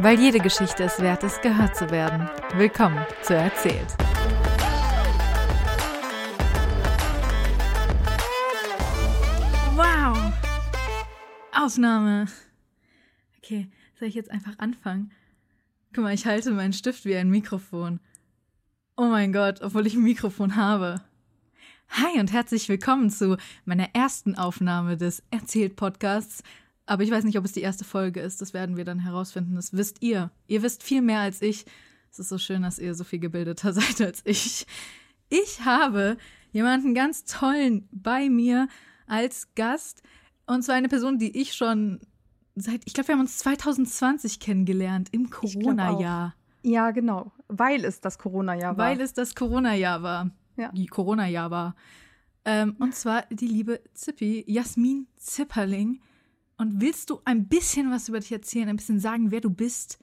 Weil jede Geschichte es wert ist, gehört zu werden. Willkommen zu Erzählt. Wow! Ausnahme. Okay, soll ich jetzt einfach anfangen? Guck mal, ich halte meinen Stift wie ein Mikrofon. Oh mein Gott, obwohl ich ein Mikrofon habe. Hi und herzlich willkommen zu meiner ersten Aufnahme des Erzählt-Podcasts. Aber ich weiß nicht, ob es die erste Folge ist. Das werden wir dann herausfinden. Das wisst ihr. Ihr wisst viel mehr als ich. Es ist so schön, dass ihr so viel gebildeter seid als ich. Ich habe jemanden ganz tollen bei mir als Gast. Und zwar eine Person, die ich schon seit, ich glaube, wir haben uns 2020 kennengelernt, im Corona-Jahr. Ja, genau. Weil es das Corona-Jahr war. Weil es das Corona-Jahr war. Ja. Die Corona-Jahr war. Ähm, und zwar die liebe Zippi, Jasmin Zipperling. Und willst du ein bisschen was über dich erzählen, ein bisschen sagen, wer du bist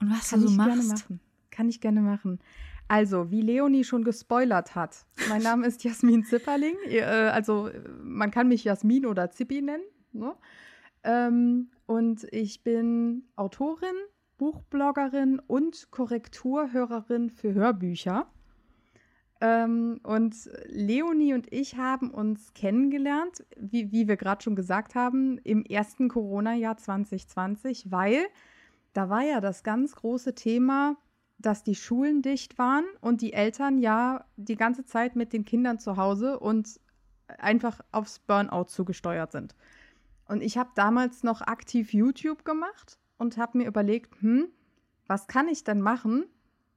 und was Kann du so ich machst? gerne machen. Kann ich gerne machen. Also, wie Leonie schon gespoilert hat, mein Name ist Jasmin Zipperling. Äh, Also, man kann mich Jasmin oder Zippi nennen. Ne? Ähm, und ich bin Autorin, Buchbloggerin und Korrekturhörerin für Hörbücher. Ähm, und Leonie und ich haben uns kennengelernt, wie, wie wir gerade schon gesagt haben, im ersten Corona-Jahr 2020, weil da war ja das ganz große Thema, dass die Schulen dicht waren und die Eltern ja die ganze Zeit mit den Kindern zu Hause und einfach aufs Burnout zugesteuert sind. Und ich habe damals noch aktiv YouTube gemacht und habe mir überlegt, hm, was kann ich denn machen,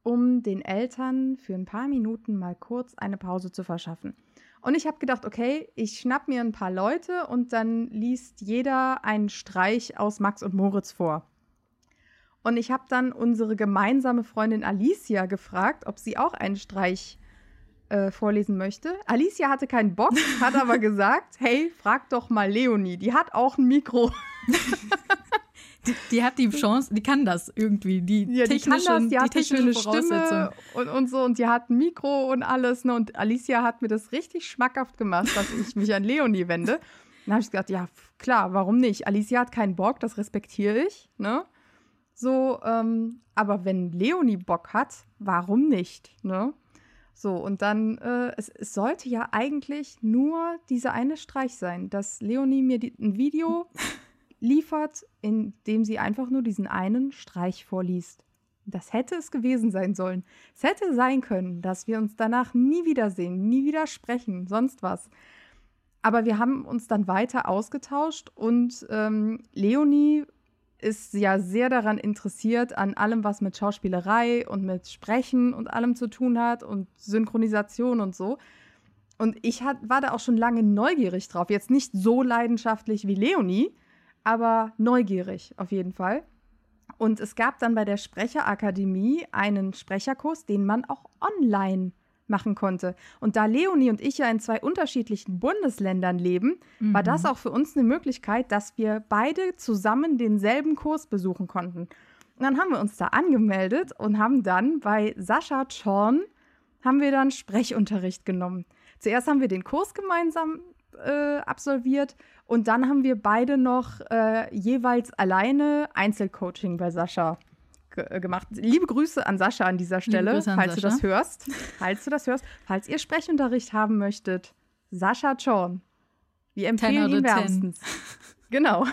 um den Eltern für ein paar Minuten mal kurz eine Pause zu verschaffen. Und ich habe gedacht, okay, ich schnapp mir ein paar Leute und dann liest jeder einen Streich aus Max und Moritz vor. Und ich habe dann unsere gemeinsame Freundin Alicia gefragt, ob sie auch einen Streich äh, vorlesen möchte. Alicia hatte keinen Bock, hat aber gesagt, hey, frag doch mal Leonie, die hat auch ein Mikro. Die, die hat die Chance, die kann das irgendwie, die Ja, die kann technischen, das, die hat technische. Stimme und, und so und die hat ein Mikro und alles. Ne? Und Alicia hat mir das richtig schmackhaft gemacht, dass ich mich an Leonie wende. Dann habe ich gedacht, ja, klar, warum nicht? Alicia hat keinen Bock, das respektiere ich. Ne? So, ähm, aber wenn Leonie Bock hat, warum nicht? Ne? So, und dann, äh, es, es sollte ja eigentlich nur dieser eine Streich sein, dass Leonie mir die, ein Video liefert, in dem sie einfach nur diesen einen Streich vorliest. Das hätte es gewesen sein sollen. Es hätte sein können, dass wir uns danach nie wiedersehen, nie wieder sprechen, sonst was. Aber wir haben uns dann weiter ausgetauscht und ähm, Leonie ist ja sehr daran interessiert, an allem, was mit Schauspielerei und mit Sprechen und allem zu tun hat und Synchronisation und so. Und ich hat, war da auch schon lange neugierig drauf. Jetzt nicht so leidenschaftlich wie Leonie, aber neugierig auf jeden Fall. Und es gab dann bei der Sprecherakademie einen Sprecherkurs, den man auch online machen konnte. Und da Leonie und ich ja in zwei unterschiedlichen Bundesländern leben, war das auch für uns eine Möglichkeit, dass wir beide zusammen denselben Kurs besuchen konnten. Und dann haben wir uns da angemeldet und haben dann bei Sascha Chorn haben wir dann Sprechunterricht genommen. Zuerst haben wir den Kurs gemeinsam äh, absolviert und dann haben wir beide noch äh, jeweils alleine Einzelcoaching bei Sascha ge äh, gemacht. Liebe Grüße an Sascha an dieser Stelle, an falls Sascha. du das hörst. Falls du das hörst, falls ihr Sprechunterricht haben möchtet, Sascha Chorn. Wir empfehlen ihn of 10. wärmstens. Genau.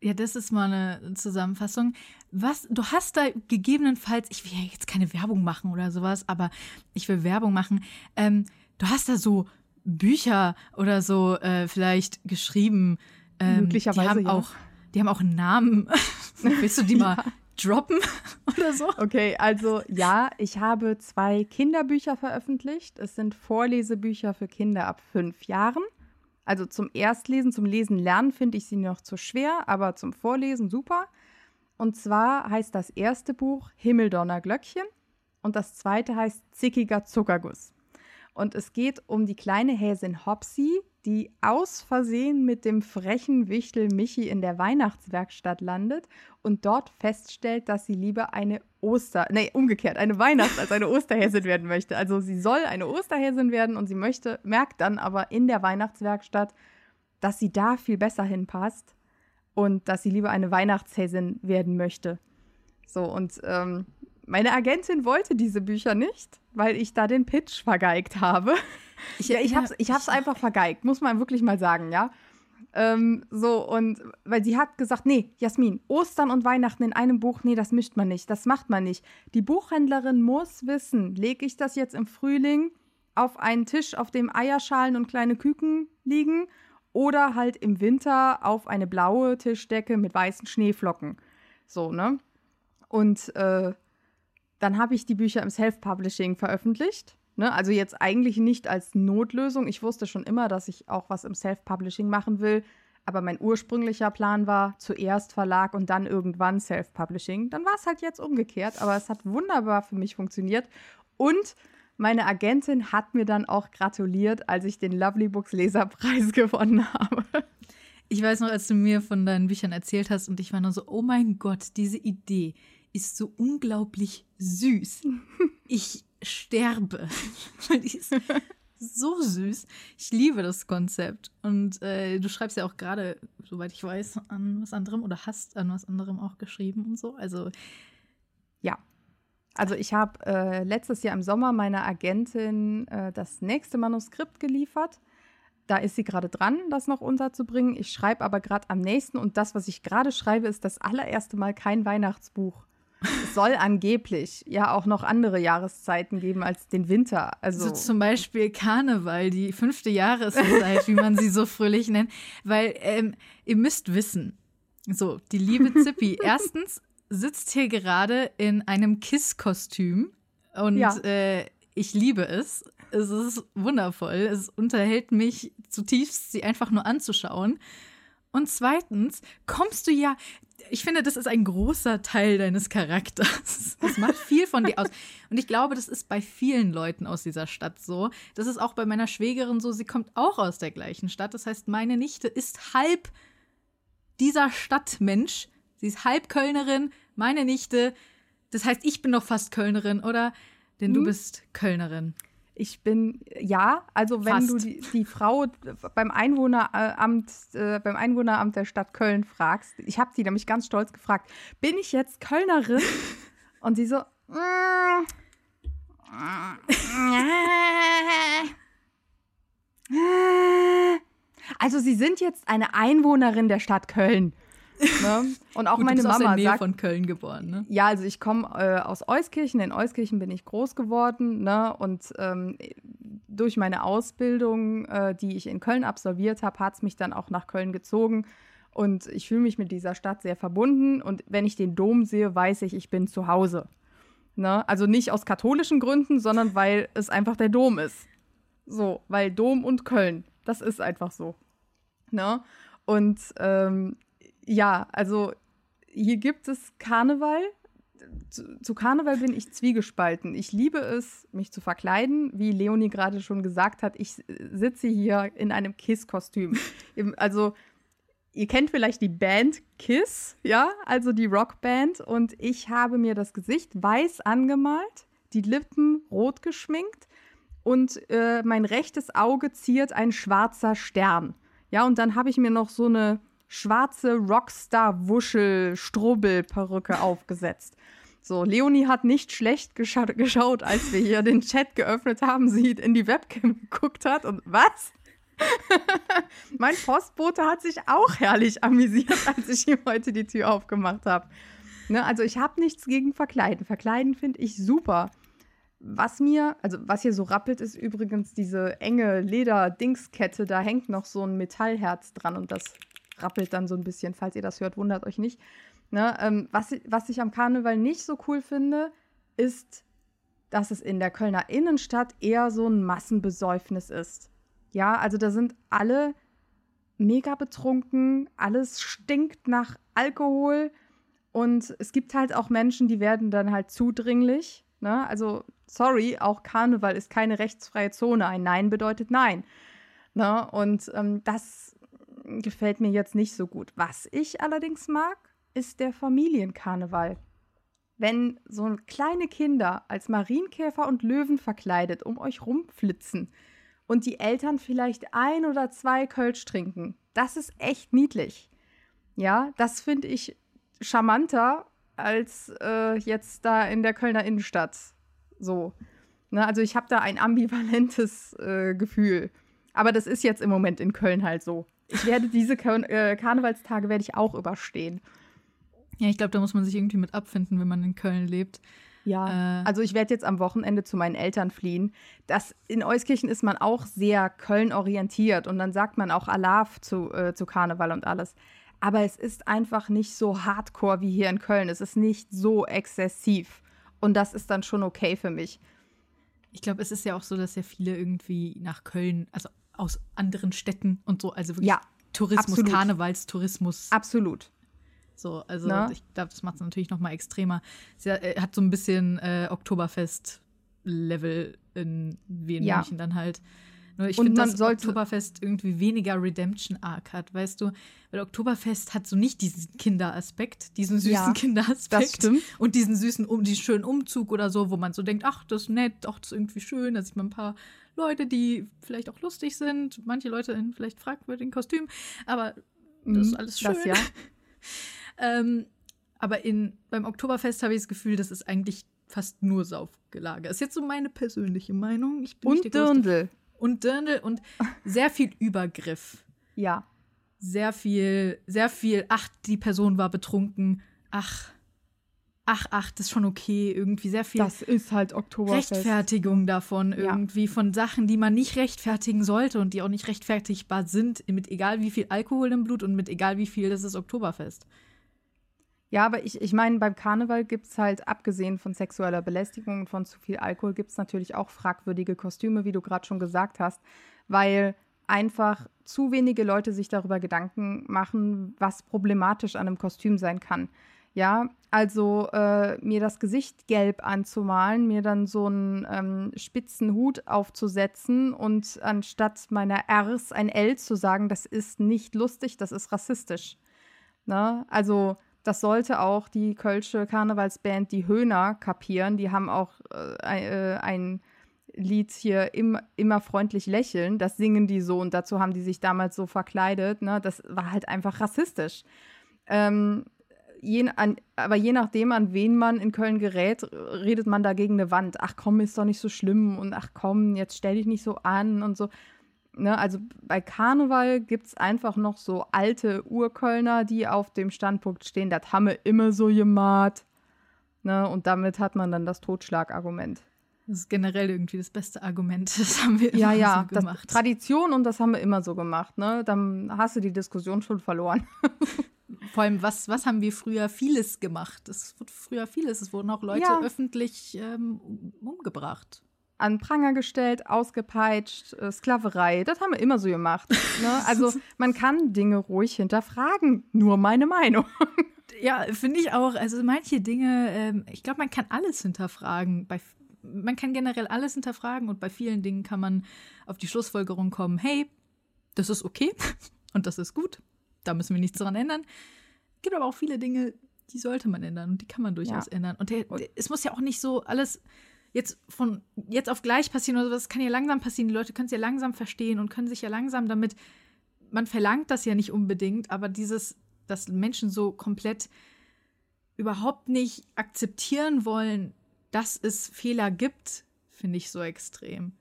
Ja, das ist mal eine Zusammenfassung. Was, du hast da gegebenenfalls, ich will ja jetzt keine Werbung machen oder sowas, aber ich will Werbung machen. Ähm, du hast da so Bücher oder so äh, vielleicht geschrieben. Ähm, Möglicherweise, Die haben ja. auch, die haben auch einen Namen. Willst du die mal droppen oder so? Okay, also ja, ich habe zwei Kinderbücher veröffentlicht. Es sind Vorlesebücher für Kinder ab fünf Jahren. Also zum Erstlesen, zum Lesen lernen finde ich sie noch zu schwer, aber zum Vorlesen super. Und zwar heißt das erste Buch Himmeldonner Glöckchen und das zweite heißt Zickiger Zuckerguss. Und es geht um die kleine Häsin Hopsi, die aus Versehen mit dem frechen Wichtel Michi in der Weihnachtswerkstatt landet und dort feststellt, dass sie lieber eine Oster, nee, umgekehrt, eine Weihnachts- als eine Osterhäsin werden möchte. Also sie soll eine Osterhäsin werden und sie möchte, merkt dann aber in der Weihnachtswerkstatt, dass sie da viel besser hinpasst und dass sie lieber eine Weihnachtshäsin werden möchte. So, und ähm, meine Agentin wollte diese Bücher nicht, weil ich da den Pitch vergeigt habe. Ich, ja, ich habe es ich hab's einfach vergeigt, muss man wirklich mal sagen, ja. Ähm, so, und weil sie hat gesagt, nee, Jasmin, Ostern und Weihnachten in einem Buch, nee, das mischt man nicht, das macht man nicht. Die Buchhändlerin muss wissen, lege ich das jetzt im Frühling auf einen Tisch, auf dem Eierschalen und kleine Küken liegen oder halt im Winter auf eine blaue Tischdecke mit weißen Schneeflocken. So, ne? Und äh, dann habe ich die Bücher im Self-Publishing veröffentlicht. Ne? Also jetzt eigentlich nicht als Notlösung. Ich wusste schon immer, dass ich auch was im Self-Publishing machen will. Aber mein ursprünglicher Plan war zuerst Verlag und dann irgendwann Self-Publishing. Dann war es halt jetzt umgekehrt, aber es hat wunderbar für mich funktioniert. Und meine Agentin hat mir dann auch gratuliert, als ich den Lovely Books Leserpreis gewonnen habe. Ich weiß noch, als du mir von deinen Büchern erzählt hast und ich war nur so, oh mein Gott, diese Idee ist so unglaublich süß. Ich sterbe. Weil die ist so süß. Ich liebe das Konzept. Und äh, du schreibst ja auch gerade, soweit ich weiß, an was anderem oder hast an was anderem auch geschrieben und so. Also ja. Also ich habe äh, letztes Jahr im Sommer meiner Agentin äh, das nächste Manuskript geliefert. Da ist sie gerade dran, das noch unterzubringen. Ich schreibe aber gerade am nächsten und das, was ich gerade schreibe, ist das allererste Mal kein Weihnachtsbuch. Es soll angeblich ja auch noch andere Jahreszeiten geben als den Winter. Also so zum Beispiel Karneval, die fünfte Jahreszeit, wie man sie so fröhlich nennt. Weil ähm, ihr müsst wissen, so, die liebe Zippi, erstens sitzt hier gerade in einem Kiss-Kostüm und ja. äh, ich liebe es. Es ist wundervoll. Es unterhält mich zutiefst, sie einfach nur anzuschauen. Und zweitens kommst du ja ich finde, das ist ein großer Teil deines Charakters. Das macht viel von dir aus. Und ich glaube, das ist bei vielen Leuten aus dieser Stadt so. Das ist auch bei meiner Schwägerin so. Sie kommt auch aus der gleichen Stadt. Das heißt, meine Nichte ist halb dieser Stadtmensch. Sie ist halb Kölnerin, meine Nichte. Das heißt, ich bin doch fast Kölnerin, oder? Denn hm. du bist Kölnerin. Ich bin, ja, also wenn Fast. du die, die, Frau beim Einwohneramt, äh, beim Einwohneramt der Stadt Köln fragst, ich habe sie nämlich ganz stolz gefragt, bin ich jetzt Kölnerin? Und sie so, also sie sind jetzt eine Einwohnerin der Stadt Köln. Ne? Und auch Gut, meine du bist Mama aus der Nähe sagt, von Köln geboren, ne? Ja, also ich komme äh, aus Euskirchen. In Euskirchen bin ich groß geworden, ne? Und ähm, durch meine Ausbildung, äh, die ich in Köln absolviert habe, hat es mich dann auch nach Köln gezogen. Und ich fühle mich mit dieser Stadt sehr verbunden. Und wenn ich den Dom sehe, weiß ich, ich bin zu Hause. Ne? Also nicht aus katholischen Gründen, sondern weil es einfach der Dom ist. So, weil Dom und Köln, das ist einfach so. Ne? Und ähm, ja, also hier gibt es Karneval. Zu, zu, Karneval bin ich zwiegespalten. Ich liebe es, mich zu verkleiden. Wie Leonie gerade schon gesagt hat, ich sitze hier in einem Kiss-Kostüm. also, ihr kennt vielleicht die Band Kiss, ja, also die Rockband. Und ich habe mir das Gesicht weiß angemalt, die Lippen rot geschminkt und äh, mein rechtes Auge ziert ein schwarzer Stern. Ja, und dann habe ich mir noch so eine schwarze Rockstar-Wuschel-Strubbel-Perücke aufgesetzt. So, Leonie hat nicht schlecht gescha geschaut, als wir hier den Chat geöffnet haben, sie in die Webcam geguckt hat und was? mein Postbote hat sich auch herrlich amüsiert, als ich ihm heute die Tür aufgemacht habe. Ne, also ich habe nichts gegen Verkleiden. Verkleiden finde ich super. Was mir, also was hier so rappelt, ist übrigens diese enge Leder-Dingskette. Da hängt noch so ein Metallherz dran und das rappelt dann so ein bisschen. Falls ihr das hört, wundert euch nicht. Ne? Ähm, was, was ich am Karneval nicht so cool finde, ist, dass es in der Kölner Innenstadt eher so ein Massenbesäufnis ist. Ja, also da sind alle mega betrunken, alles stinkt nach Alkohol und es gibt halt auch Menschen, die werden dann halt zudringlich. Ne? Also, sorry, auch Karneval ist keine rechtsfreie Zone. Ein Nein bedeutet Nein. Ne? Und ähm, das gefällt mir jetzt nicht so gut. Was ich allerdings mag, ist der Familienkarneval. Wenn so kleine Kinder als Marienkäfer und Löwen verkleidet um euch rumflitzen und die Eltern vielleicht ein oder zwei Kölsch trinken, das ist echt niedlich. Ja, das finde ich charmanter als äh, jetzt da in der Kölner Innenstadt. So. Ne, also ich habe da ein ambivalentes äh, Gefühl. Aber das ist jetzt im Moment in Köln halt so. Ich werde diese Kar äh, Karnevalstage werde ich auch überstehen. Ja, ich glaube, da muss man sich irgendwie mit abfinden, wenn man in Köln lebt. Ja, äh, also ich werde jetzt am Wochenende zu meinen Eltern fliehen. Das, in Euskirchen ist man auch sehr Köln orientiert und dann sagt man auch Alaf zu, äh, zu Karneval und alles. Aber es ist einfach nicht so hardcore wie hier in Köln. Es ist nicht so exzessiv. Und das ist dann schon okay für mich. Ich glaube, es ist ja auch so, dass ja viele irgendwie nach Köln, also aus anderen Städten und so, also wirklich ja, Tourismus, absolut. Karnevalstourismus. Absolut. So, also Na? ich glaube, das macht es natürlich noch mal extremer. Sie äh, hat so ein bisschen äh, Oktoberfest-Level in Wien ja. München dann halt. Nur ich finde, dass Oktoberfest irgendwie weniger Redemption-Arc hat, weißt du? Weil Oktoberfest hat so nicht diesen Kinderaspekt, diesen süßen ja, Kinderaspekt. Und diesen süßen, um, diesen schönen Umzug oder so, wo man so denkt, ach, das ist nett, ach, das ist irgendwie schön. Da sieht man ein paar Leute, die vielleicht auch lustig sind, manche Leute in vielleicht fragwürdigen Kostümen, aber das ist mhm, alles schön. Das, ja. ähm, aber in, beim Oktoberfest habe ich das Gefühl, das ist eigentlich fast nur Saufgelage. Ist jetzt so meine persönliche Meinung. Ich bin und Dirndl. Und Dirndl und sehr viel Übergriff. Ja. Sehr viel, sehr viel, ach, die Person war betrunken, ach, ach, ach, das ist schon okay, irgendwie sehr viel. Das ist halt Oktoberfest. Rechtfertigung davon, irgendwie ja. von Sachen, die man nicht rechtfertigen sollte und die auch nicht rechtfertigbar sind, mit egal wie viel Alkohol im Blut und mit egal wie viel, das ist Oktoberfest. Ja, aber ich, ich meine, beim Karneval gibt es halt, abgesehen von sexueller Belästigung und von zu viel Alkohol, gibt es natürlich auch fragwürdige Kostüme, wie du gerade schon gesagt hast, weil einfach zu wenige Leute sich darüber Gedanken machen, was problematisch an einem Kostüm sein kann. Ja, also äh, mir das Gesicht gelb anzumalen, mir dann so einen ähm, spitzen Hut aufzusetzen und anstatt meiner Rs ein L zu sagen, das ist nicht lustig, das ist rassistisch. Ne? Also das sollte auch die Kölsche Karnevalsband Die Höhner kapieren. Die haben auch äh, äh, ein Lied hier im, immer freundlich lächeln. Das singen die so und dazu haben die sich damals so verkleidet. Ne? Das war halt einfach rassistisch. Ähm, je, an, aber je nachdem, an wen man in Köln gerät, redet man da gegen eine Wand. Ach komm, ist doch nicht so schlimm und ach komm, jetzt stell dich nicht so an und so. Ne, also bei Karneval gibt es einfach noch so alte Urkölner, die auf dem Standpunkt stehen, das haben wir immer so gemacht. Ne, und damit hat man dann das Totschlagargument. Das ist generell irgendwie das beste Argument. Das haben wir immer ja, ja, so gemacht. Tradition und das haben wir immer so gemacht. Ne? Dann hast du die Diskussion schon verloren. Vor allem, was, was haben wir früher vieles gemacht? Es wurde früher vieles. Es wurden auch Leute ja. öffentlich ähm, umgebracht. An Pranger gestellt, ausgepeitscht, äh, Sklaverei. Das haben wir immer so gemacht. Ne? Also man kann Dinge ruhig hinterfragen. Nur meine Meinung. Ja, finde ich auch. Also manche Dinge, ähm, ich glaube, man kann alles hinterfragen. Bei, man kann generell alles hinterfragen und bei vielen Dingen kann man auf die Schlussfolgerung kommen, hey, das ist okay und das ist gut da müssen wir nichts dran ändern. Es gibt aber auch viele Dinge, die sollte man ändern und die kann man durchaus ja. ändern. Und der, der, es muss ja auch nicht so alles jetzt von jetzt auf gleich passieren oder sowas. Es kann ja langsam passieren. Die Leute können es ja langsam verstehen und können sich ja langsam damit. Man verlangt das ja nicht unbedingt, aber dieses, dass Menschen so komplett überhaupt nicht akzeptieren wollen, dass es Fehler gibt, finde ich so extrem.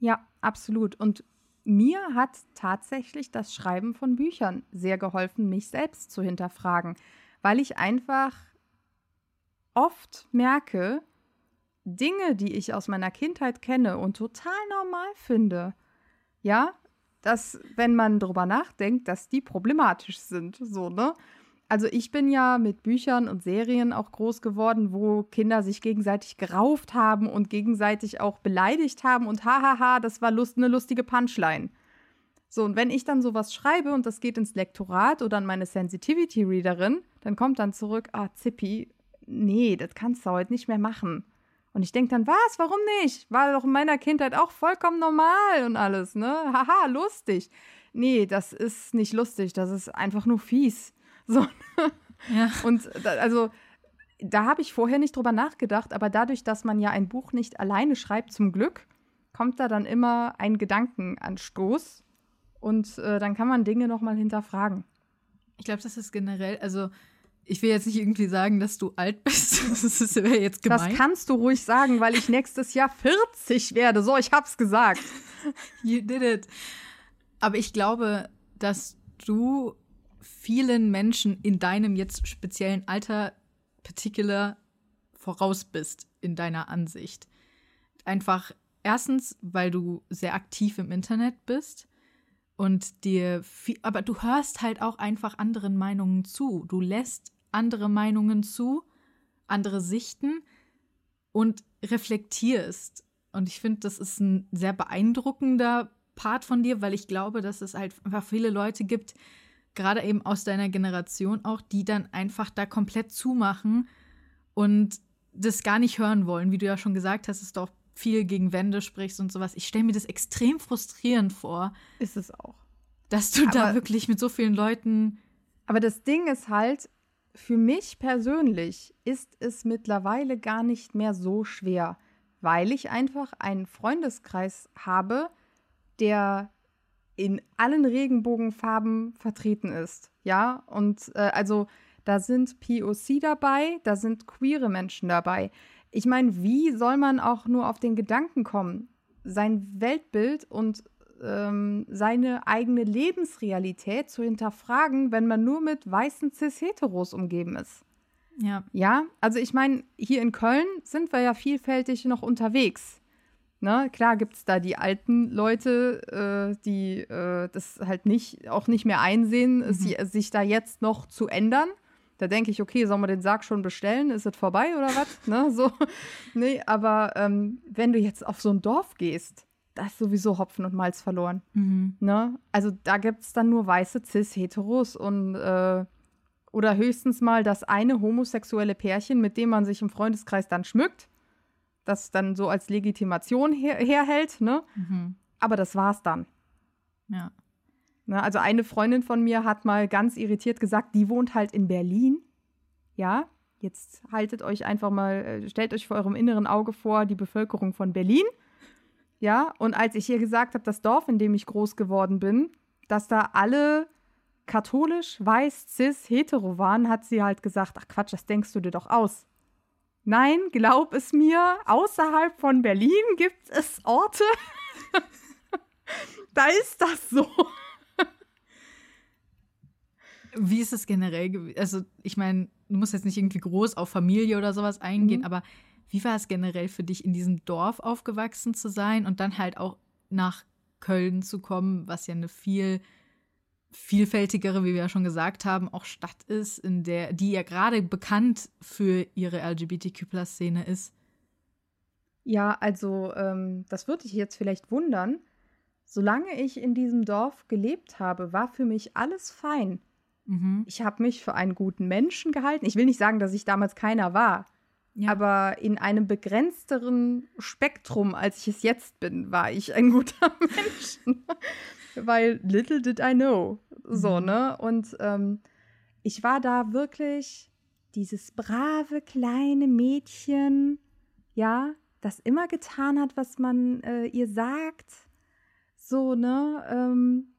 Ja, absolut. Und mir hat tatsächlich das Schreiben von Büchern sehr geholfen, mich selbst zu hinterfragen, weil ich einfach oft merke, Dinge, die ich aus meiner Kindheit kenne und total normal finde, ja, dass, wenn man drüber nachdenkt, dass die problematisch sind, so, ne? Also ich bin ja mit Büchern und Serien auch groß geworden, wo Kinder sich gegenseitig gerauft haben und gegenseitig auch beleidigt haben und hahaha, das war lust, eine lustige Punchline. So, und wenn ich dann sowas schreibe und das geht ins Lektorat oder an meine Sensitivity Readerin, dann kommt dann zurück, ah, Zippi, nee, das kannst du heute nicht mehr machen. Und ich denke dann, was, warum nicht? War doch in meiner Kindheit auch vollkommen normal und alles, ne? Haha, lustig. Nee, das ist nicht lustig, das ist einfach nur fies. So. Ja. Und da, also da habe ich vorher nicht drüber nachgedacht, aber dadurch, dass man ja ein Buch nicht alleine schreibt, zum Glück, kommt da dann immer ein Gedankenanstoß und äh, dann kann man Dinge nochmal hinterfragen. Ich glaube, das ist generell, also ich will jetzt nicht irgendwie sagen, dass du alt bist. Das wäre jetzt gemein. Das kannst du ruhig sagen, weil ich nächstes Jahr 40 werde. So, ich hab's gesagt. You did it. Aber ich glaube, dass du vielen Menschen in deinem jetzt speziellen Alter particular voraus bist in deiner Ansicht. Einfach erstens, weil du sehr aktiv im Internet bist und dir viel, aber du hörst halt auch einfach anderen Meinungen zu. Du lässt andere Meinungen zu, andere Sichten und reflektierst. Und ich finde, das ist ein sehr beeindruckender Part von dir, weil ich glaube, dass es halt einfach viele Leute gibt, gerade eben aus deiner Generation auch, die dann einfach da komplett zumachen und das gar nicht hören wollen. Wie du ja schon gesagt hast, ist doch viel gegen Wände sprichst und sowas. Ich stelle mir das extrem frustrierend vor. Ist es auch. Dass du aber, da wirklich mit so vielen Leuten. Aber das Ding ist halt, für mich persönlich ist es mittlerweile gar nicht mehr so schwer, weil ich einfach einen Freundeskreis habe, der in allen Regenbogenfarben vertreten ist. Ja, und äh, also da sind POC dabei, da sind queere Menschen dabei. Ich meine, wie soll man auch nur auf den Gedanken kommen, sein Weltbild und ähm, seine eigene Lebensrealität zu hinterfragen, wenn man nur mit weißen Cis-Heteros umgeben ist? Ja. Ja, also ich meine, hier in Köln sind wir ja vielfältig noch unterwegs. Ne? Klar gibt es da die alten Leute, äh, die äh, das halt nicht, auch nicht mehr einsehen, mhm. sie, sich da jetzt noch zu ändern. Da denke ich, okay, sollen wir den Sarg schon bestellen? Ist es vorbei oder was? ne, so. Nee, aber ähm, wenn du jetzt auf so ein Dorf gehst, da ist sowieso Hopfen und Malz verloren. Mhm. Ne? Also da gibt es dann nur weiße Cis-Heteros und äh, oder höchstens mal das eine homosexuelle Pärchen, mit dem man sich im Freundeskreis dann schmückt, das dann so als Legitimation her herhält, ne? Mhm. Aber das war's dann. Ja. Ne, also eine Freundin von mir hat mal ganz irritiert gesagt, die wohnt halt in Berlin. Ja, jetzt haltet euch einfach mal, äh, stellt euch vor eurem inneren Auge vor, die Bevölkerung von Berlin. Ja, und als ich ihr gesagt habe, das Dorf, in dem ich groß geworden bin, dass da alle katholisch, weiß, cis, hetero waren, hat sie halt gesagt, ach Quatsch, das denkst du dir doch aus. Nein, glaub es mir, außerhalb von Berlin gibt es Orte, da ist das so. Wie ist es generell gewesen? Also, ich meine, du musst jetzt nicht irgendwie groß auf Familie oder sowas eingehen, mhm. aber wie war es generell für dich, in diesem Dorf aufgewachsen zu sein und dann halt auch nach Köln zu kommen, was ja eine viel vielfältigere, wie wir ja schon gesagt haben, auch Stadt ist, in der, die ja gerade bekannt für ihre LGBTQ-Szene ist? Ja, also ähm, das würde dich jetzt vielleicht wundern. Solange ich in diesem Dorf gelebt habe, war für mich alles fein. Mhm. Ich habe mich für einen guten Menschen gehalten. Ich will nicht sagen, dass ich damals keiner war. Ja. Aber in einem begrenzteren Spektrum, als ich es jetzt bin, war ich ein guter Mensch. Weil little did I know. So, mhm. ne? Und ähm, ich war da wirklich dieses brave kleine Mädchen, ja, das immer getan hat, was man äh, ihr sagt. So, ne? Ähm,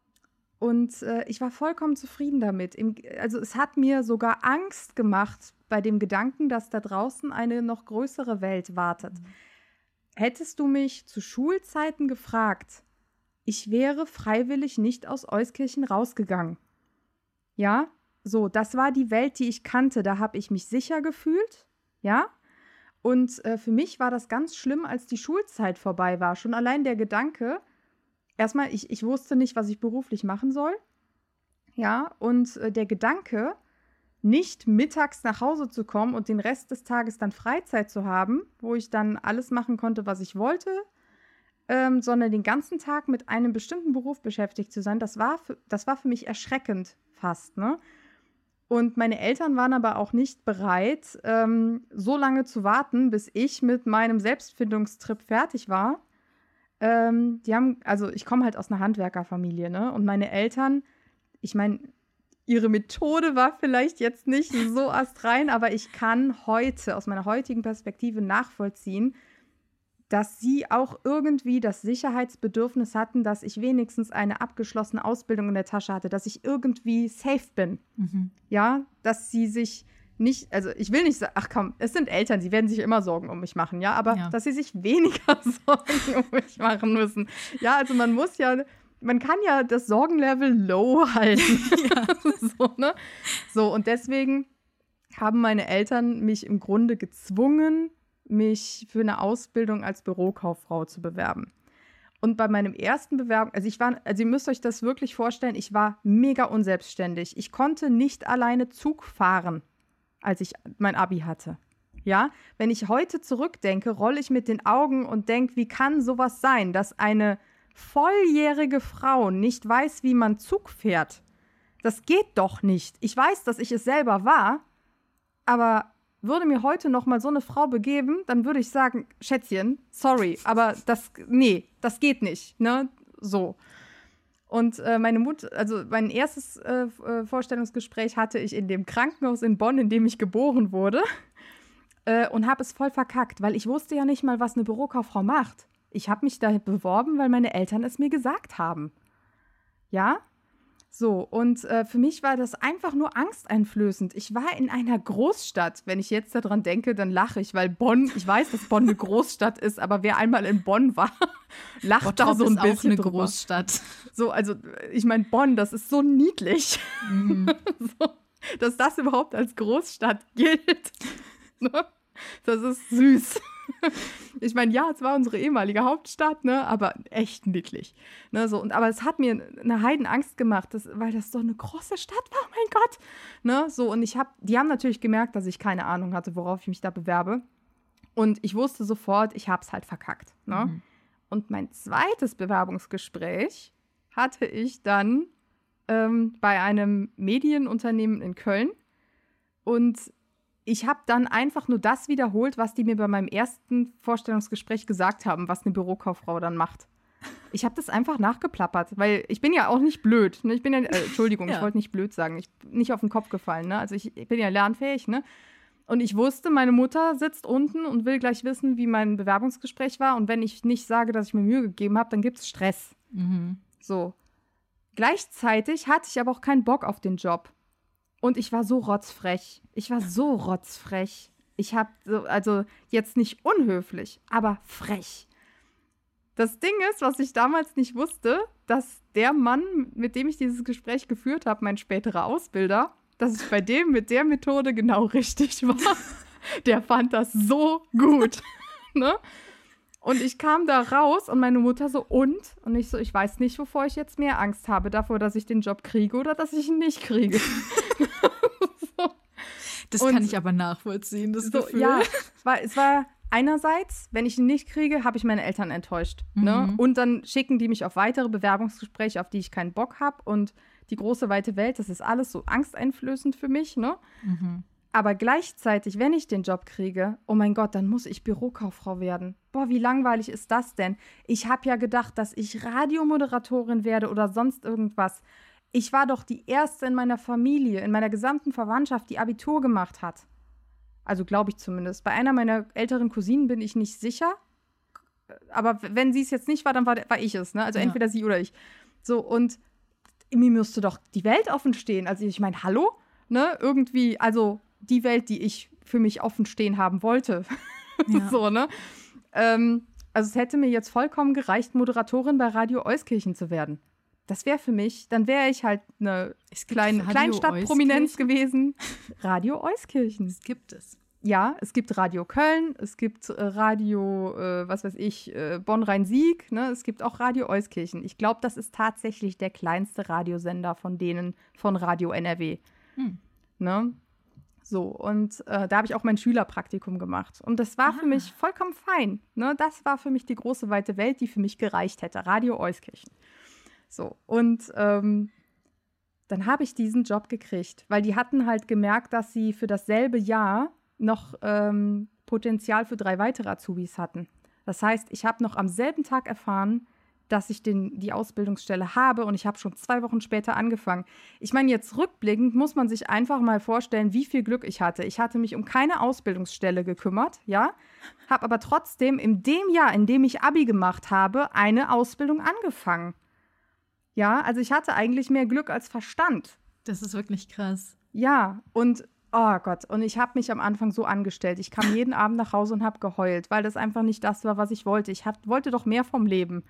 und äh, ich war vollkommen zufrieden damit. Im, also es hat mir sogar Angst gemacht bei dem Gedanken, dass da draußen eine noch größere Welt wartet. Mhm. Hättest du mich zu Schulzeiten gefragt, ich wäre freiwillig nicht aus Euskirchen rausgegangen. Ja, so, das war die Welt, die ich kannte. Da habe ich mich sicher gefühlt. Ja. Und äh, für mich war das ganz schlimm, als die Schulzeit vorbei war. Schon allein der Gedanke, erstmal, ich, ich wusste nicht, was ich beruflich machen soll. Ja, und äh, der Gedanke, nicht mittags nach Hause zu kommen und den Rest des Tages dann Freizeit zu haben, wo ich dann alles machen konnte, was ich wollte, ähm, sondern den ganzen Tag mit einem bestimmten Beruf beschäftigt zu sein, das war für, das war für mich erschreckend fast. Ne? Und meine Eltern waren aber auch nicht bereit, ähm, so lange zu warten, bis ich mit meinem Selbstfindungstrip fertig war ähm, die haben, also ich komme halt aus einer Handwerkerfamilie, ne? Und meine Eltern, ich meine, ihre Methode war vielleicht jetzt nicht so astrein, aber ich kann heute, aus meiner heutigen Perspektive nachvollziehen, dass sie auch irgendwie das Sicherheitsbedürfnis hatten, dass ich wenigstens eine abgeschlossene Ausbildung in der Tasche hatte, dass ich irgendwie safe bin. Mhm. Ja, dass sie sich nicht, also ich will nicht sagen, ach komm, es sind Eltern, sie werden sich immer Sorgen um mich machen, ja, aber Ja. dass sie sich weniger Sorgen um mich machen müssen. Ja, also man muss ja, man kann ja das Sorgenlevel low halten. so, ne? So, und deswegen haben meine Eltern mich im Grunde gezwungen, mich für eine Ausbildung als Bürokauffrau zu bewerben. Und bei meinem ersten Bewerbung, also ich war, also ihr müsst euch das wirklich vorstellen, ich war mega unselbstständig. Ich konnte nicht alleine Zug fahren, als ich mein Abi hatte. Ja, wenn ich heute zurückdenke, rolle ich mit den Augen und denke, wie kann sowas sein, dass eine volljährige Frau nicht weiß, wie man Zug fährt? Das geht doch nicht. Ich weiß, dass ich es selber war, aber würde mir heute noch mal so eine Frau begeben, dann würde ich sagen, Schätzchen, sorry, aber das, nee, das geht nicht, ne? So. Und äh, meine Mutter, also mein erstes äh, äh, Vorstellungsgespräch hatte ich in dem Krankenhaus in Bonn, in dem ich geboren wurde. Äh, und habe es voll verkackt, weil ich wusste ja nicht mal, was eine Bürokauffrau macht. Ich habe mich da beworben, weil meine Eltern es mir gesagt haben. Ja? So, und äh, für mich war das einfach nur angsteinflößend. Ich war in einer Großstadt. Wenn ich jetzt daran denke, dann lache ich, weil Bonn, ich weiß, dass Bonn eine Großstadt ist, aber wer einmal in Bonn war, lacht da Bottrop so ein ist auch bisschen eine drüber. Großstadt. So, also ich meine, Bonn, das ist so niedlich, Mhm. so, dass das überhaupt als Großstadt gilt. Das ist süß. Ich meine, ja, es war unsere ehemalige Hauptstadt, ne, aber echt niedlich. Ne, so, und, aber es hat mir eine Heidenangst gemacht, das, weil das so eine große Stadt war, mein Gott. Ne, so, und ich habe, die haben natürlich gemerkt, dass ich keine Ahnung hatte, worauf ich mich da bewerbe. Und ich wusste sofort, ich habe es halt verkackt. Ne? Mhm. Und mein zweites Bewerbungsgespräch hatte ich dann ähm, bei einem Medienunternehmen in Köln. Und ich habe dann einfach nur das wiederholt, was die mir bei meinem ersten Vorstellungsgespräch gesagt haben, was eine Bürokauffrau dann macht. Ich habe das einfach nachgeplappert, weil ich bin ja auch nicht blöd. Ne? Ich bin ja, äh, Entschuldigung, Ja. ich wollte nicht blöd sagen. Ich bin nicht auf den Kopf gefallen. Ne? Also ich, ich bin ja lernfähig. Ne? Und ich wusste, meine Mutter sitzt unten und will gleich wissen, wie mein Bewerbungsgespräch war. Und wenn ich nicht sage, dass ich mir Mühe gegeben habe, dann gibt es Stress. Mhm. So. Gleichzeitig hatte ich aber auch keinen Bock auf den Job. Und ich war so rotzfrech. Ich war so rotzfrech. Ich habe so, also jetzt nicht unhöflich, aber frech. Das Ding ist, was ich damals nicht wusste, dass der Mann, mit dem ich dieses Gespräch geführt habe, mein späterer Ausbilder, dass ich bei dem mit der Methode genau richtig war. Der fand das so gut. ne? Und ich kam da raus und meine Mutter so, und? Und ich so, ich weiß nicht, wovor ich jetzt mehr Angst habe. Davor, dass ich den Job kriege oder dass ich ihn nicht kriege. Das Und- kann ich aber nachvollziehen, das so, Gefühl. ja, war, es war einerseits, wenn ich ihn nicht kriege, habe ich meine Eltern enttäuscht. Ne? Mhm. Und dann schicken die mich auf weitere Bewerbungsgespräche, auf die ich keinen Bock habe. Und die große weite Welt, das ist alles so angsteinflößend für mich. Ne? Mhm. Aber gleichzeitig, wenn ich den Job kriege, oh mein Gott, dann muss ich Bürokauffrau werden. Boah, wie langweilig ist das denn? Ich habe ja gedacht, dass ich Radiomoderatorin werde oder sonst irgendwas. Ich war doch die erste in meiner Familie, in meiner gesamten Verwandtschaft, die Abitur gemacht hat. Also glaube ich zumindest. Bei einer meiner älteren Cousinen bin ich nicht sicher. Aber wenn sie es jetzt nicht war, dann war, war ich es. Ne? Also Ja. entweder sie oder ich. So, und mir müsste doch die Welt offen stehen. Also ich meine, hallo? Ne? Irgendwie, also die Welt, die ich für mich offen stehen haben wollte. Ja. so, ne? Ähm, also es hätte mir jetzt vollkommen gereicht, Moderatorin bei Radio Euskirchen zu werden. Das wäre für mich, dann wäre ich halt eine Es kleine Kleinstadtprominenz gewesen. Radio Euskirchen. Das gibt es. Ja, es gibt Radio Köln, es gibt äh, Radio, äh, was weiß ich, äh, Bonn-Rhein-Sieg, ne? es gibt auch Radio Euskirchen. Ich glaube, das ist tatsächlich der kleinste Radiosender von denen von Radio NRW. Hm. Ne? So, und äh, da habe ich auch mein Schülerpraktikum gemacht. Und das war für Ah. mich vollkommen fein. Ne? Das war für mich die große weite Welt, die für mich gereicht hätte. Radio Euskirchen. So, und ähm, dann habe ich diesen Job gekriegt, weil die hatten halt gemerkt, dass sie für dasselbe Jahr noch ähm, Potenzial für drei weitere Azubis hatten. Das heißt, ich habe noch am selben Tag erfahren, dass ich den, die Ausbildungsstelle habe und ich habe schon zwei Wochen später angefangen. Ich meine, jetzt rückblickend muss man sich einfach mal vorstellen, wie viel Glück ich hatte. Ich hatte mich um keine Ausbildungsstelle gekümmert, ja, habe aber trotzdem in dem Jahr, in dem ich Abi gemacht habe, eine Ausbildung angefangen. Ja, also ich hatte eigentlich mehr Glück als Verstand. Das ist wirklich krass. Ja, und oh Gott, und ich habe mich am Anfang so angestellt. Ich kam jeden Abend nach Hause und habe geheult, weil das einfach nicht das war, was ich wollte. Ich hab, wollte doch mehr vom Leben.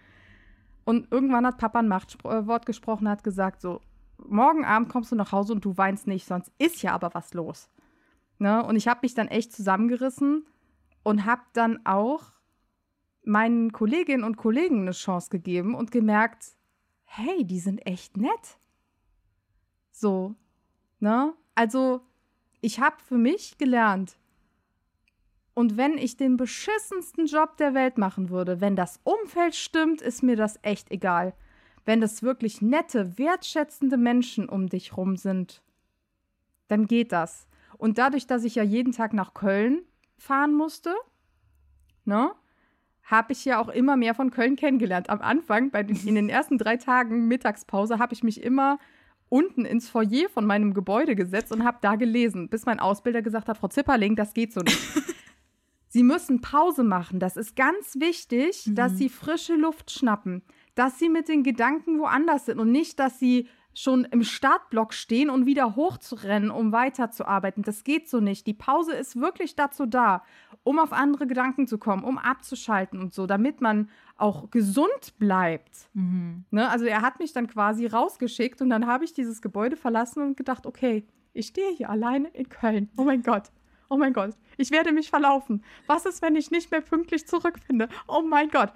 Und irgendwann hat Papa ein Machtwort gesprochen, hat gesagt so, morgen Abend kommst du nach Hause und du weinst nicht, sonst ist ja aber was los. Ne? Und ich habe mich dann echt zusammengerissen und habe dann auch meinen Kolleginnen und Kollegen eine Chance gegeben und gemerkt, hey, die sind echt nett. So, ne? Also, ich habe für mich gelernt, und wenn ich den beschissensten Job der Welt machen würde, wenn das Umfeld stimmt, ist mir das echt egal. Wenn das wirklich nette, wertschätzende Menschen um dich rum sind, dann geht das. Und dadurch, dass ich ja jeden Tag nach Köln fahren musste, ne, habe ich ja auch immer mehr von Köln kennengelernt. Am Anfang, bei den, in den ersten drei Tagen Mittagspause, habe ich mich immer unten ins Foyer von meinem Gebäude gesetzt und habe da gelesen, bis mein Ausbilder gesagt hat, Frau Zipperling, das geht so nicht. Sie müssen Pause machen. Das ist ganz wichtig, mhm. dass Sie frische Luft schnappen, dass Sie mit den Gedanken woanders sind und nicht, dass Sie schon im Startblock stehen und wieder hochzurennen, um weiterzuarbeiten. Das geht so nicht. Die Pause ist wirklich dazu da, um auf andere Gedanken zu kommen, um abzuschalten und so, damit man auch gesund bleibt. Mhm. Ne? Also er hat mich dann quasi rausgeschickt und dann habe ich dieses Gebäude verlassen und gedacht, okay, ich stehe hier alleine in Köln. Oh mein Gott oh mein Gott, ich werde mich verlaufen. Was ist, wenn ich nicht mehr pünktlich zurückfinde? Oh mein Gott.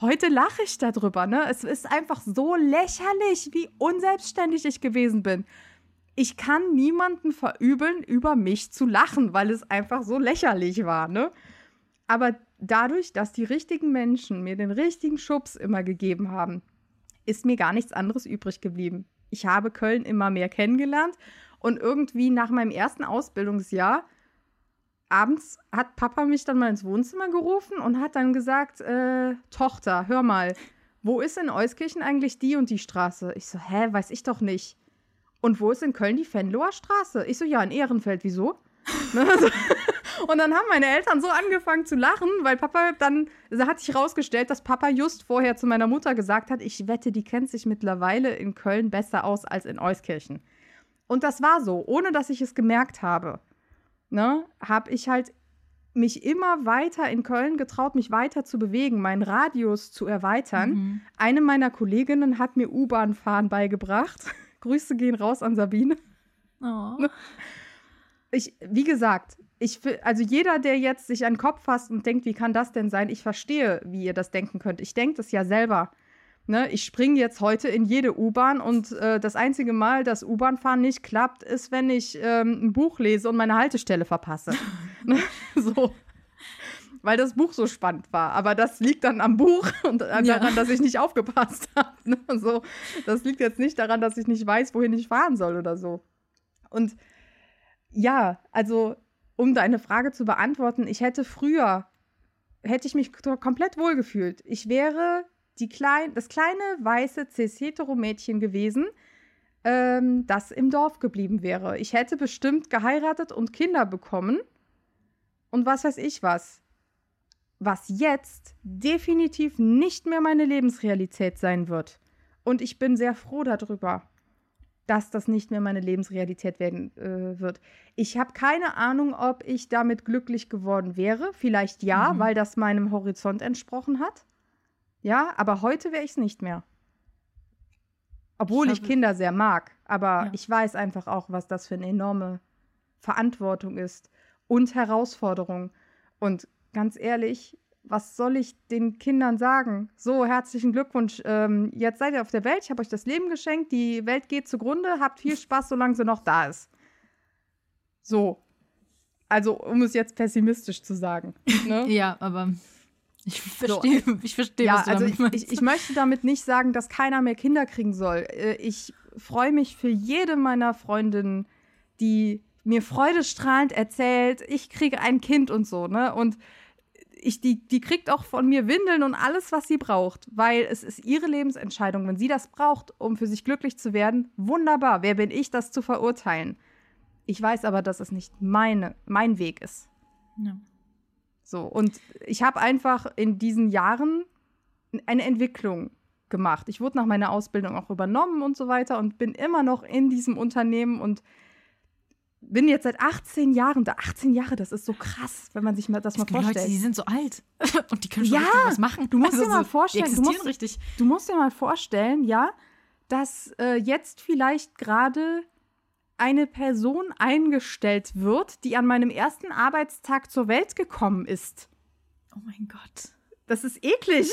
Heute lache ich darüber, ne? Es ist einfach so lächerlich, wie unselbstständig ich gewesen bin. Ich kann niemanden verübeln, über mich zu lachen, weil es einfach so lächerlich war, ne? Aber dadurch, dass die richtigen Menschen mir den richtigen Schubs immer gegeben haben, ist mir gar nichts anderes übrig geblieben. Ich habe Köln immer mehr kennengelernt und irgendwie nach meinem ersten Ausbildungsjahr abends hat Papa mich dann mal ins Wohnzimmer gerufen und hat dann gesagt, äh, Tochter, hör mal, wo ist in Euskirchen eigentlich die und die Straße? Ich so, hä, weiß ich doch nicht. Und wo ist in Köln die Fenloher Straße? Ich so, ja, in Ehrenfeld, wieso? Ne, und dann haben meine Eltern so angefangen zu lachen, weil Papa dann, da hat sich rausgestellt, dass Papa just vorher zu meiner Mutter gesagt hat, ich wette, die kennt sich mittlerweile in Köln besser aus als in Euskirchen. Und das war so, ohne dass ich es gemerkt habe ne, habe ich halt mich immer weiter in Köln getraut, mich weiter zu bewegen, meinen Radius zu erweitern. Mhm. Eine meiner Kolleginnen hat mir U-Bahn-Fahren beigebracht. Grüße gehen raus an Sabine. Oh. Ich, wie gesagt, ich, also jeder, der jetzt sich an den Kopf fasst und denkt, wie kann das denn sein? Ich verstehe, wie ihr das denken könnt. Ich denke das ja selber. Ne, ich springe jetzt heute in jede U-Bahn und äh, das einzige Mal, dass U-Bahn-Fahren nicht klappt, ist, wenn ich ähm, ein Buch lese und meine Haltestelle verpasse. ne? So. Weil das Buch so spannend war. Aber das liegt dann am Buch und ja. daran, dass ich nicht aufgepasst habe. Ne? So. Das liegt jetzt nicht daran, dass ich nicht weiß, wohin ich fahren soll oder so. Und ja, also um deine Frage zu beantworten, ich hätte früher, hätte ich mich komplett wohlgefühlt. Ich wäre die klein, das kleine weiße cis-hetero-Mädchen gewesen, ähm, das im Dorf geblieben wäre. Ich hätte bestimmt geheiratet und Kinder bekommen. Und was weiß ich was. Was jetzt definitiv nicht mehr meine Lebensrealität sein wird. Und ich bin sehr froh darüber, dass das nicht mehr meine Lebensrealität werden äh, wird. Ich habe keine Ahnung, ob ich damit glücklich geworden wäre. Vielleicht ja, mhm. weil das meinem Horizont entsprochen hat. Ja, aber heute wäre ich es nicht mehr. Obwohl ich, ich Kinder sehr mag. Aber ja. ich weiß einfach auch, was das für eine enorme Verantwortung ist und Herausforderung. Und ganz ehrlich, was soll ich den Kindern sagen? So, herzlichen Glückwunsch. Ähm, jetzt seid ihr auf der Welt. Ich habe euch das Leben geschenkt. Die Welt geht zugrunde. Habt viel Spaß, solange sie noch da ist. So. Also, um es jetzt pessimistisch zu sagen. Ne? ja, aber ich verstehe, so, ich verstehe, ja, was du also damit meinst. Ich, ich, möchte damit nicht sagen, dass keiner mehr Kinder kriegen soll. Äh, ich freue mich für jede meiner Freundinnen, die mir freudestrahlend erzählt, ich kriege ein Kind und so, ne? Und ich, die, die kriegt auch von mir Windeln und alles, was sie braucht, weil es ist ihre Lebensentscheidung. Wenn sie das braucht, um für sich glücklich zu werden, wunderbar. Wer bin ich, das zu verurteilen? Ich weiß aber, dass es nicht meine, mein Weg ist. Ja. So, und ich habe einfach in diesen Jahren eine Entwicklung gemacht. Ich wurde nach meiner Ausbildung auch übernommen und so weiter und bin immer noch in diesem Unternehmen und bin jetzt seit 18 Jahren da. 18 Jahre, das ist so krass, wenn man sich mal das Es mal gibt vorstellt. Leute, die sind so alt und die können schon Ja, was machen. du musst Also dir mal vorstellen, du musst- richtig. Du musst dir mal vorstellen, ja, dass äh, jetzt vielleicht gerade eine Person eingestellt wird, die an meinem ersten Arbeitstag zur Welt gekommen ist. Oh mein Gott. Das ist eklig.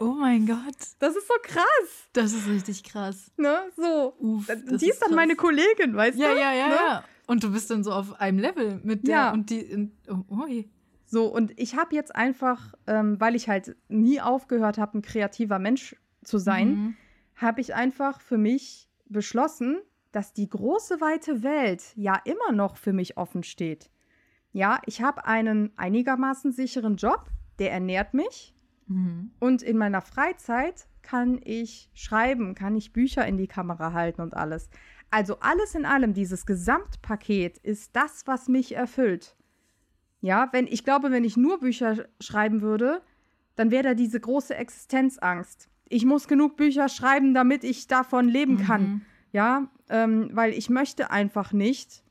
Oh mein Gott. Das ist so krass. Das ist richtig krass. Ne? So. Uff, die ist dann krass. meine Kollegin, weißt Ja, du? ja, ja, Ne? ja. Und du bist dann so auf einem Level mit der Ja. und die. in- Oh, ui. So, und ich habe jetzt einfach, ähm, weil ich halt nie aufgehört habe, ein kreativer Mensch zu sein, Mhm. habe ich einfach für mich beschlossen, dass die große weite Welt ja immer noch für mich offen steht. Ja, ich habe einen einigermaßen sicheren Job, der ernährt mich Mhm. und in meiner Freizeit kann ich schreiben, kann ich Bücher in die Kamera halten und alles. Also alles in allem, dieses Gesamtpaket ist das, was mich erfüllt. Ja, wenn ich glaube, wenn ich nur Bücher sch- schreiben würde, dann wäre da diese große Existenzangst. Ich muss genug Bücher schreiben, damit ich davon leben kann. Mhm. Ja, ähm, weil ich möchte einfach nicht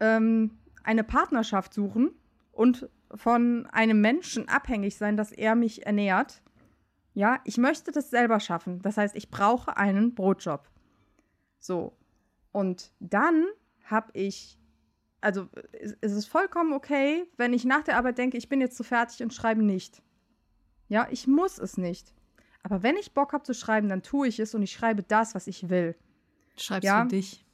ähm, eine Partnerschaft suchen und von einem Menschen abhängig sein, dass er mich ernährt. Ja, ich möchte das selber schaffen. Das heißt, ich brauche einen Brotjob. So. Und dann habe ich, also es es ist vollkommen okay, wenn ich nach der Arbeit denke, ich bin jetzt so fertig und schreibe nicht. Ja, ich muss es nicht. Aber wenn ich Bock habe zu schreiben, dann tue ich es und ich schreibe das, was ich will. Du schreibst Ja. für dich.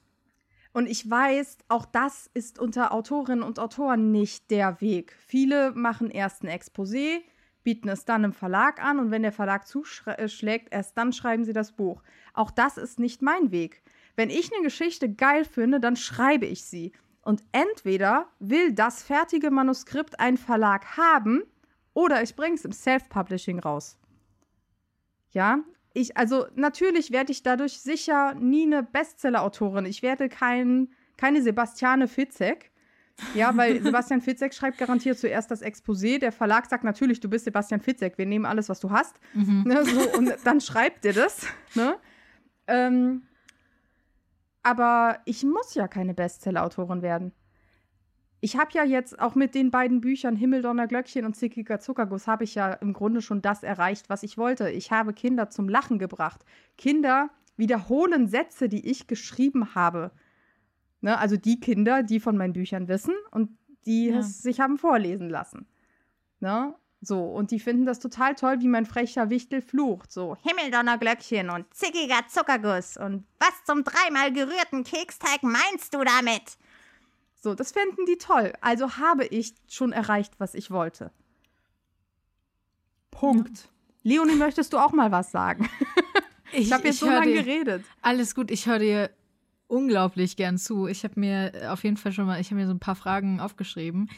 Und ich weiß, auch das ist unter Autorinnen und Autoren nicht der Weg. Viele machen erst ein Exposé, bieten es dann im Verlag an und wenn der Verlag zuschlägt, erst dann schreiben sie das Buch. Auch das ist nicht mein Weg. Wenn ich eine Geschichte geil finde, dann schreibe ich sie. Und entweder will das fertige Manuskript ein Verlag haben oder ich bringe es im Self-Publishing raus. Ja, ich, also natürlich werde ich dadurch sicher nie eine Bestseller-Autorin. Ich werde kein, keine Sebastiane Fitzek. Ja, weil Sebastian Fitzek schreibt garantiert zuerst das Exposé. Der Verlag sagt natürlich, du bist Sebastian Fitzek, wir nehmen alles, was du hast. Mhm. Ne, so, und dann schreibt er das. Ne? Ähm, aber ich muss ja keine Bestseller-Autorin werden. Ich habe ja jetzt auch mit den beiden Büchern Himmeldonner Glöckchen und Zickiger Zuckerguss habe ich ja im Grunde schon das erreicht, was ich wollte. Ich habe Kinder zum Lachen gebracht. Kinder wiederholen Sätze, die ich geschrieben habe. Ne, also die Kinder, die von meinen Büchern wissen und die Ja. es sich haben vorlesen lassen. Ne? So, und die finden das total toll, wie mein frecher Wichtel flucht. So, Himmeldonnerglöckchen und zickiger Zuckerguss und was zum dreimal gerührten Keksteig meinst du damit? So, das finden die toll. Also habe ich schon erreicht, was ich wollte. Punkt. Leonie, möchtest du auch mal was sagen? Ich habe jetzt so hör lange geredet. Alles gut, ich höre dir unglaublich gern zu. Ich habe mir auf jeden Fall schon mal, ich habe mir so ein paar Fragen aufgeschrieben,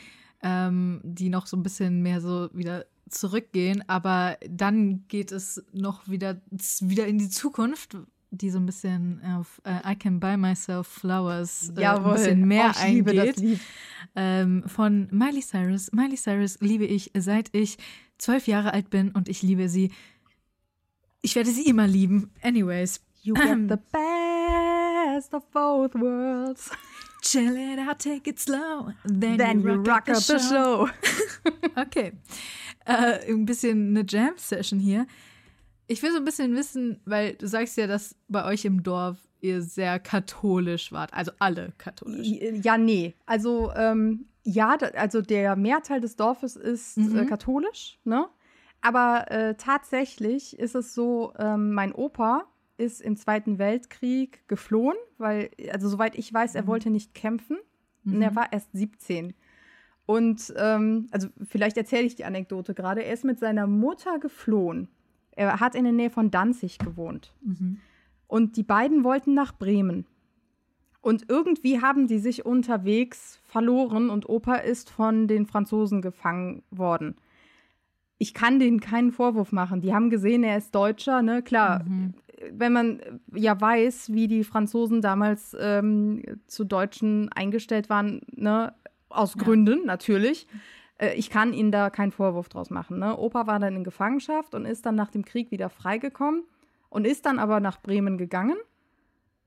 ähm, die noch so ein bisschen mehr so wieder zurückgehen, aber dann geht es noch wieder, wieder in die Zukunft, die so ein bisschen auf äh, I Can Buy Myself Flowers äh, ein bisschen mehr oh, eingeht. ähm, von Miley Cyrus. Miley Cyrus liebe ich, seit ich zwölf Jahre alt bin und ich liebe sie. Ich werde sie immer lieben. Anyways. You get the best of both worlds. Chill it out, take it slow. Then, Then you rock up the show. Okay. Äh, ein bisschen eine Jam-Session hier. Ich will so ein bisschen wissen, weil du sagst ja, dass bei euch im Dorf ihr sehr katholisch wart. Also alle katholisch. Ja, nee. Also, ähm, ja, also der Mehrteil des Dorfes ist Mhm. äh, katholisch, ne? Aber äh, tatsächlich ist es so, ähm, mein Opa ist im Zweiten Weltkrieg geflohen, weil, also soweit ich weiß, er Mhm. wollte nicht kämpfen. Und Mhm. er war erst 17. Und, ähm, also vielleicht erzähle ich die Anekdote gerade. Er ist mit seiner Mutter geflohen. Er hat in der Nähe von Danzig gewohnt. Mhm. Und die beiden wollten nach Bremen. Und irgendwie haben die sich unterwegs verloren und Opa ist von den Franzosen gefangen worden. Ich kann denen keinen Vorwurf machen. Die haben gesehen, er ist Deutscher, ne? Klar, Mhm. wenn man ja weiß, wie die Franzosen damals ähm, zu Deutschen eingestellt waren, ne? Aus Ja. Gründen natürlich. Äh, ich kann ihnen da keinen Vorwurf draus machen. Ne? Opa war dann in Gefangenschaft und ist dann nach dem Krieg wieder freigekommen und ist dann aber nach Bremen gegangen.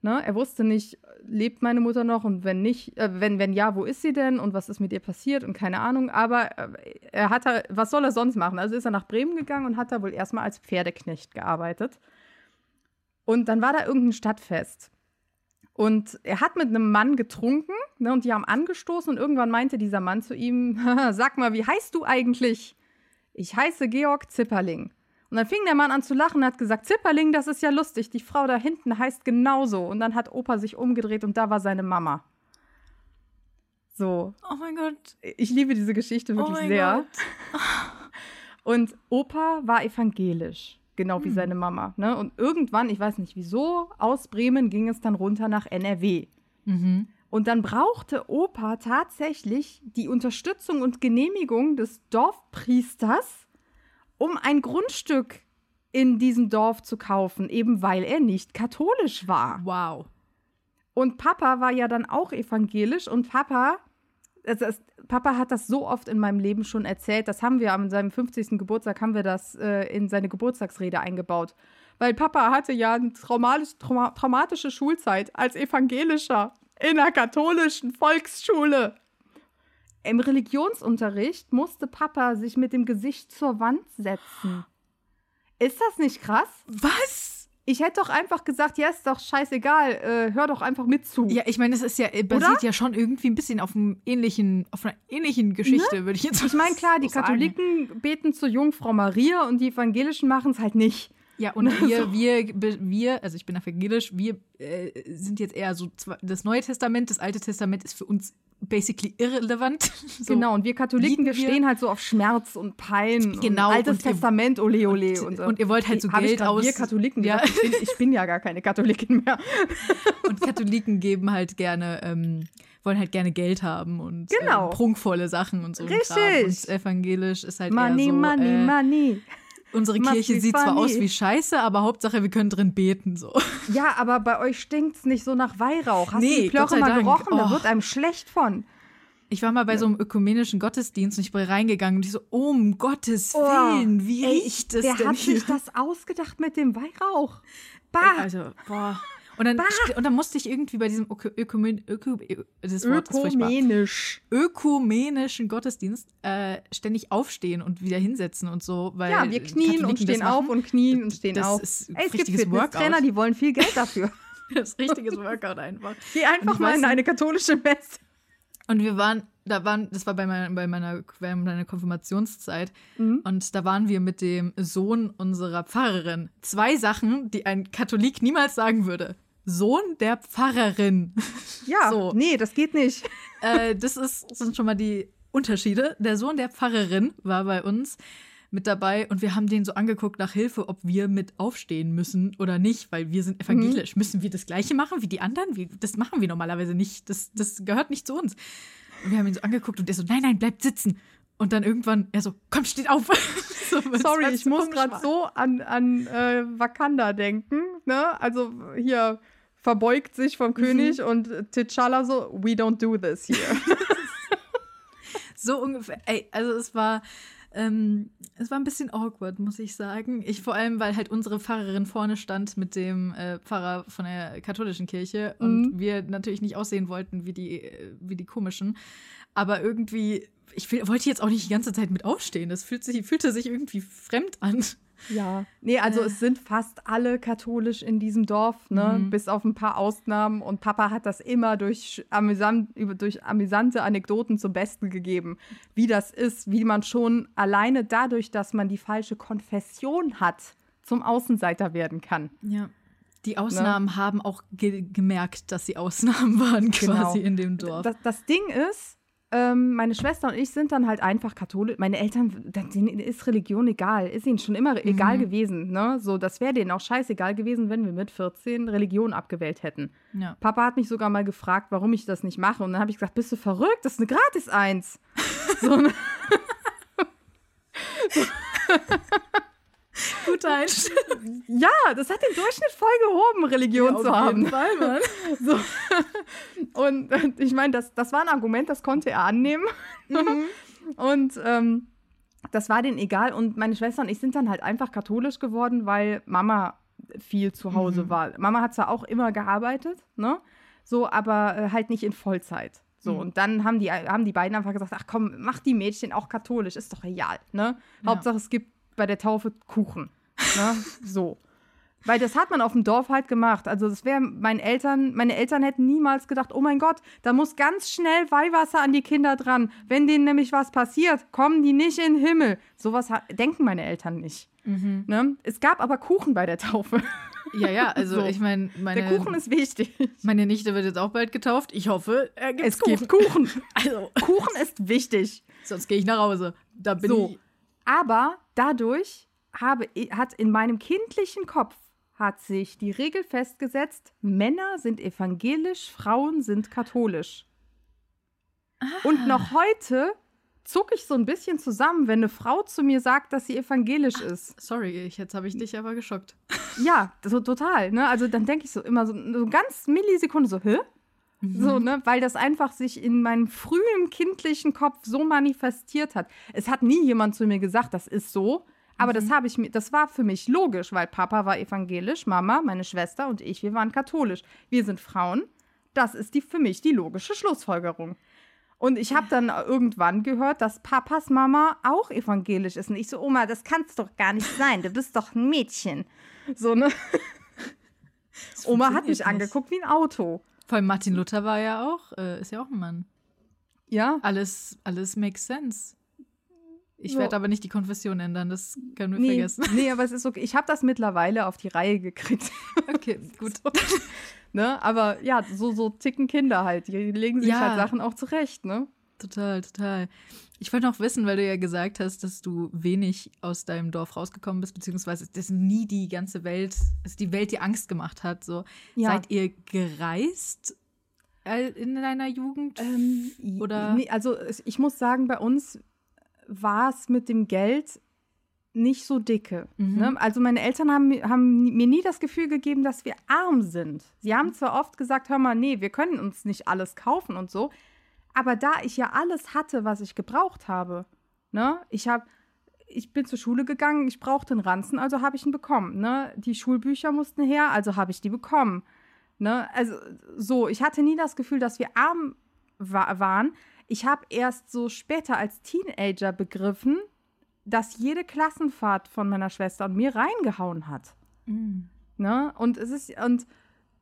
Ne? Er wusste nicht, lebt meine Mutter noch und wenn nicht, äh, wenn, wenn ja, wo ist sie denn und was ist mit ihr passiert und keine Ahnung. Aber äh, er hat da, was soll er sonst machen? Also ist er nach Bremen gegangen und hat da wohl erstmal als Pferdeknecht gearbeitet. Und dann war da irgendein Stadtfest. Und er hat mit einem Mann getrunken ne, und die haben angestoßen und irgendwann meinte dieser Mann zu ihm, sag mal, wie heißt du eigentlich? Ich heiße Georg Zipperling. Und dann fing der Mann an zu lachen und hat gesagt, Zipperling, das ist ja lustig, die Frau da hinten heißt genauso. Und dann hat Opa sich umgedreht und da war seine Mama. So, Oh mein Gott. ich liebe diese Geschichte Oh wirklich mein sehr. Gott. Und Opa war evangelisch, genau wie Hm. seine Mama. Ne? Und irgendwann, ich weiß nicht wieso, aus Bremen ging es dann runter nach NRW. Mhm. Und dann brauchte Opa tatsächlich die Unterstützung und Genehmigung des Dorfpriesters, um ein Grundstück in diesem Dorf zu kaufen, eben weil er nicht katholisch war. Wow. Und Papa war ja dann auch evangelisch und Papa, also es, Papa hat das so oft in meinem Leben schon erzählt, das haben wir an seinem 50. Geburtstag, haben wir das äh, in seine Geburtstagsrede eingebaut. Weil Papa hatte ja eine trauma, traumatische Schulzeit als Evangelischer in einer katholischen Volksschule. Im Religionsunterricht musste Papa sich mit dem Gesicht zur Wand setzen. Ist das nicht krass? Was? Ich hätte doch einfach gesagt, ja, ist doch scheißegal, äh, hör doch einfach mit zu. Ja, ich meine, das ist ja äh, basiert ja schon irgendwie ein bisschen auf einem ähnlichen, auf einer ähnlichen Geschichte, würde ich jetzt Ich meine, klar, die so sagen. Katholiken beten zur Jungfrau Maria und die Evangelischen machen es halt nicht. Ja, und wir, wir, wir, also ich bin evangelisch, wir äh, sind jetzt eher so das Neue Testament, das Alte Testament ist für uns basically irrelevant. So. Genau, und wir Katholiken, wir stehen halt so auf Schmerz und Pein Genau, und Altes und ihr- Testament, ole ole. und- Und, so. und ihr wollt halt so Geld aus- Wir Katholiken, Ja. ja. ich, bin, ich bin ja gar keine Katholikin mehr. Und Katholiken geben halt gerne, ähm, wollen halt gerne Geld haben und Genau. ähm, prunkvolle Sachen und so. Richtig. Und evangelisch ist halt Money, eher so, money, äh, money. Unsere Must Kirche sieht zwar funny. aus wie Scheiße, aber Hauptsache wir können drin beten so. Ja, aber bei euch stinkt's nicht so nach Weihrauch. Hast Nee, du die Plörre sei mal Dank. gerochen? Da Oh. wird einem schlecht von. Ich war mal bei so einem ökumenischen Gottesdienst und ich bin reingegangen und ich so, oh, um Gottes Oh, Willen, wie Ey, riecht es Wer denn hat hier? sich das ausgedacht mit dem Weihrauch? Bah! Also, boah. Und dann, und dann musste ich irgendwie bei diesem Öko, Ökumen, Öko, das Wort. Ökumenisch. ökumenischen Gottesdienst äh, ständig aufstehen und wieder hinsetzen und so, weil Ja, wir knien Katholiken und stehen auf und knien und stehen Das auf. ist Ey, es gibt Fitnesstrainer, die wollen viel Geld dafür. Das ist richtiges Workout einfach. Geh einfach mal in eine katholische Messe. Und wir waren, da waren, das war bei meiner, bei meiner, während meiner Konfirmationszeit. Mhm. Und da waren wir mit dem Sohn unserer Pfarrerin. Zwei Sachen, die ein Katholik niemals sagen würde. Sohn der Pfarrerin. Ja, So. nee, das geht nicht. äh, das ist, sind schon mal die Unterschiede. Der Sohn der Pfarrerin war bei uns mit dabei und wir haben den so angeguckt nach Hilfe, ob wir mit aufstehen müssen oder nicht, weil wir sind evangelisch. Müssen wir das Gleiche machen wie die anderen? Wir, das machen wir normalerweise nicht. Das, das gehört nicht zu uns. Und wir haben ihn so angeguckt und der so, nein, nein, bleibt sitzen. Und dann irgendwann, er so, komm, steht auf. so, Sorry, ich muss gerade so an, an äh, Wakanda denken. Ne? Also hier verbeugt sich vom König und T'Challa so, we don't do this here. So ungefähr. Ey, also es war, ähm, es war ein bisschen awkward, muss ich sagen. Ich vor allem, weil halt unsere Pfarrerin vorne stand mit dem äh, Pfarrer von der katholischen Kirche und wir natürlich nicht aussehen wollten wie die, äh, wie die komischen. Aber irgendwie, ich will, wollte jetzt auch nicht die ganze Zeit mit aufstehen. Das fühlt sich, fühlte sich irgendwie fremd an. Ja. Nee, also es sind fast alle katholisch in diesem Dorf, ne? Mhm. Bis auf ein paar Ausnahmen. Und Papa hat das immer durch, amüsant, durch amüsante Anekdoten zum Besten gegeben, wie das ist, wie man schon alleine dadurch, dass man die falsche Konfession hat, zum Außenseiter werden kann. Ja. Die Ausnahmen haben auch ge gemerkt, dass sie Ausnahmen waren Genau. quasi in dem Dorf. Das, das Ding ist, ähm, meine Schwester und ich sind dann halt einfach katholisch. Meine Eltern, denen ist Religion egal, ist ihnen schon immer mhm. egal gewesen. Ne? So, das wäre denen auch scheißegal gewesen, wenn wir mit 14 Religion abgewählt hätten. Ja. Papa hat mich sogar mal gefragt, warum ich das nicht mache. Und dann habe ich gesagt, bist du verrückt? Das ist eine Gratis-Eins. so, so. Gute Einstellung. Ja, das hat den Durchschnitt voll gehoben, Religion ja, zu haben. Fall, Mann. So. Und ich meine, das, das war ein Argument, das konnte er annehmen. Mhm. Und ähm, das war denen egal. Und meine Schwester und ich sind dann halt einfach katholisch geworden, weil Mama viel zu Hause mhm. war. Mama hat zwar auch immer gearbeitet, ne? So, aber äh, halt nicht in Vollzeit. So, mhm. und dann haben die, haben die beiden einfach gesagt, ach komm, mach die Mädchen auch katholisch, ist doch real, ne? Ja. Hauptsache es gibt bei der Taufe Kuchen. Ne? so. Weil das hat man auf dem Dorf halt gemacht. Also das wäre meinen Eltern, meine Eltern hätten niemals gedacht, oh mein Gott, da muss ganz schnell Weihwasser an die Kinder dran. Wenn denen nämlich was passiert, kommen die nicht in den Himmel. Sowas denken meine Eltern nicht. Mhm. Ne? Es gab aber Kuchen bei der Taufe. Ja, ja, also so. ich mein, meine. Der Kuchen ist wichtig. Meine Nichte wird jetzt auch bald getauft. Ich hoffe, er es Kuchen. gibt Kuchen. Also Kuchen ist wichtig. Sonst gehe ich nach Hause. Da bin so. ich. Aber dadurch habe, hat in meinem kindlichen Kopf hat sich die Regel festgesetzt, Männer sind evangelisch, Frauen sind katholisch. Ah. Und noch heute zucke ich so ein bisschen zusammen, wenn eine Frau zu mir sagt, dass sie evangelisch ist. Sorry, ich, jetzt habe ich dich aber geschockt. Ja, so total. Ne? Also dann denke ich so immer so, so ganz Millisekunde so, hä? Mhm. So, ne, weil das einfach sich in meinem frühen kindlichen Kopf so manifestiert hat. Es hat nie jemand zu mir gesagt, das ist so, aber mhm. das habe ich mir, das war für mich logisch, weil Papa war evangelisch, Mama, meine Schwester und ich, wir waren katholisch. Wir sind Frauen. Das ist die für mich die logische Schlussfolgerung. Und ich habe dann irgendwann gehört, dass Papas Mama auch evangelisch ist. Und ich so, Oma, das kannst doch gar nicht sein. Du bist doch ein Mädchen. So, ne? Oma hat mich nicht. angeguckt wie ein Auto. Vor allem Martin Luther war ja auch, äh, ist ja auch ein Mann. Ja. Alles, alles makes sense. Ich so. werde aber nicht die Konfession ändern, das können wir nee, vergessen. Nee, aber es ist okay. Ich habe das mittlerweile auf die Reihe gekriegt. Okay, gut. So. ne? Aber ja, so, so ticken Kinder halt. Die legen sich ja. halt Sachen auch zurecht, ne? Total, total. Ich wollte noch wissen, weil du ja gesagt hast, dass du wenig aus deinem Dorf rausgekommen bist, beziehungsweise dass nie die ganze Welt, dass die Welt dir Angst gemacht hat. So. Ja. Seid ihr gereist in deiner Jugend? Ähm, Oder? Nee, also ich muss sagen, bei uns war es mit dem Geld nicht so dicke. Mhm. Ne? Also meine Eltern haben, haben mir nie das Gefühl gegeben, dass wir arm sind. Sie haben zwar oft gesagt, hör mal, nee, wir können uns nicht alles kaufen und so, aber da ich ja alles hatte, was ich gebraucht habe, ne, ich habe ich bin zur Schule gegangen, ich brauchte einen Ranzen, also habe ich ihn bekommen. Ne? Die Schulbücher mussten her, also habe ich die bekommen. Ne? Also so, ich hatte nie das Gefühl, dass wir arm wa waren. Ich habe erst so später als Teenager begriffen, dass jede Klassenfahrt von meiner Schwester und mir reingehauen hat. Mhm. Ne? Und es ist und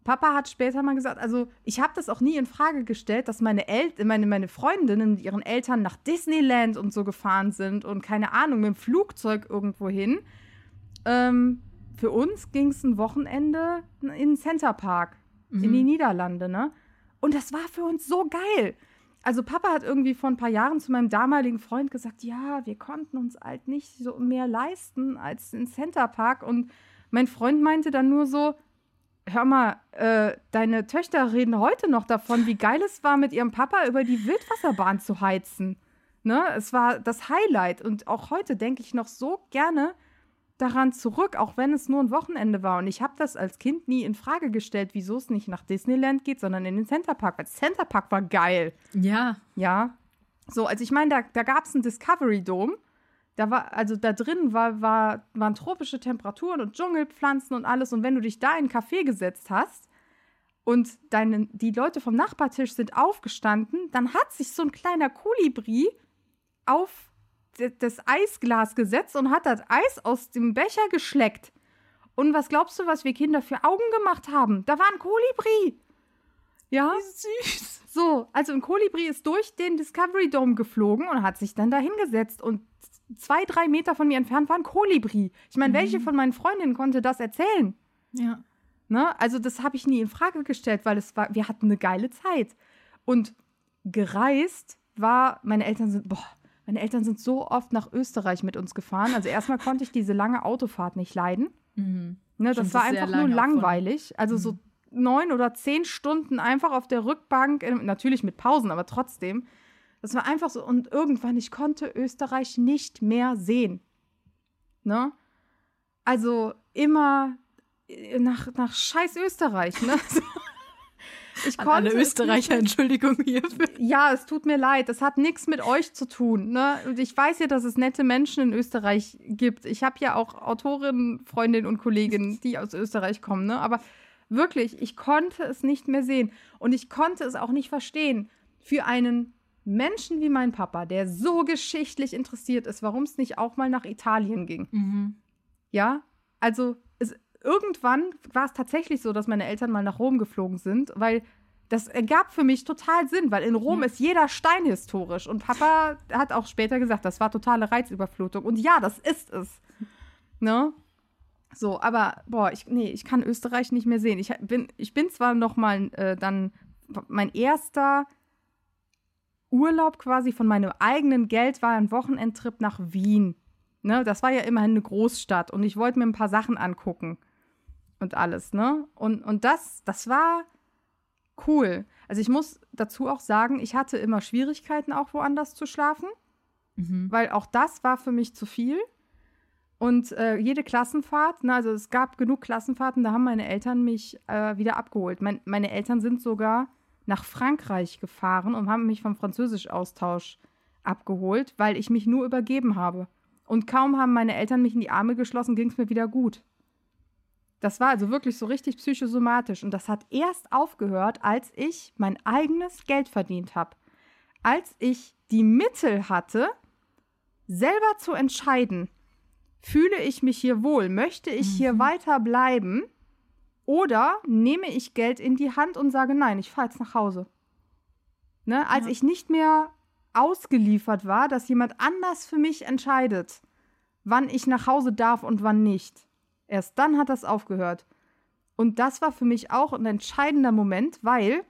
Papa hat später mal gesagt, also ich habe das auch nie in Frage gestellt, dass meine, El meine, meine Freundinnen mit ihren Eltern nach Disneyland und so gefahren sind und keine Ahnung, mit dem Flugzeug irgendwo hin. Ähm, für uns ging es ein Wochenende in den Center Park mhm. in die mhm. Niederlande, ne? Und das war für uns so geil. Also Papa hat irgendwie vor ein paar Jahren zu meinem damaligen Freund gesagt, ja, wir konnten uns halt nicht so mehr leisten als in Center Park. Und mein Freund meinte dann nur so, hör mal, äh, deine Töchter reden heute noch davon, wie geil es war, mit ihrem Papa über die Wildwasserbahn zu heizen. Ne? Es war das Highlight. Und auch heute denke ich noch so gerne daran zurück, auch wenn es nur ein Wochenende war. Und ich habe das als Kind nie in Frage gestellt, wieso es nicht nach Disneyland geht, sondern in den Centerpark. Weil Centerpark war geil. Ja. Ja. So, also ich meine, da, da gab es einen Discovery Dome da war, also da drin war, war, waren tropische Temperaturen und Dschungelpflanzen und alles. Und wenn du dich da in einen Café gesetzt hast und deine, die Leute vom Nachbartisch sind aufgestanden, dann hat sich so ein kleiner Kolibri auf das Eisglas gesetzt und hat das Eis aus dem Becher geschleckt. Und was glaubst du, was wir Kinder für Augen gemacht haben? Da war ein Kolibri. Ja. Wie süß. So, also ein Kolibri ist durch den Discovery Dome geflogen und hat sich dann da hingesetzt. Und zwei, drei Meter von mir entfernt war ein Kolibri. Ich meine, mhm. welche von meinen Freundinnen konnte das erzählen? Ja. Ne? Also, das habe ich nie in Frage gestellt, weil es war, wir hatten eine geile Zeit. Und gereist war, meine Eltern sind, boah, meine Eltern sind so oft nach Österreich mit uns gefahren. Also erstmal konnte ich diese lange Autofahrt nicht leiden. Mhm. Ne, das Stimmt, war das einfach nur lange auch von- langweilig. Also so neun oder zehn Stunden einfach auf der Rückbank, äh, natürlich mit Pausen, aber trotzdem. Das war einfach so. Und irgendwann, ich konnte Österreich nicht mehr sehen. Ne? Also immer äh, nach, nach scheiß Österreich. Ne? Ich An alle Österreicher, Entschuldigung hierfür. ja, es tut mir leid. Das hat nichts mit euch zu tun. Ne? Und ich weiß ja, dass es nette Menschen in Österreich gibt. Ich habe ja auch Autorinnen, Freundinnen und Kolleginnen, die aus Österreich kommen. Ne? Aber wirklich, ich konnte es nicht mehr sehen. Und ich konnte es auch nicht verstehen. Für einen Menschen wie mein Papa, der so geschichtlich interessiert ist, warum es nicht auch mal nach Italien ging. Mhm. Ja, also es, irgendwann war es tatsächlich so, dass meine Eltern mal nach Rom geflogen sind, weil das ergab für mich total Sinn, weil in Rom Ja. ist jeder Stein historisch. Und Papa hat auch später gesagt, das war totale Reizüberflutung. Und ja, das ist es. Ne? So, aber boah, ich, nee, ich kann Österreich nicht mehr sehen. Ich bin, ich bin zwar noch mal äh, dann mein erster Urlaub quasi von meinem eigenen Geld war ein Wochenendtrip nach Wien. Ne, das war ja immerhin eine Großstadt und ich wollte mir ein paar Sachen angucken und alles, ne? Und, und das, das war cool. Also ich muss dazu auch sagen, ich hatte immer Schwierigkeiten, auch woanders zu schlafen, Mhm. weil auch das war für mich zu viel. Und äh, jede Klassenfahrt, ne, also es gab genug Klassenfahrten, da haben meine Eltern mich äh, wieder abgeholt. Mein, meine Eltern sind sogar nach Frankreich gefahren und haben mich vom Französisch-Austausch abgeholt, weil ich mich nur übergeben habe. Und kaum haben meine Eltern mich in die Arme geschlossen, ging es mir wieder gut. Das war also wirklich so richtig psychosomatisch. Und das hat erst aufgehört, als ich mein eigenes Geld verdient habe. Als ich die Mittel hatte, selber zu entscheiden, fühle ich mich hier wohl, möchte ich hier weiter bleiben oder nehme ich Geld in die Hand und sage, nein, ich fahre jetzt nach Hause. Ne? Als Ja. ich nicht mehr ausgeliefert war, dass jemand anders für mich entscheidet, wann ich nach Hause darf und wann nicht. Erst dann hat das aufgehört. Und das war für mich auch ein entscheidender Moment, weil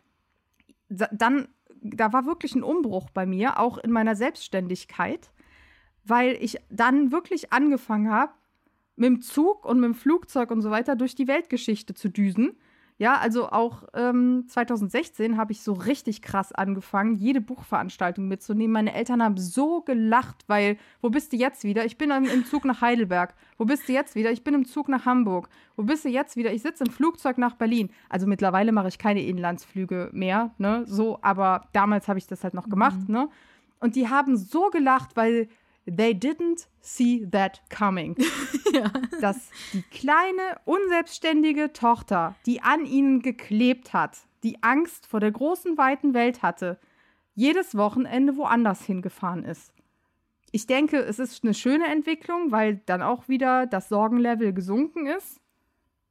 dann, da war wirklich ein Umbruch bei mir, auch in meiner Selbstständigkeit, weil ich dann wirklich angefangen habe, mit dem Zug und mit dem Flugzeug und so weiter durch die Weltgeschichte zu düsen. Ja, also auch ähm, 2016 habe ich so richtig krass angefangen, jede Buchveranstaltung mitzunehmen. Meine Eltern haben so gelacht, weil, wo bist du jetzt wieder? Ich bin im, im Zug nach Heidelberg. Wo bist du jetzt wieder? Ich bin im Zug nach Hamburg. Wo bist du jetzt wieder? Ich sitze im Flugzeug nach Berlin. Also mittlerweile mache ich keine Inlandsflüge mehr, ne? So, aber damals habe ich das halt noch gemacht, ne? Und die haben so gelacht, weil they didn't see that coming Ja. dass die kleine, unselbstständige Tochter, die an ihnen geklebt hat, die Angst vor der großen, weiten Welt hatte, jedes Wochenende woanders hingefahren ist. Ich denke, es ist eine schöne Entwicklung, weil dann auch wieder das Sorgenlevel gesunken ist.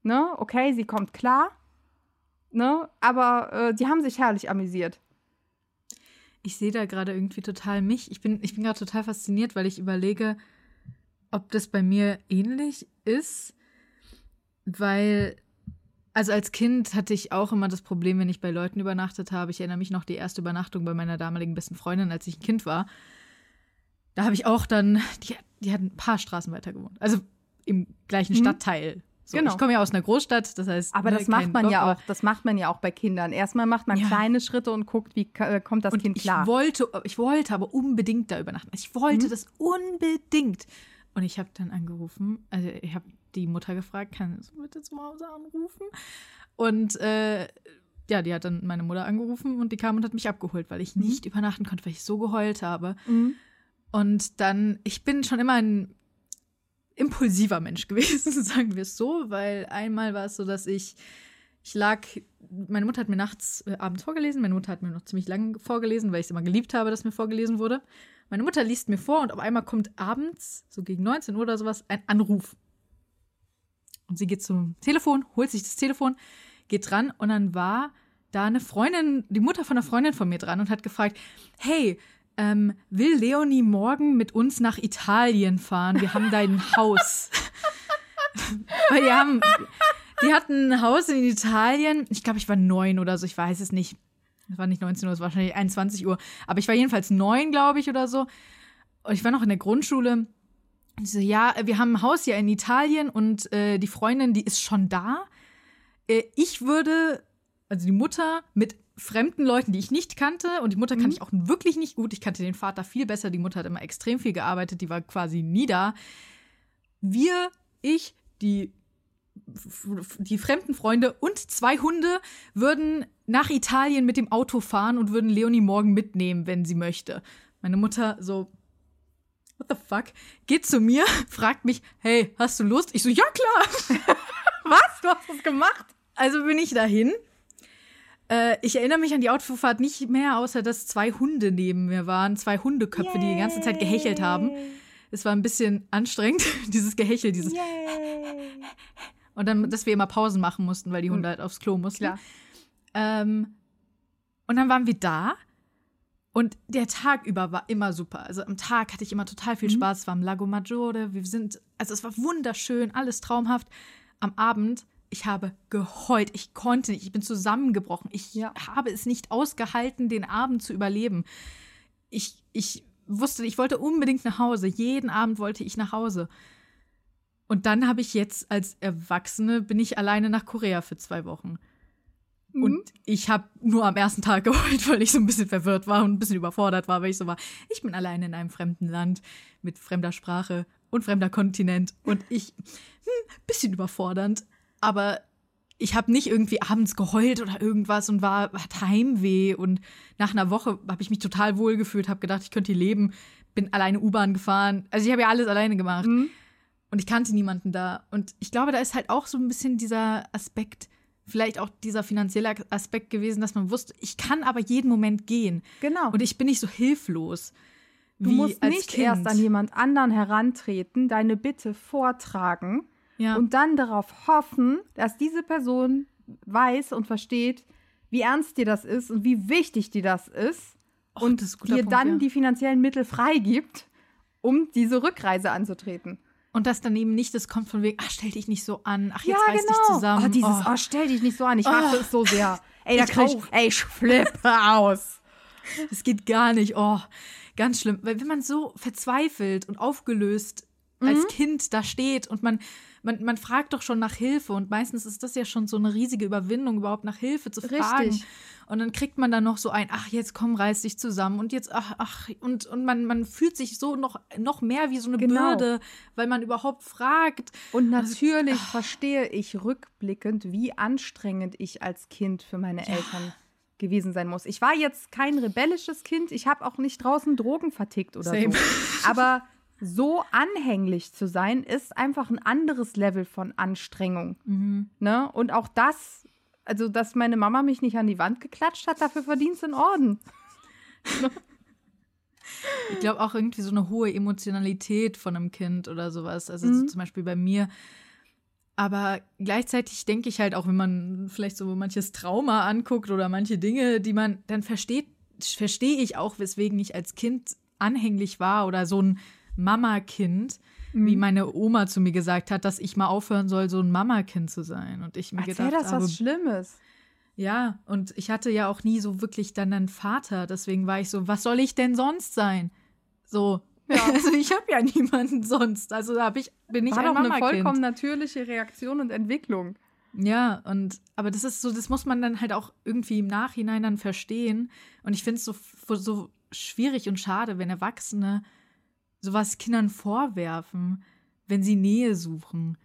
Ne? Okay, sie kommt klar. Ne? Aber äh, die haben sich herrlich amüsiert. Ich sehe da gerade irgendwie total mich. Ich bin, ich bin gerade total fasziniert, weil ich überlege, ob das bei mir ähnlich ist. Weil, also als Kind hatte ich auch immer das Problem, wenn ich bei Leuten übernachtet habe. Ich erinnere mich noch die erste Übernachtung bei meiner damaligen besten Freundin, als ich ein Kind war. Da habe ich auch dann, die, die hat ein paar Straßen weiter gewohnt. Also im gleichen Mhm. So, Genau. Ich komme ja aus einer Großstadt, das heißt. Aber ne, das macht man Dorf, ja auch, das macht man ja auch bei Kindern. Erstmal macht man Ja. kleine Schritte und guckt, wie äh, kommt das Und Kind ich klar. wollte, ich wollte aber unbedingt da übernachten. Ich wollte Mhm. das unbedingt. Und ich habe dann angerufen, also ich habe die Mutter gefragt, kannst du bitte zu Hause anrufen? Und äh, ja, die hat dann meine Mutter angerufen und die kam und hat mich abgeholt, weil ich Mhm. nicht übernachten konnte, weil ich so geheult habe. Mhm. Und dann, ich bin schon immer ein impulsiver Mensch gewesen, sagen wir es so, weil einmal war es so, dass ich, ich lag, meine Mutter hat mir nachts, äh, abends vorgelesen, meine Mutter hat mir noch ziemlich lang vorgelesen, weil ich es immer geliebt habe, dass mir vorgelesen wurde. Meine Mutter liest mir vor und auf einmal kommt abends, so gegen 19 Uhr oder sowas, ein Anruf. Und sie geht zum Telefon, holt sich das Telefon, geht dran und dann war da eine Freundin, die Mutter von einer Freundin von mir dran und hat gefragt, hey, ähm, will Leonie morgen mit uns nach Italien fahren? Wir haben da ein Haus. Weil die haben, die hatten ein Haus in Italien. Ich glaube, ich war neun oder so, ich weiß es nicht. Das war nicht 19 Uhr, das war wahrscheinlich 21 Uhr. Aber ich war jedenfalls neun, glaube ich, oder so. Und ich war noch in der Grundschule. Und sie so, ja, wir haben ein Haus hier in Italien und äh, die Freundin, die ist schon da. Äh, ich würde, also die Mutter, mit fremden Leuten, die ich nicht kannte, und die Mutter Mhm. kannte ich auch wirklich nicht gut. Ich kannte den Vater viel besser. Die Mutter hat immer extrem viel gearbeitet, die war quasi nie da. Wir, ich, die die fremden Freunde und zwei Hunde würden nach Italien mit dem Auto fahren und würden Leonie morgen mitnehmen, wenn sie möchte. Meine Mutter so, what the fuck, geht zu mir, fragt mich, hey, hast du Lust? Ich so, ja klar. Was? Du hast das gemacht? Also bin ich dahin. Äh, ich erinnere mich an die Autofahrt nicht mehr, außer dass zwei Hunde neben mir waren, zwei Hundeköpfe, die die ganze Zeit gehechelt haben. Es war ein bisschen anstrengend, dieses Gehechel, dieses und dann, dass wir immer Pausen machen mussten, weil die Hunde halt aufs Klo mussten. Klar. Ähm, und dann waren wir da und der Tag über war immer super. Also am Tag hatte ich immer total viel Spaß. Es war im Lago Maggiore. Wir sind, also es war wunderschön, alles traumhaft. Am Abend, ich habe geheult. Ich konnte nicht. Ich bin zusammengebrochen. Ich Ja. habe es nicht ausgehalten, den Abend zu überleben. Ich, ich wusste, ich wollte unbedingt nach Hause. Jeden Abend wollte ich nach Hause. Und dann habe ich jetzt als Erwachsene bin ich alleine nach Korea für zwei Wochen. Mhm. Und ich habe nur am ersten Tag geheult, weil ich so ein bisschen verwirrt war und ein bisschen überfordert war, weil ich so war, ich bin alleine in einem fremden Land mit fremder Sprache und fremder Kontinent und ich hm, bisschen überfordernd, aber ich habe nicht irgendwie abends geheult oder irgendwas und war hat Heimweh und nach einer Woche habe ich mich total wohl gefühlt, habe gedacht, ich könnte hier leben, bin alleine U-Bahn gefahren. Also ich habe ja alles alleine gemacht Mhm. und ich kannte niemanden da. Und ich glaube, da ist halt auch so ein bisschen dieser Aspekt, vielleicht auch dieser finanzielle Aspekt gewesen, dass man wusste, ich kann aber jeden Moment gehen. Genau. Und ich bin nicht so hilflos. du wie musst als nicht kind. erst an jemand anderen herantreten, deine Bitte vortragen ja. und dann darauf hoffen, dass diese Person weiß und versteht, wie ernst dir das ist und wie wichtig dir das ist Och, und das ist dir Punkt, dann ja. die finanziellen Mittel freigibt, um diese Rückreise anzutreten. Und dass dann eben nicht das kommt von wegen, ach, stell dich nicht so an, ach, jetzt ja, reiß genau. dich zusammen. Oh, dieses, oh. oh. stell dich nicht so an. Ich hasse Oh. es so sehr. Ey, da Ich krieg ich, ey, ich flippe aus. Das geht gar nicht. Oh, ganz schlimm. Weil wenn man so verzweifelt und aufgelöst Mhm. als Kind da steht und man, man, man fragt doch schon nach Hilfe und meistens ist das ja schon so eine riesige Überwindung, überhaupt nach Hilfe zu fragen. Richtig. Und dann kriegt man dann noch so ein, ach, jetzt komm, reiß dich zusammen und jetzt, ach, ach, und, und man, man fühlt sich so noch, noch mehr wie so eine Genau. Bürde, weil man überhaupt fragt. Und natürlich verstehe ich rückblickend, wie anstrengend ich als Kind für meine Eltern gewesen sein muss. Ich war jetzt kein rebellisches Kind, ich habe auch nicht draußen Drogen vertickt oder Same. so. Aber so anhänglich zu sein, ist einfach ein anderes Level von Anstrengung. Mhm. Ne? Und auch das, also dass meine Mama mich nicht an die Wand geklatscht hat, dafür verdient sie einen Orden. Ich glaube auch irgendwie so eine hohe Emotionalität von einem Kind oder sowas. Also so Mhm. zum Beispiel bei mir. Aber gleichzeitig denke ich halt auch, wenn man vielleicht so manches Trauma anguckt oder manche Dinge, die man, dann versteht, verstehe ich auch, weswegen ich als Kind anhänglich war oder so ein Mama-Kind, Mhm. wie meine Oma zu mir gesagt hat, dass ich mal aufhören soll, so ein Mama-Kind zu sein. Und ich mir Als gedacht das habe, was Schlimmes. ja, und ich hatte ja auch nie so wirklich dann einen Vater. Deswegen war ich so, was soll ich denn sonst sein? So. Ja. Also ich habe ja niemanden sonst. Also hab ich, bin ich War ein doch eine vollkommen natürliche Reaktion und Entwicklung. Ja, und aber das ist so, das muss man dann halt auch irgendwie im Nachhinein dann verstehen. Und ich finde es so, so schwierig und schade, wenn Erwachsene sowas Kindern vorwerfen, wenn sie Nähe suchen.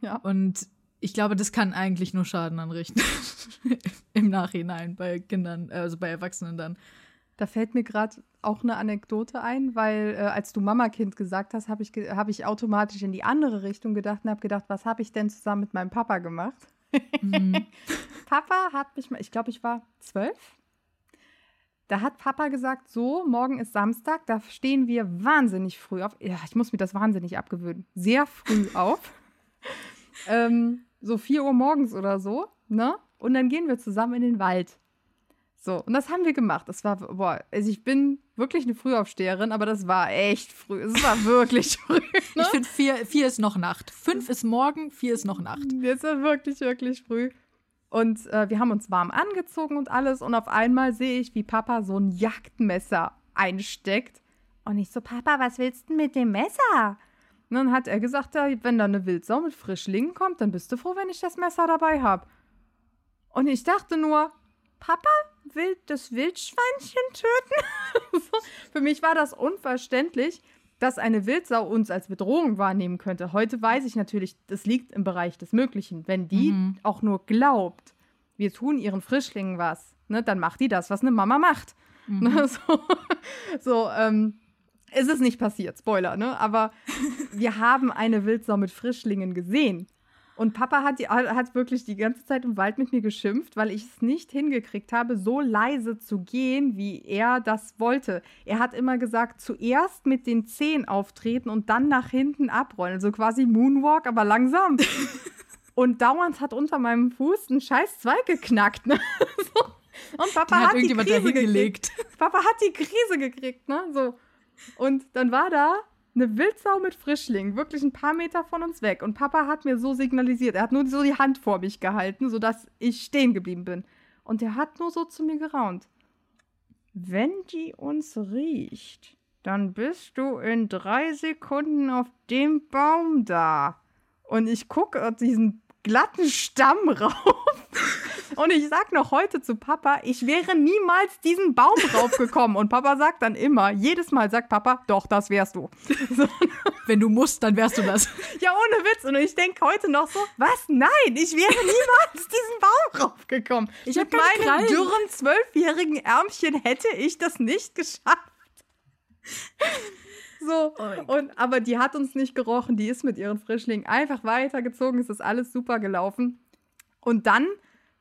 Ja. Und ich glaube, das kann eigentlich nur Schaden anrichten. Im Nachhinein bei Kindern, also bei Erwachsenen dann. Da fällt mir gerade auch eine Anekdote ein, weil äh, als du Mama-Kind gesagt hast, habe ich, ge hab ich automatisch in die andere Richtung gedacht und habe gedacht, was habe ich denn zusammen mit meinem Papa gemacht? Mhm. Papa hat mich mal, ich glaube, ich war zwölf. Da hat Papa gesagt, so, morgen ist Samstag, da stehen wir wahnsinnig früh auf. Ja, ich muss mir das wahnsinnig abgewöhnen. Sehr früh auf. ähm, so 4 Uhr morgens oder so, ne? Und dann gehen wir zusammen in den Wald. So, und das haben wir gemacht. Das war, boah, also ich bin wirklich eine Frühaufsteherin, aber das war echt früh. Es war wirklich früh. Ne? Ich finde, vier, vier ist noch Nacht. Fünf ist morgen, vier ist noch Nacht. Das war wirklich, wirklich früh. Und äh, wir haben uns warm angezogen und alles. Und auf einmal sehe ich, wie Papa so ein Jagdmesser einsteckt. Und ich so, Papa, was willst du mit dem Messer? Und dann hat er gesagt, ja, wenn da eine Wildsau mit Frischlingen kommt, dann bist du froh, wenn ich das Messer dabei habe. Und ich dachte nur, Papa will das Wildschweinchen töten? Für mich war das unverständlich, dass eine Wildsau uns als Bedrohung wahrnehmen könnte. Heute weiß ich natürlich, das liegt im Bereich des Möglichen. Wenn die Mhm. auch nur glaubt, wir tun ihren Frischlingen was, ne, dann macht die das, was eine Mama macht. Ne, so, so ähm, ist es nicht passiert, Spoiler, ne? Aber wir haben eine Wildsau mit Frischlingen gesehen. Und Papa hat, die, hat wirklich die ganze Zeit im Wald mit mir geschimpft, weil ich es nicht hingekriegt habe, so leise zu gehen, wie er das wollte. Er hat immer gesagt, zuerst mit den Zehen auftreten und dann nach hinten abrollen. Also quasi Moonwalk, aber langsam. und dauernd hat unter meinem Fuß ein scheiß Zweig geknackt. Ne? So. Und Papa hat hat, die irgendjemand Krise dahin gekriegt. gelegt. Papa hat die Krise gekriegt, ne? So. Und dann war da eine Wildsau mit Frischlingen, wirklich ein paar Meter von uns weg. Und Papa hat mir so signalisiert, er hat nur so die Hand vor mich gehalten, sodass ich stehen geblieben bin. Und er hat nur so zu mir geraunt. Wenn die uns riecht, dann bist du in drei Sekunden auf dem Baum da. Und ich gucke diesen glatten Stamm rauf. Und ich sag noch heute zu Papa, ich wäre niemals diesen Baum raufgekommen. Und Papa sagt dann immer, jedes Mal sagt Papa, doch, das wärst du. So, Wenn du musst, dann wärst du das. ja, ohne Witz. Und ich denke heute noch so, was? Nein, ich wäre niemals diesen Baum raufgekommen. Ich Mit meinen Krallen. dürren zwölfjährigen Ärmchen hätte ich das nicht geschafft. So, Oh und, aber die hat uns nicht gerochen, die ist mit ihren Frischlingen einfach weitergezogen, es ist alles super gelaufen. Und dann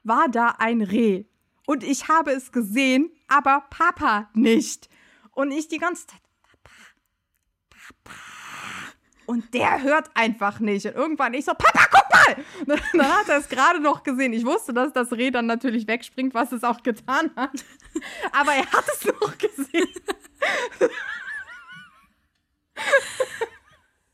war da ein Reh. Und ich habe es gesehen, aber Papa nicht. Und ich die ganze Zeit, Papa, Papa. Und der hört einfach nicht. Und irgendwann ich so, Papa, guck mal! Und dann hat er es gerade noch gesehen. Ich wusste, dass das Reh dann natürlich wegspringt, was es auch getan hat. Aber er hat es noch gesehen.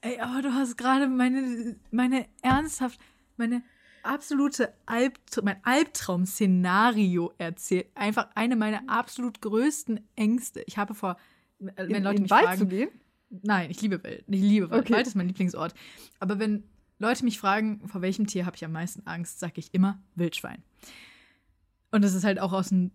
Ey, aber du hast gerade meine, meine ernsthaft, meine absolute Albt mein Albtraum-Szenario erzählt. Einfach eine meiner absolut größten Ängste. Ich habe vor, äh, wenn in, Leute in mich Wald fragen, zu gehen? Nein, ich liebe Wald. Ich liebe Wald. Okay. Wald ist mein Lieblingsort. Aber wenn Leute mich fragen, vor welchem Tier habe ich am meisten Angst, sage ich immer Wildschwein. Und das ist halt auch aus einem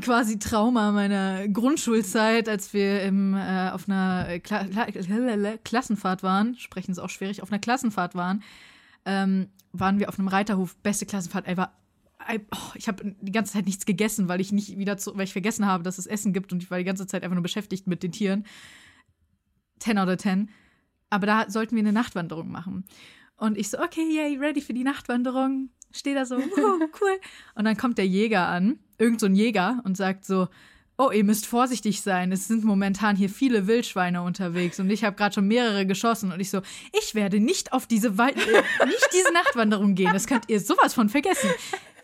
quasi Trauma meiner Grundschulzeit, als wir im, äh, auf einer Kla Kla Klassenfahrt waren, sprechen ist auch schwierig, auf einer Klassenfahrt waren, ähm, waren wir auf einem Reiterhof, beste Klassenfahrt ever. Oh, ich habe die ganze Zeit nichts gegessen, weil ich nicht wieder zu, weil ich vergessen habe, dass es Essen gibt und ich war die ganze Zeit einfach nur beschäftigt mit den Tieren. 10 out of 10. Aber da sollten wir eine Nachtwanderung machen. Und ich so, okay, yay, ready für die Nachtwanderung. Stehe da so, wow, cool. Und dann kommt der Jäger an, irgend so ein Jäger, und sagt so, oh, ihr müsst vorsichtig sein. Es sind momentan hier viele Wildschweine unterwegs und ich habe gerade schon mehrere geschossen. Und ich so, ich werde nicht auf diese Wald äh, nicht diese Nachtwanderung gehen. Das könnt ihr sowas von vergessen.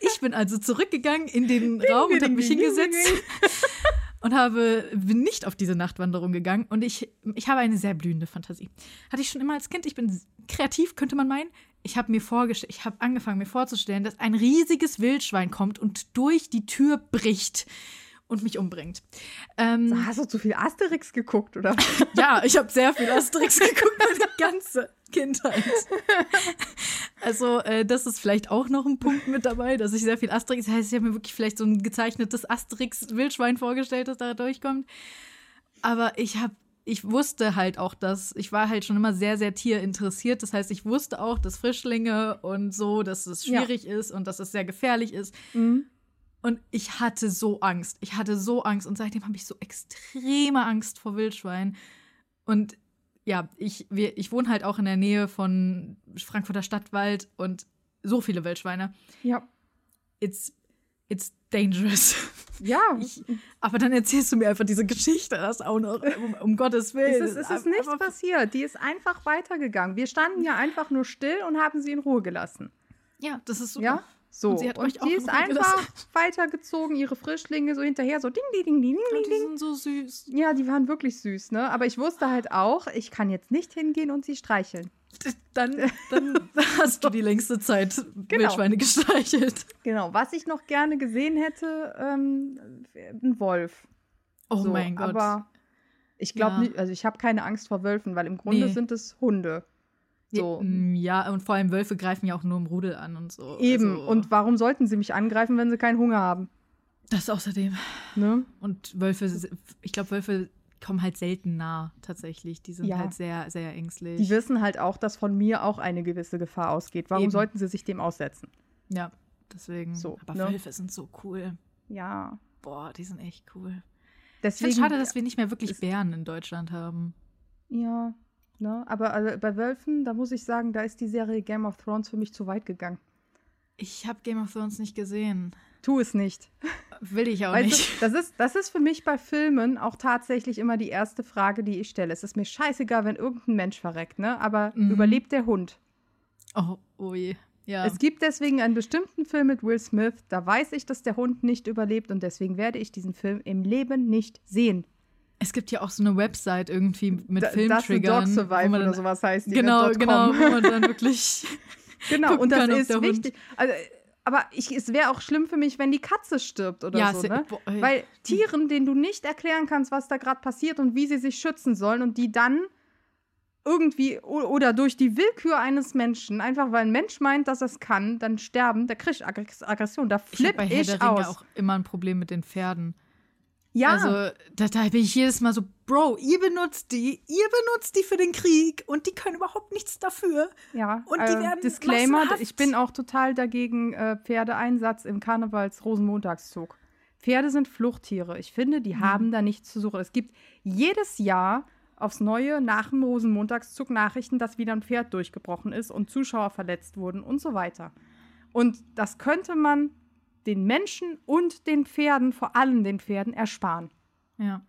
Ich bin also zurückgegangen in den Raum und habe mich hingesetzt und habe bin nicht auf diese Nachtwanderung gegangen und ich ich habe eine sehr blühende Fantasie. Hatte ich schon immer als Kind, ich bin kreativ, könnte man meinen. Ich habe mir vorgestellt, ich habe angefangen mir vorzustellen, dass ein riesiges Wildschwein kommt und durch die Tür bricht und mich umbringt. Ähm, Hast du zu viel Asterix geguckt, oder? ja, ich habe sehr viel Asterix geguckt, meine ganze Kindheit. Also, äh, das ist vielleicht auch noch ein Punkt mit dabei, dass ich sehr viel Asterix, das heißt, ich habe mir wirklich vielleicht so ein gezeichnetes Asterix-Wildschwein vorgestellt, das da durchkommt. Aber ich habe, ich wusste halt auch, dass, ich war halt schon immer sehr, sehr tierinteressiert. Das heißt, ich wusste auch, dass Frischlinge und so, dass es Ja. schwierig ist und dass es sehr gefährlich ist. Mhm. Und ich hatte so Angst. Ich hatte so Angst. Und seitdem habe ich so extreme Angst vor Wildschweinen. Und ja, ich, wir, ich wohne halt auch in der Nähe von Frankfurter Stadtwald und so viele Wildschweine. Ja. It's, it's dangerous. Ja, Ich, aber dann erzählst du mir einfach diese Geschichte, das auch noch, um, um Gottes Willen. es ist, es ist nichts passiert. Die ist einfach weitergegangen. Wir standen ja einfach nur still und haben sie in Ruhe gelassen. Ja, das ist super. Ja? So. Und sie hat die in ist einfach weitergezogen, ihre Frischlinge so hinterher, so ding, ding, ding, ding, Und ding, die ding. sind so süß. Ja, die waren wirklich süß, ne? Aber ich wusste halt auch, ich kann jetzt nicht hingehen und sie streicheln. Dann, dann hast du die längste Zeit Genau. Wildschweine gestreichelt. Genau, was ich noch gerne gesehen hätte, ähm, ein Wolf. Oh So, mein Gott. Aber ich glaube Ja. nicht, also ich habe keine Angst vor Wölfen, weil im Grunde Nee. sind es Hunde. So. Ja, mm, ja, und vor allem Wölfe greifen ja auch nur im Rudel an und so. Eben. Also, Und warum sollten sie mich angreifen, wenn sie keinen Hunger haben? das außerdem. Ne? Und Wölfe, ich glaube, Wölfe kommen halt selten nah, tatsächlich. Die sind Ja. halt sehr, sehr ängstlich. Die wissen halt auch, dass von mir auch eine gewisse Gefahr ausgeht. Warum Eben. sollten sie sich dem aussetzen? ja, deswegen. So, Aber ne? Wölfe sind so cool. Ja. Boah, die sind echt cool. Ich finde Deswegen. schade, dass wir nicht mehr wirklich Bären in Deutschland haben. Ja. Ne? Aber also bei Wölfen, da muss ich sagen, da ist die Serie Game of Thrones für mich zu weit gegangen. Ich habe Game of Thrones nicht gesehen. Tu es nicht. Will ich auch Weißt nicht. du, das ist, das ist für mich bei Filmen auch tatsächlich immer die erste Frage, die ich stelle. Es ist mir scheißegal, wenn irgendein Mensch verreckt, ne? Aber Mhm. überlebt der Hund? Oh, oh je. Ja. Es gibt deswegen einen bestimmten Film mit Will Smith, da weiß ich, dass der Hund nicht überlebt und deswegen werde ich diesen Film im Leben nicht sehen. Es gibt ja auch so eine Website irgendwie mit Da- Dog Filmtriggern. wo Survive oder sowas heißt die. Genau, ne? .com. genau, wo man dann wirklich. Genau, und das ist wichtig. Also, aber ich, es wäre auch schlimm für mich, wenn die Katze stirbt oder Ja, so, ne? boah. Weil Tieren, denen du nicht erklären kannst, was da gerade passiert und wie sie sich schützen sollen und die dann irgendwie oder durch die Willkür eines Menschen, einfach weil ein Mensch meint, dass er es kann, dann sterben, da krieg ich Aggress- Aggression, da ich habe flipp bei ich, Herr der Ringe aus. auch immer ein Problem mit den Pferden. Ja, Also, da, da bin ich jedes Mal so, Bro, ihr benutzt die, ihr benutzt die für den Krieg und die können überhaupt nichts dafür. ja. und die werden Disclaimer, massenhaft- ich bin auch total dagegen äh, Pferdeeinsatz im Karnevals-Rosenmontagszug. Pferde sind Fluchttiere. Ich finde, die haben da nichts zu suchen. Es gibt jedes Jahr aufs Neue nach dem Rosenmontagszug Nachrichten, dass wieder ein Pferd durchgebrochen ist und Zuschauer verletzt wurden und so weiter. Und das könnte man den Menschen und den Pferden, vor allem den Pferden, ersparen. Ja.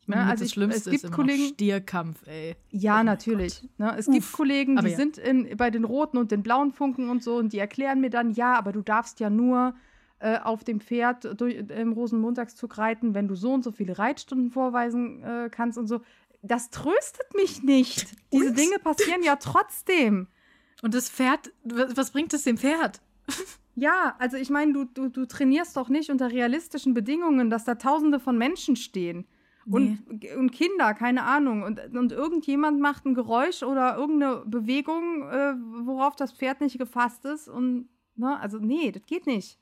Ich Ne, meine, also das ich- Schlimmste es gibt Kollegen- Stierkampf, ey. Ja, Oh natürlich. Ne, es Uff, gibt Kollegen, die ja. sind in, bei den roten und den blauen Funken und so und die erklären mir dann, ja, aber du darfst ja nur äh, auf dem Pferd durch, im Rosenmontagszug reiten, wenn du so und so viele Reitstunden vorweisen äh, kannst und so. Das tröstet mich nicht. Diese Und? Dinge passieren ja trotzdem. Und das Pferd, was bringt es dem Pferd? Ja, also ich meine, du, du, du trainierst doch nicht unter realistischen Bedingungen, dass da tausende von Menschen stehen. Und, und Kinder, keine Ahnung. Und, und irgendjemand macht ein Geräusch oder irgendeine Bewegung, äh, worauf das Pferd nicht gefasst ist. Und, ne, also nee, das geht nicht.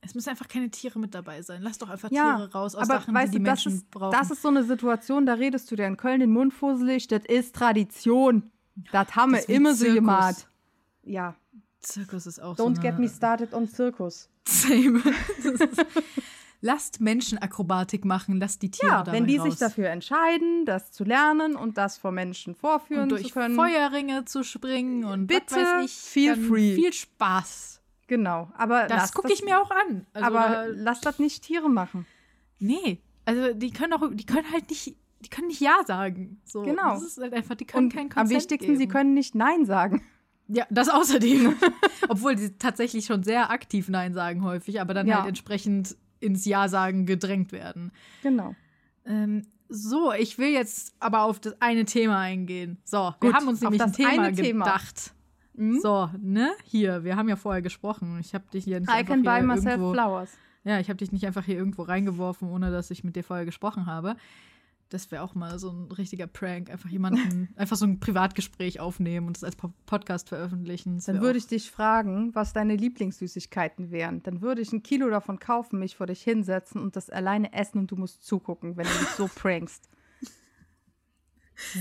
Es müssen einfach keine Tiere mit dabei sein. Lass doch einfach Ja, Tiere raus aus Aber Sachen, weißt die die du, das Menschen ist, brauchen. das ist so eine Situation, da redest du dir in Köln den Mund fusselig, das ist Tradition. Das haben Das wir immer so Zirkus. gemacht. Ja, Zirkus ist auch don't so get me started on Zirkus. Same. Lasst Menschen Akrobatik machen, lasst die Tiere Ja, dabei wenn die raus. sich dafür entscheiden, das zu lernen und das vor Menschen vorführen und zu durch können. Feuerringe zu springen und Bitte, was ich. feel free. Viel Spaß. Genau, aber Das gucke ich mir auch an. Also aber da, lass das nicht Tiere machen. nee, also die können auch, die können halt nicht, die können nicht ja sagen. So, Genau. Das ist halt einfach, die können Und kein am Consent wichtigsten, sie geben. können nicht Nein sagen. Ja, das außerdem. Obwohl sie tatsächlich schon sehr aktiv Nein sagen häufig, aber dann Ja. halt entsprechend ins Ja sagen gedrängt werden. Genau. Ähm, so, ich will jetzt aber auf das eine Thema eingehen. So, wir Gut, haben uns auf nämlich ein das Thema eine Thema. gedacht. Mhm. So, ne? Hier, wir haben ja vorher gesprochen. Ich habe dich hier nicht I einfach can buy myself irgendwo, flowers. Ja, ich habe dich nicht einfach hier irgendwo reingeworfen, ohne dass ich mit dir vorher gesprochen habe. Das wäre auch mal so ein richtiger Prank. Einfach jemanden, einfach so ein Privatgespräch aufnehmen und es als Po- Podcast veröffentlichen. Dann würde ich dich fragen, was deine Lieblingssüßigkeiten wären. Dann würde ich ein Kilo davon kaufen, mich vor dich hinsetzen und das alleine essen und du musst zugucken, wenn du mich so prankst.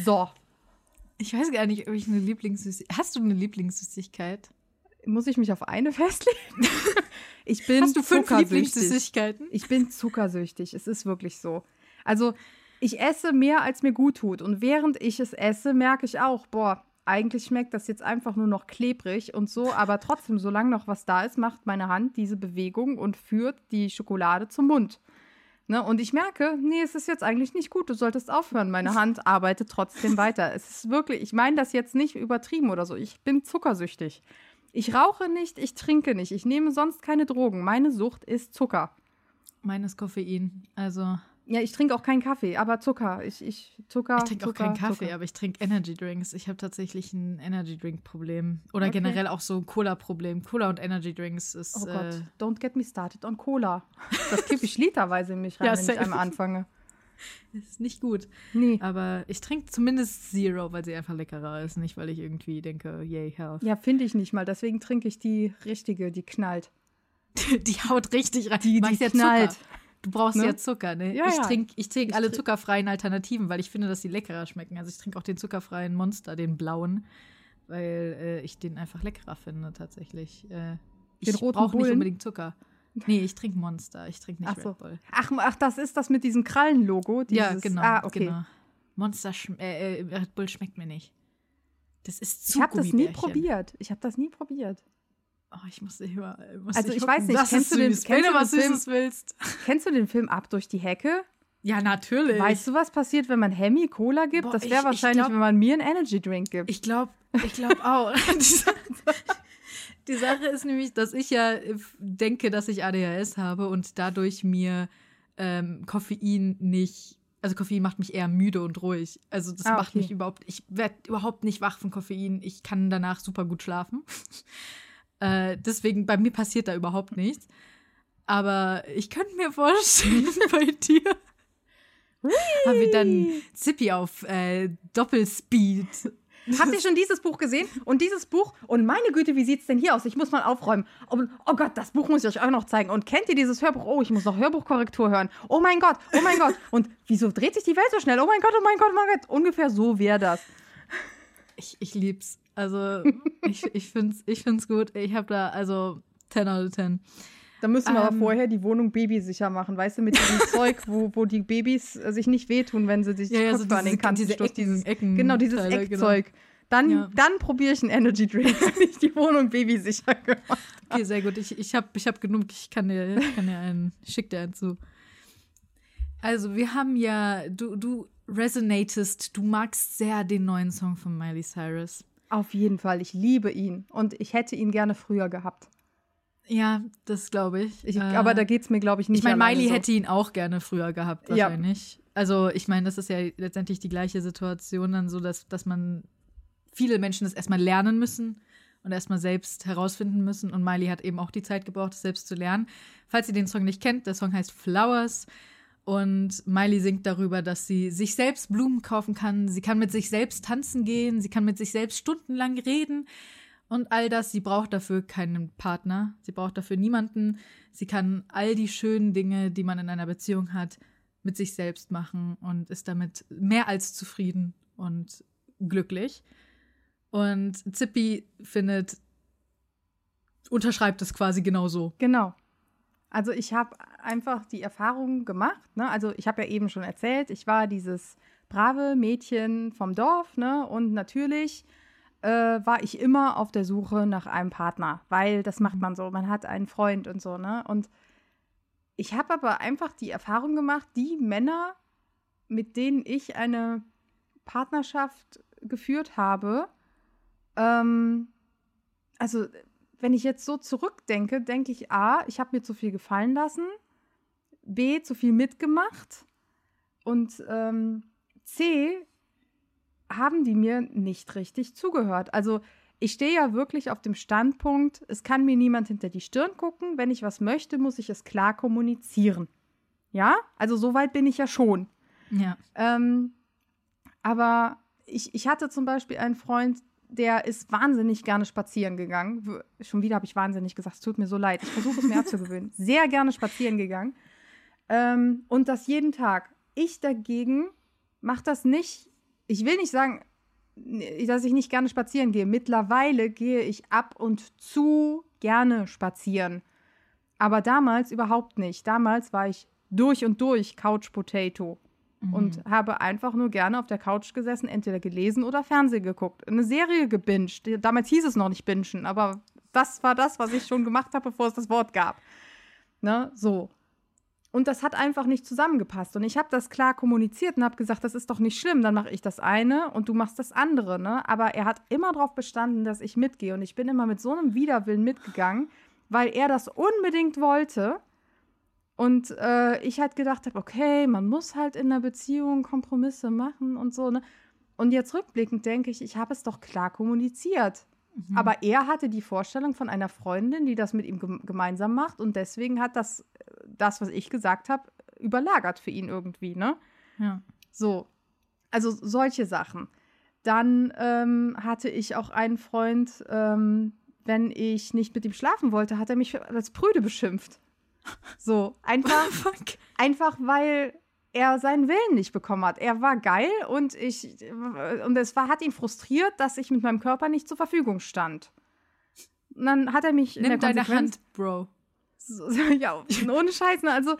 So, Ich weiß gar nicht, ob ich eine Lieblingssüßigkeit. Hast du eine Lieblingssüßigkeit? muss ich mich auf eine festlegen? ich bin Hast du fünf. Lieblingssüßigkeiten? Ich bin zuckersüchtig. Es ist wirklich so. Also, ich esse mehr, als mir gut tut. Und während ich es esse, merke ich auch, boah, eigentlich schmeckt das jetzt einfach nur noch klebrig und so. Aber trotzdem, solange noch was da ist, macht meine Hand diese Bewegung und führt die Schokolade zum Mund. Ne? Und ich merke, nee, es ist jetzt eigentlich nicht gut. Du solltest aufhören. Meine Hand arbeitet trotzdem weiter. Es ist wirklich, ich meine das jetzt nicht übertrieben oder so. Ich bin zuckersüchtig. Ich rauche nicht, ich trinke nicht, ich nehme sonst keine Drogen. Meine Sucht ist Zucker. Meines Koffein. Also, Ja, ich trinke auch keinen Kaffee, aber Zucker. Ich, ich Zucker. Ich trinke auch keinen Kaffee, Zucker. aber ich trinke Energy Drinks. Ich habe tatsächlich ein Energy Drink Problem oder Okay. generell auch so ein Cola Problem. Cola und Energy Drinks ist Oh äh, Gott, don't get me started on Cola. Das kippe ich literweise in mich rein, Ja, wenn ich einmal anfange. ist nicht gut. Nee. Aber ich trinke zumindest Zero, weil sie einfach leckerer ist, nicht weil ich irgendwie denke, yay health. Ja, finde ich nicht mal. Deswegen trinke ich die richtige, die knallt. Die haut richtig rein. Die, die knallt. Zucker. Du brauchst Ne? ja Zucker, ne? Ja, ich ja. trinke ich trink Ich alle trink- zuckerfreien Alternativen, weil ich finde, dass sie leckerer schmecken. Also ich trinke auch den zuckerfreien Monster, den blauen, weil äh, ich den einfach leckerer finde tatsächlich. Äh, ich brauche nicht unbedingt Zucker. Nee, ich trinke Monster, ich trinke nicht Ach so. Red Bull. Ach, ach, das ist das mit diesem Krallenlogo. Ja, genau, Ah, okay. genau. Monster, äh, äh, Red Bull schmeckt mir nicht. Das ist zu Ich habe das nie probiert. Ich habe das nie probiert. Oh, ich muss überall. Muss Also ich weiß nicht, kennst du den- kennst Wenn du den Film? Willst. Kennst du den Film Ab durch die Hecke? Ja, natürlich. Weißt du, was passiert, wenn man Hemmy Cola gibt? Boah, das wäre ich wahrscheinlich, glaub- wenn man mir einen Energy Drink gibt. Ich glaube, ich glaube auch. Die Sache- ist nämlich, dass ich ja äh, denke, dass ich ADHS habe und dadurch mir ähm, Koffein nicht, also Koffein macht mich eher müde und ruhig. Also das Ah, macht okay. mich überhaupt, ich werde überhaupt nicht wach von Koffein. Ich kann danach super gut schlafen. Äh, deswegen, bei mir passiert da überhaupt nichts. Aber ich könnte mir vorstellen, bei dir haben wir dann Zippy auf äh, Doppelspeed. Habt ihr schon dieses Buch gesehen? Und dieses Buch, und meine Güte, wie sieht's denn hier aus? Ich muss mal aufräumen. Oh, oh Gott, das Buch muss ich euch auch noch zeigen. Und kennt ihr dieses Hörbuch? Oh, ich muss noch Hörbuchkorrektur hören. Oh mein Gott, oh mein Gott. Und wieso dreht sich die Welt so schnell? Oh mein Gott, oh mein Gott, oh mein Gott. Ungefähr so wäre das. Ich, ich lieb's. Also, ich, ich find's, ich find's gut. Ich habe da, also, 10 out of 10. Da müssen wir aber Ähm. vorher die Wohnung babysicher machen, weißt du, mit diesem Zeug, wo, wo die Babys äh, sich nicht wehtun, wenn sie sich Ja, ja, so an den Kanten diese. Ecken- Ecken- genau, dieses Teile, genau. Eckzeug. Dann, Ja. dann probiere ich einen Energy Drink, wenn ich die Wohnung babysicher gemacht Okay, sehr gut. Ich, ich habe ich hab genug. Ich kann dir, ich kann dir einen, ich schick dir einen zu. Also, wir haben ja, du, du resonatest, du magst sehr den neuen Song von Miley Cyrus. Auf jeden Fall, ich liebe ihn. Und ich hätte ihn gerne früher gehabt. Ja, das glaube ich. Ich, Äh, aber da geht es mir, glaube ich, nicht Ich meine, Miley so. hätte ihn auch gerne früher gehabt, Ja. wahrscheinlich. Also, ich meine, das ist ja letztendlich die gleiche Situation, dann so, dass, dass man viele Menschen das erstmal lernen müssen und erstmal selbst herausfinden müssen. Und Miley hat eben auch die Zeit gebraucht, das selbst zu lernen. Falls ihr den Song nicht kennt, der Song heißt Flowers. Und Miley singt darüber, dass sie sich selbst Blumen kaufen kann. Sie kann mit sich selbst tanzen gehen. Sie kann mit sich selbst stundenlang reden. Und all das, sie braucht dafür keinen Partner. Sie braucht dafür niemanden. Sie kann all die schönen Dinge, die man in einer Beziehung hat, mit sich selbst machen und ist damit mehr als zufrieden und glücklich. Und Zippy findet, unterschreibt es quasi genauso. Genau. Also ich habe einfach die Erfahrung gemacht. Ne? Also ich habe ja eben schon erzählt, ich war dieses brave Mädchen vom Dorf. Ne? Und natürlich äh, war ich immer auf der Suche nach einem Partner, weil das macht man so. Man hat einen Freund und so. Ne? Und ich habe aber einfach die Erfahrung gemacht, die Männer, mit denen ich eine Partnerschaft geführt habe, ähm, also wenn ich jetzt so zurückdenke, denke ich, A, ich habe mir zu viel gefallen lassen, B, zu viel mitgemacht und ähm, C, haben die mir nicht richtig zugehört. Also ich stehe ja wirklich auf dem Standpunkt, es kann mir niemand hinter die Stirn gucken. Wenn ich was möchte, muss ich es klar kommunizieren. Ja, also so weit bin ich ja schon. Ja. Ähm, aber ich, ich hatte zum Beispiel einen Freund, der ist wahnsinnig gerne spazieren gegangen. Schon wieder habe ich wahnsinnig gesagt, es tut mir so leid. Ich versuche es mir abzugewöhnen. Sehr gerne spazieren gegangen. Ähm, und das jeden Tag. Ich dagegen mache das nicht. Ich will nicht sagen, dass ich nicht gerne spazieren gehe. Mittlerweile gehe ich ab und zu gerne spazieren. Aber damals überhaupt nicht. Damals war ich durch und durch Couch Potato und habe einfach nur gerne auf der Couch gesessen, entweder gelesen oder Fernsehen geguckt. Eine Serie gebinged. Damals hieß es noch nicht bingen, aber das war das, was ich schon gemacht habe, bevor es das Wort gab. Ne, so. Und das hat einfach nicht zusammengepasst. Und ich habe das klar kommuniziert und habe gesagt, das ist doch nicht schlimm, dann mache ich das eine und du machst das andere. Ne? Aber er hat immer darauf bestanden, dass ich mitgehe. Und ich bin immer mit so einem Widerwillen mitgegangen, weil er das unbedingt wollte. Und äh, ich halt gedacht habe, okay, man muss halt in einer Beziehung Kompromisse machen und so, ne? Und jetzt rückblickend denke ich, ich habe es doch klar kommuniziert. Mhm. Aber er hatte die Vorstellung von einer Freundin, die das mit ihm gemeinsam macht und deswegen hat das, das, was ich gesagt habe, überlagert für ihn irgendwie, ne? Ja. So. Also solche Sachen. Dann ähm, hatte ich auch einen Freund, ähm, wenn ich nicht mit ihm schlafen wollte, hat er mich als Prüde beschimpft. So, einfach, einfach weil er seinen Willen nicht bekommen hat. Er war geil und ich und es war, hat ihn frustriert, dass ich mit meinem Körper nicht zur Verfügung stand. Und dann hat er mich Nimm deine Hand, Bro. So, ja, ohne Scheiß, ne? Also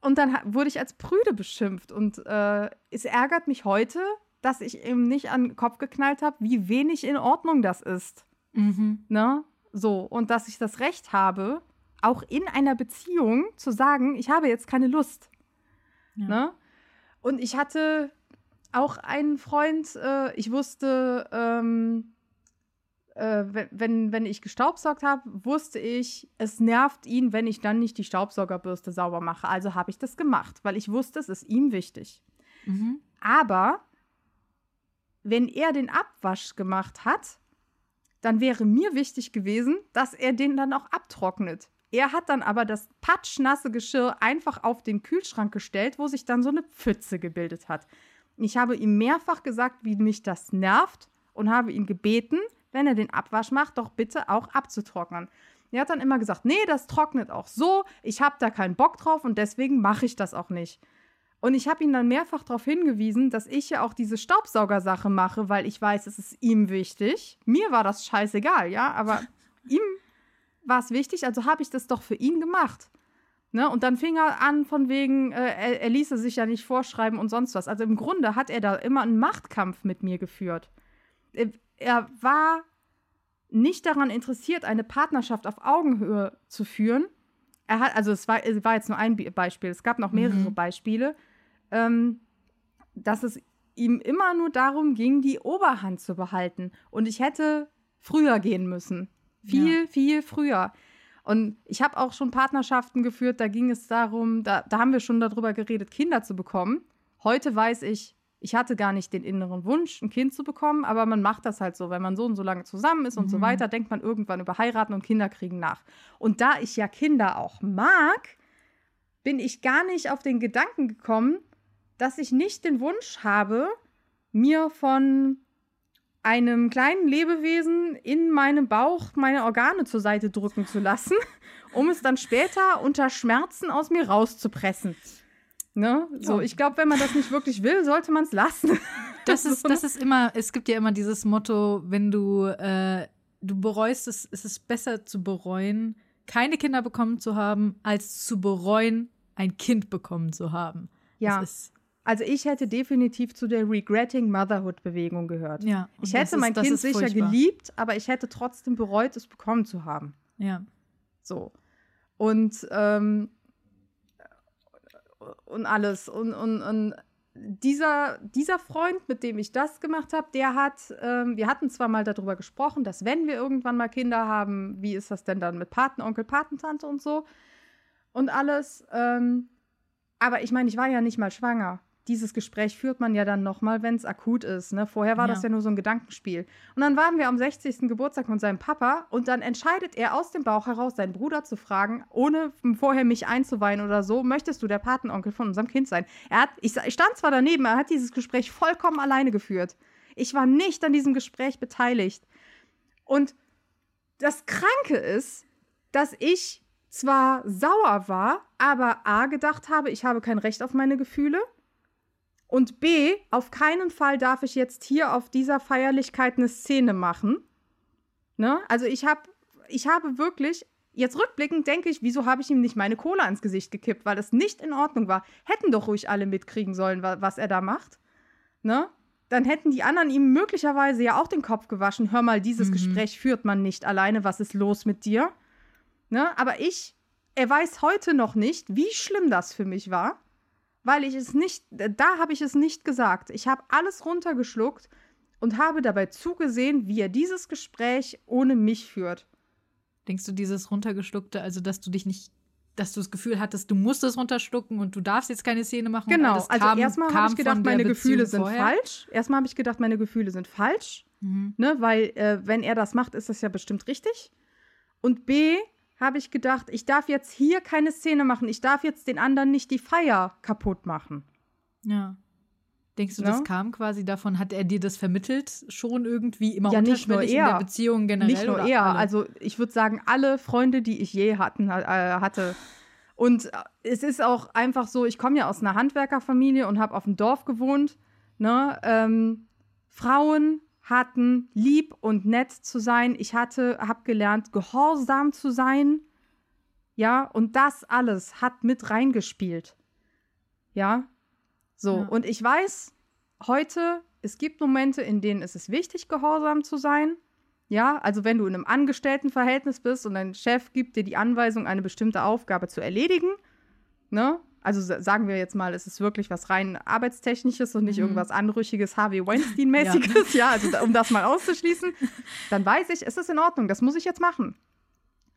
und dann wurde ich als Prüde beschimpft und äh, es ärgert mich heute, dass ich ihm nicht an den Kopf geknallt habe, wie wenig in Ordnung das ist. Mhm. Ne? So, und dass ich das Recht habe, auch in einer Beziehung zu sagen, ich habe jetzt keine Lust. Ja. Ne? Und ich hatte auch einen Freund, äh, ich wusste, ähm, äh, wenn, wenn ich gestaubsaugt habe, wusste ich, es nervt ihn, wenn ich dann nicht die Staubsaugerbürste sauber mache. Also habe ich das gemacht, weil ich wusste, es ist ihm wichtig. Mhm. Aber wenn er den Abwasch gemacht hat, dann wäre mir wichtig gewesen, dass er den dann auch abtrocknet. Er hat dann aber das patschnasse Geschirr einfach auf den Kühlschrank gestellt, wo sich dann so eine Pfütze gebildet hat. Ich habe ihm mehrfach gesagt, wie mich das nervt und habe ihn gebeten, wenn er den Abwasch macht, doch bitte auch abzutrocknen. Er hat dann immer gesagt, nee, das trocknet auch so, ich habe da keinen Bock drauf und deswegen mache ich das auch nicht. Und ich habe ihn dann mehrfach darauf hingewiesen, dass ich ja auch diese Staubsaugersache mache, weil ich weiß, es ist ihm wichtig. Mir war das scheißegal, ja, aber ihm war es wichtig, also habe ich das doch für ihn gemacht. Ne? Und dann fing er an, von wegen, äh, er, er ließe sich ja nicht vorschreiben und sonst was. Also im Grunde hat er da immer einen Machtkampf mit mir geführt. Er, er war nicht daran interessiert, eine Partnerschaft auf Augenhöhe zu führen. Er hat, also es war, es war jetzt nur ein Beispiel, es gab noch mehrere mhm. Beispiele, ähm, dass es ihm immer nur darum ging, die Oberhand zu behalten. Und ich hätte früher gehen müssen. Viel, ja. viel früher. Und ich habe auch schon Partnerschaften geführt, da ging es darum, da, da haben wir schon darüber geredet, Kinder zu bekommen. Heute weiß ich, ich hatte gar nicht den inneren Wunsch, ein Kind zu bekommen, aber man macht das halt so, wenn man so und so lange zusammen ist und mhm. so weiter, denkt man irgendwann über heiraten und Kinder kriegen nach. Und da ich ja Kinder auch mag, bin ich gar nicht auf den Gedanken gekommen, dass ich nicht den Wunsch habe, mir von einem kleinen Lebewesen in meinem Bauch meine Organe zur Seite drücken zu lassen, um es dann später unter Schmerzen aus mir rauszupressen. Ne? So, ich glaube, wenn man das nicht wirklich will, sollte man es lassen. Das ist, das ist immer, es gibt ja immer dieses Motto, wenn du, äh, du bereust es, es ist besser zu bereuen, keine Kinder bekommen zu haben, als zu bereuen, ein Kind bekommen zu haben. Ja. Das ist also ich hätte definitiv zu der Regretting Motherhood Bewegung gehört. Ja. Ich hätte ist, mein Kind sicher furchtbar. geliebt, aber ich hätte trotzdem bereut, es bekommen zu haben. Ja. So. Und ähm, und alles. Und, und, und dieser, dieser Freund, mit dem ich das gemacht habe, der hat, ähm, wir hatten zwar mal darüber gesprochen, dass wenn wir irgendwann mal Kinder haben, wie ist das denn dann mit Patenonkel, Patentante und so und alles. Ähm, aber ich meine, ich war ja nicht mal schwanger dieses Gespräch führt man ja dann nochmal, wenn es akut ist. Ne? Vorher war ja. das ja nur so ein Gedankenspiel. Und dann waren wir am 60. Geburtstag von seinem Papa und dann entscheidet er aus dem Bauch heraus, seinen Bruder zu fragen, ohne vorher mich einzuweihen oder so, möchtest du der Patenonkel von unserem Kind sein? Er hat, ich, ich stand zwar daneben, er hat dieses Gespräch vollkommen alleine geführt. Ich war nicht an diesem Gespräch beteiligt. Und das Kranke ist, dass ich zwar sauer war, aber A gedacht habe, ich habe kein Recht auf meine Gefühle und B, auf keinen Fall darf ich jetzt hier auf dieser Feierlichkeit eine Szene machen. Ne? Also ich habe ich habe wirklich, jetzt rückblickend denke ich, wieso habe ich ihm nicht meine Cola ins Gesicht gekippt, weil das nicht in Ordnung war. Hätten doch ruhig alle mitkriegen sollen, was er da macht. Ne? Dann hätten die anderen ihm möglicherweise ja auch den Kopf gewaschen. Hör mal, dieses mhm. Gespräch führt man nicht alleine. Was ist los mit dir? Ne? Aber ich, er weiß heute noch nicht, wie schlimm das für mich war weil ich es nicht, da habe ich es nicht gesagt. Ich habe alles runtergeschluckt und habe dabei zugesehen, wie er dieses Gespräch ohne mich führt. Denkst du, dieses runtergeschluckte, also dass du dich nicht dass du das Gefühl hattest, du musst es runterstucken und du darfst jetzt keine Szene machen. Genau, also kam, erstmal habe ich gedacht, meine Gefühle sind vorher. falsch. Erstmal habe ich gedacht, meine Gefühle sind falsch, Mhm. ne, weil äh, wenn er das macht, ist das ja bestimmt richtig. Und B habe ich gedacht, ich darf jetzt hier keine Szene machen. Ich darf jetzt den anderen nicht die Feier kaputt machen. Ja. Denkst du, Ne? das kam quasi davon? Hat er dir das vermittelt schon irgendwie immer Ja, nicht nur unterschwellig in er. der Beziehung generell? Nicht nur er, alle? also ich würde sagen, alle Freunde, die ich je hatten, äh, hatte. Und äh, es ist auch einfach so, ich komme ja aus einer Handwerkerfamilie und habe auf dem Dorf gewohnt. Ne? Ähm, Frauen hatten lieb und nett zu sein. Ich hatte, habe gelernt, gehorsam zu sein. Ja, und das alles hat mit reingespielt. Ja, so. Ja. Und ich weiß heute, es gibt Momente, in denen ist es wichtig, gehorsam zu sein. Ja, also wenn du in einem Angestelltenverhältnis bist und dein Chef gibt dir die Anweisung, eine bestimmte Aufgabe zu erledigen, ne? Also sa- sagen wir jetzt mal, es ist wirklich was rein arbeitstechnisches und nicht Mhm. irgendwas anrüchiges Harvey Weinstein-mäßiges, ja. also da, um das mal auszuschließen, dann weiß ich, es ist in Ordnung, das muss ich jetzt machen.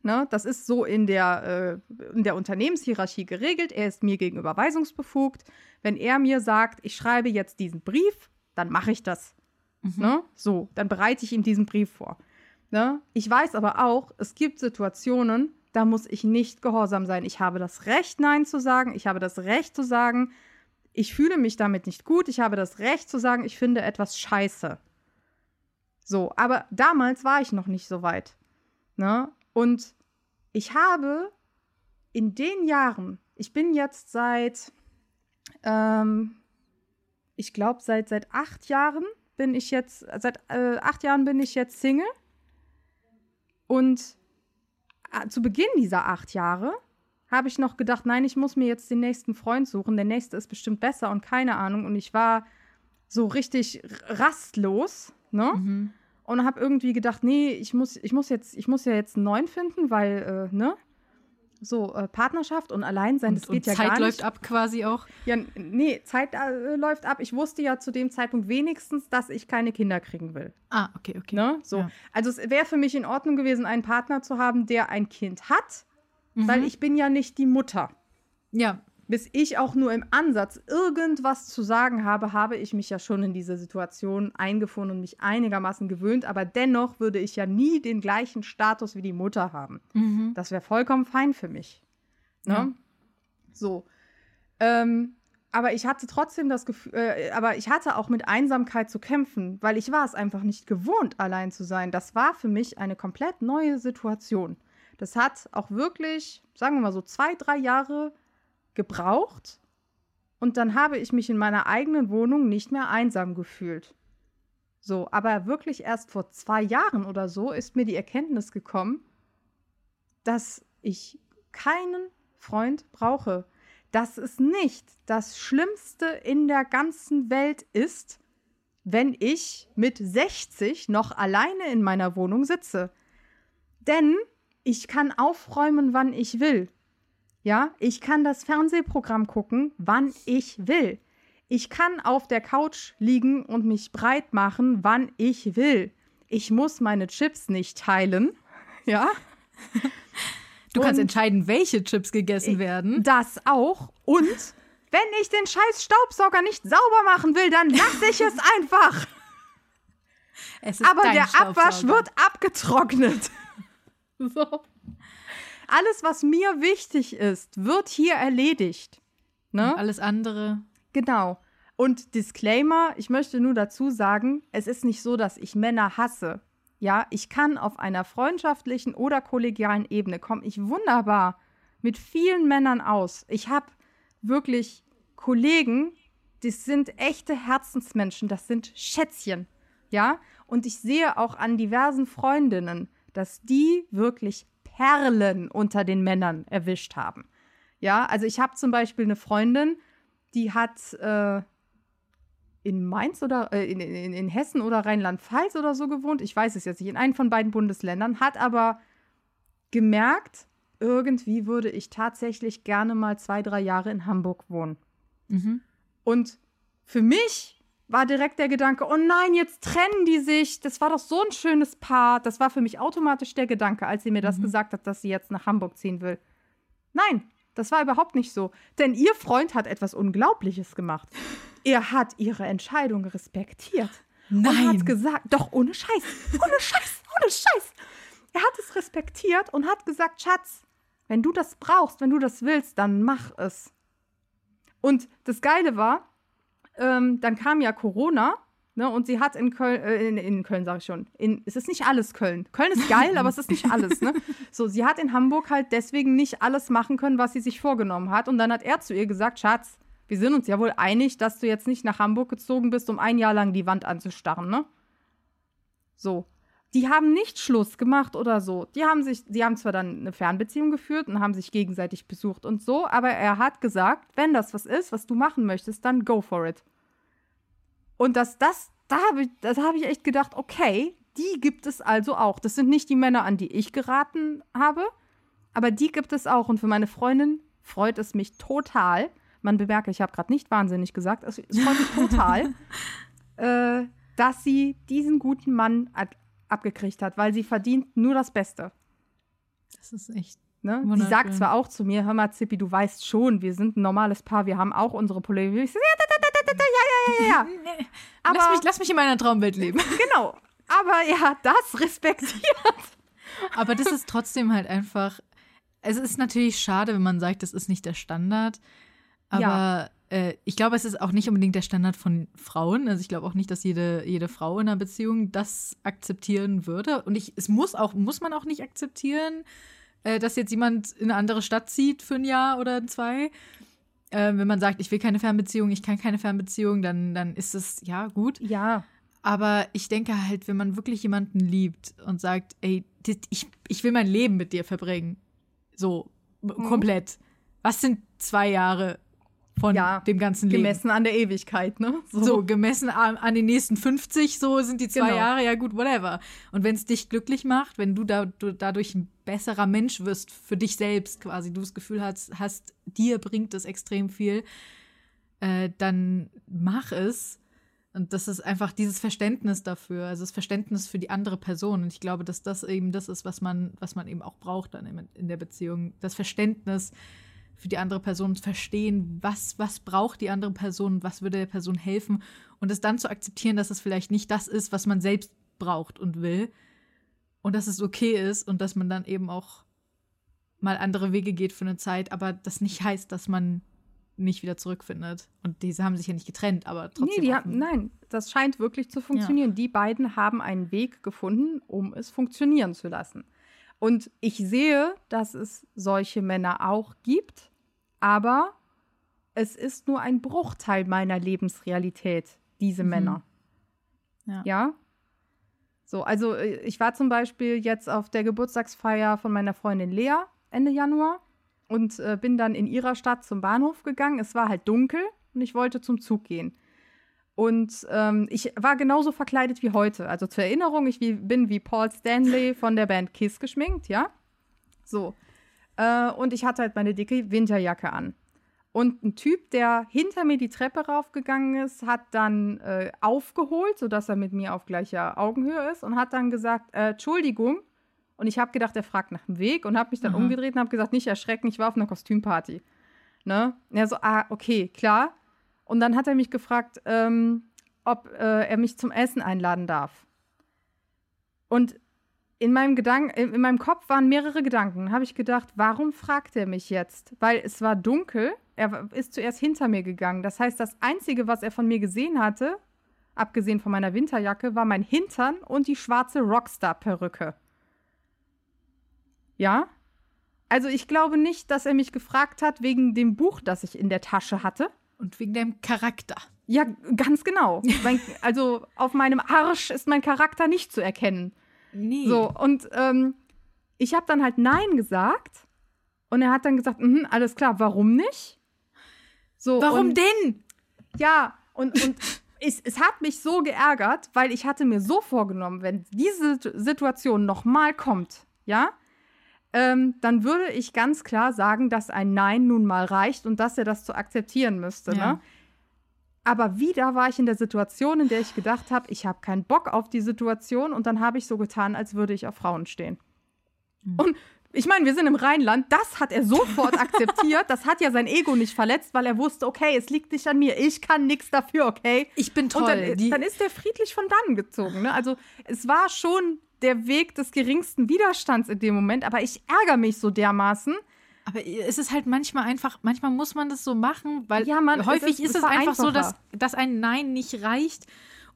Ne? Das ist so in der, äh, in der Unternehmenshierarchie geregelt. Er ist mir gegenüber weisungsbefugt. Wenn er mir sagt, ich schreibe jetzt diesen Brief, dann mache ich das. Ne? So, dann bereite ich ihm diesen Brief vor. Ne? Ich weiß aber auch, es gibt Situationen, da muss ich nicht gehorsam sein. Ich habe das Recht, Nein zu sagen. Ich habe das Recht zu sagen, ich fühle mich damit nicht gut. Ich habe das Recht zu sagen, ich finde etwas scheiße. So, aber damals war ich noch nicht so weit. Ne? Und ich habe in den Jahren, ich bin jetzt seit, ähm, ich glaube, seit, seit acht Jahren bin ich jetzt, seit äh, acht Jahren bin ich jetzt Single. Und zu Beginn dieser acht Jahre habe ich noch gedacht, nein, ich muss mir jetzt den nächsten Freund suchen. Der nächste ist bestimmt besser und keine Ahnung. Und ich war so richtig rastlos, ne? Mhm. Und habe irgendwie gedacht, nee, ich muss, ich muss jetzt, ich muss ja jetzt einen neuen finden, weil, äh, ne? So, äh, Partnerschaft und Alleinsein, Und, das geht ja Zeit gar läuft nicht. ab quasi auch. Ja, nee, Zeit äh, läuft ab. Ich wusste ja zu dem Zeitpunkt wenigstens, dass ich keine Kinder kriegen will. Ah, okay, okay. Ne? So. Ja. Also es wäre für mich in Ordnung gewesen, einen Partner zu haben, der ein Kind hat, Mhm. weil ich bin ja nicht die Mutter. Ja, Bis ich auch nur im Ansatz irgendwas zu sagen habe, habe ich mich ja schon in diese Situation eingefunden und mich einigermaßen gewöhnt. Aber dennoch würde ich ja nie den gleichen Status wie die Mutter haben. mhm. Das wäre vollkommen fein für mich. Ne? Ja. So. Ähm, aber ich hatte trotzdem das Gefühl, äh, aber ich hatte auch mit Einsamkeit zu kämpfen, weil ich war es einfach nicht gewohnt, allein zu sein. Das war für mich eine komplett neue Situation. Das hat auch wirklich, sagen wir mal so, zwei, drei Jahre gebraucht. Und dann habe ich mich in meiner eigenen Wohnung nicht mehr einsam gefühlt. So, aber wirklich erst vor zwei Jahren oder so ist mir die Erkenntnis gekommen, dass ich keinen Freund brauche. Dass es nicht das Schlimmste in der ganzen Welt ist, wenn ich mit 60 noch alleine in meiner Wohnung sitze. Denn ich kann aufräumen, wann ich will. Ja, ich kann das Fernsehprogramm gucken, wann ich will. Ich kann auf der Couch liegen und mich breit machen, wann ich will. Ich muss meine Chips nicht teilen. Ja, Du kannst Und- entscheiden, welche Chips gegessen werden. das auch. Und wenn ich den scheiß Staubsauger nicht sauber machen will, dann lasse ich es einfach. Es ist Aber der Abwasch wird abgetrocknet. so. Alles, was mir wichtig ist, wird hier erledigt. Ne? Alles andere. Genau. Und Disclaimer, ich möchte nur dazu sagen, es ist nicht so, dass ich Männer hasse. Ja, ich kann auf einer freundschaftlichen oder kollegialen Ebene komme ich wunderbar mit vielen Männern aus. Ich habe wirklich Kollegen, das sind echte Herzensmenschen, das sind Schätzchen. Ja, und ich sehe auch an diversen Freundinnen, dass die wirklich Perlen unter den Männern erwischt haben. Ja, also ich habe zum Beispiel eine Freundin, die hat äh, in Mainz oder äh, in, in, in Hessen oder Rheinland-Pfalz oder so gewohnt. Ich weiß es jetzt nicht, in einem von beiden Bundesländern, hat aber gemerkt, irgendwie würde ich tatsächlich gerne mal zwei, drei Jahre in Hamburg wohnen. Mhm. Und für mich war direkt der Gedanke, oh nein, jetzt trennen die sich. Das war doch so ein schönes Paar. Das war für mich automatisch der Gedanke, als sie mir das Mhm. gesagt hat, dass sie jetzt nach Hamburg ziehen will. Nein, das war überhaupt nicht so. Denn ihr Freund hat etwas Unglaubliches gemacht. Er hat ihre Entscheidung respektiert. Und Nein. hat gesagt, doch ohne Scheiß, ohne Scheiß, ohne Scheiß. Er hat es respektiert und hat gesagt, Schatz, wenn du das brauchst, wenn du das willst, dann mach es. Und das Geile war, ähm, dann kam ja Corona, ne, und sie hat in Köln, äh, in, in Köln sage ich schon, in, es ist nicht alles Köln. Köln ist geil, aber es ist nicht alles, ne? So, sie hat in Hamburg halt deswegen nicht alles machen können, was sie sich vorgenommen hat. Und dann hat er zu ihr gesagt, Schatz, wir sind uns ja wohl einig, dass du jetzt nicht nach Hamburg gezogen bist, um ein Jahr lang die Wand anzustarren, ne? So. Die haben nicht Schluss gemacht oder so. Die haben sich, die haben zwar dann eine Fernbeziehung geführt und haben sich gegenseitig besucht und so, aber er hat gesagt, wenn das was ist, was du machen möchtest, dann go for it. Und das, das, da habe ich, das habe ich echt gedacht, okay, die gibt es also auch. Das sind nicht die Männer, an die ich geraten habe, aber die gibt es auch. Und für meine Freundin freut es mich total. Man bemerke, ich habe gerade nicht wahnsinnig gesagt. Es, es freut mich total, äh, dass sie diesen guten Mann ab abgekriegt hat, weil sie verdient nur das Beste. Das ist echt. Ne? Sie sagt zwar auch zu mir, hör mal, Zippi, du weißt schon, wir sind ein normales Paar, wir haben auch unsere Probleme. Ich so, ja, da, da, da, da, da, ja, ja, ja, ja. Aber lass, mich, lass mich in meiner Traumwelt leben. genau. Aber er hat das respektiert. Aber das ist trotzdem halt einfach. Es ist natürlich schade, wenn man sagt, das ist nicht der Standard. Aber äh, ich glaube, es ist auch nicht unbedingt der Standard von Frauen. Also ich glaube auch nicht, dass jede, jede Frau in einer Beziehung das akzeptieren würde. Und ich, es muss auch, muss man auch nicht akzeptieren, äh, dass jetzt jemand in eine andere Stadt zieht für ein Jahr oder zwei. Äh, wenn man sagt, ich will keine Fernbeziehung, ich kann keine Fernbeziehung, dann, dann ist es ja gut. Ja. Aber ich denke halt, wenn man wirklich jemanden liebt und sagt, ey, ich, ich will mein Leben mit dir verbringen, so Mhm. komplett. Was sind zwei Jahre von Ja, dem ganzen Leben? Gemessen an der Ewigkeit, ne? So, gemessen an, an den nächsten 50, so sind die zwei Genau. Jahre, ja gut, whatever. Und wenn es dich glücklich macht, wenn du, da, du dadurch ein besserer Mensch wirst, für dich selbst quasi, du das Gefühl hast, hast dir bringt es extrem viel, äh, dann mach es. Und das ist einfach dieses Verständnis dafür, also das Verständnis für die andere Person. Und ich glaube, dass das eben das ist, was man, was man eben auch braucht dann in, in der Beziehung. Das Verständnis für die andere Person zu verstehen, was, was braucht die andere Person, was würde der Person helfen und es dann zu akzeptieren, dass es vielleicht nicht das ist, was man selbst braucht und will und dass es okay ist und dass man dann eben auch mal andere Wege geht für eine Zeit, aber das nicht heißt, dass man nicht wieder zurückfindet. Und diese haben sich ja nicht getrennt, aber trotzdem. Nee, haben, nein, das scheint wirklich zu funktionieren. Die beiden haben einen Weg gefunden, um es funktionieren zu lassen. Und ich sehe, dass es solche Männer auch gibt, aber es ist nur ein Bruchteil meiner Lebensrealität, diese Mhm. Männer. Ja. Ja? So, also äh, ich war zum Beispiel jetzt auf der Geburtstagsfeier von meiner Freundin Lea Ende Januar und äh, bin dann in ihrer Stadt zum Bahnhof gegangen. Es war halt dunkel und ich wollte zum Zug gehen. Und ähm, ich war genauso verkleidet wie heute. Also zur Erinnerung, ich wie, bin wie Paul Stanley von der Band Kiss geschminkt, ja? So. Äh, und ich hatte halt meine dicke Winterjacke an. Und ein Typ, der hinter mir die Treppe raufgegangen ist, hat dann äh, aufgeholt, sodass er mit mir auf gleicher Augenhöhe ist und hat dann gesagt, äh, Entschuldigung. Und ich habe gedacht, er fragt nach dem Weg und habe mich dann Aha. umgedreht und habe gesagt, nicht erschrecken, ich war auf einer Kostümparty. Ne? Und er so, ah, okay, klar. Und dann hat er mich gefragt, ähm, ob äh, er mich zum Essen einladen darf. Und in meinem Gedanken, in in meinem Kopf waren mehrere Gedanken. Habe ich gedacht, warum fragt er mich jetzt? Weil es war dunkel. Er ist zuerst hinter mir gegangen. Das heißt, das Einzige, was er von mir gesehen hatte, abgesehen von meiner Winterjacke, war mein Hintern und die schwarze Rockstar-Perücke. Ja? Also ich glaube nicht, dass er mich gefragt hat wegen dem Buch, das ich in der Tasche hatte. Und wegen deinem Charakter. Ja, ganz genau. also auf meinem Arsch ist mein Charakter nicht zu erkennen. Nee. So, und ähm, ich habe dann halt Nein gesagt. Und er hat dann gesagt, mhm, alles klar, warum nicht? So, Warum und, denn? Ja, und, und es, es hat mich so geärgert, weil ich hatte mir so vorgenommen, wenn diese Situation nochmal kommt, ja, ähm, dann würde ich ganz klar sagen, dass ein Nein nun mal reicht und dass er das zu akzeptieren müsste. Ja. Ne? Aber wieder war ich in der Situation, in der ich gedacht habe, ich habe keinen Bock auf die Situation und dann habe ich so getan, als würde ich auf Frauen stehen. Mhm. Und Ich meine, wir sind im Rheinland, das hat er sofort akzeptiert. Das hat ja sein Ego nicht verletzt, weil er wusste, okay, es liegt nicht an mir, ich kann nichts dafür, okay? Ich bin toll. Und dann, dann ist der friedlich von dannen gezogen. Ne? Also es war schon der Weg des geringsten Widerstands in dem Moment, aber ich ärgere mich so dermaßen. Aber es ist halt manchmal einfach, manchmal muss man das so machen, weil Ja, Mann, es häufig ist- ist, es es einfach so, dass, dass ein Nein nicht reicht.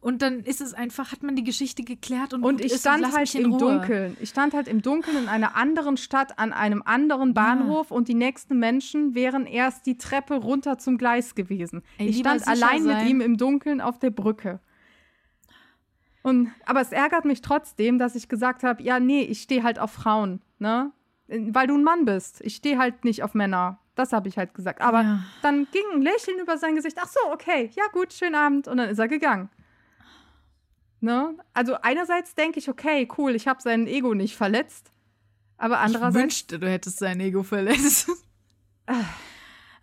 Und dann ist es einfach, hat man die Geschichte geklärt und, Und ich ist stand halt im Ruhe. Dunkeln. Ich stand halt im Dunkeln in einer anderen Stadt an einem anderen Bahnhof und die nächsten Menschen wären erst die Treppe runter zum Gleis gewesen. Ey, ich stand allein mit sein. ihm im Dunkeln auf der Brücke. Und, aber es ärgert mich trotzdem, dass ich gesagt habe, ja, nee, ich stehe halt auf Frauen, ne? Weil du ein Mann bist. Ich stehe halt nicht auf Männer. Das habe ich halt gesagt. Aber Ja. dann ging ein Lächeln über sein Gesicht. Ach so, okay, ja gut, schönen Abend. Und dann ist er gegangen. Ne? Also einerseits denke ich, okay, cool, ich habe sein Ego nicht verletzt. Aber Ich andererseits, wünschte, du hättest sein Ego verletzt.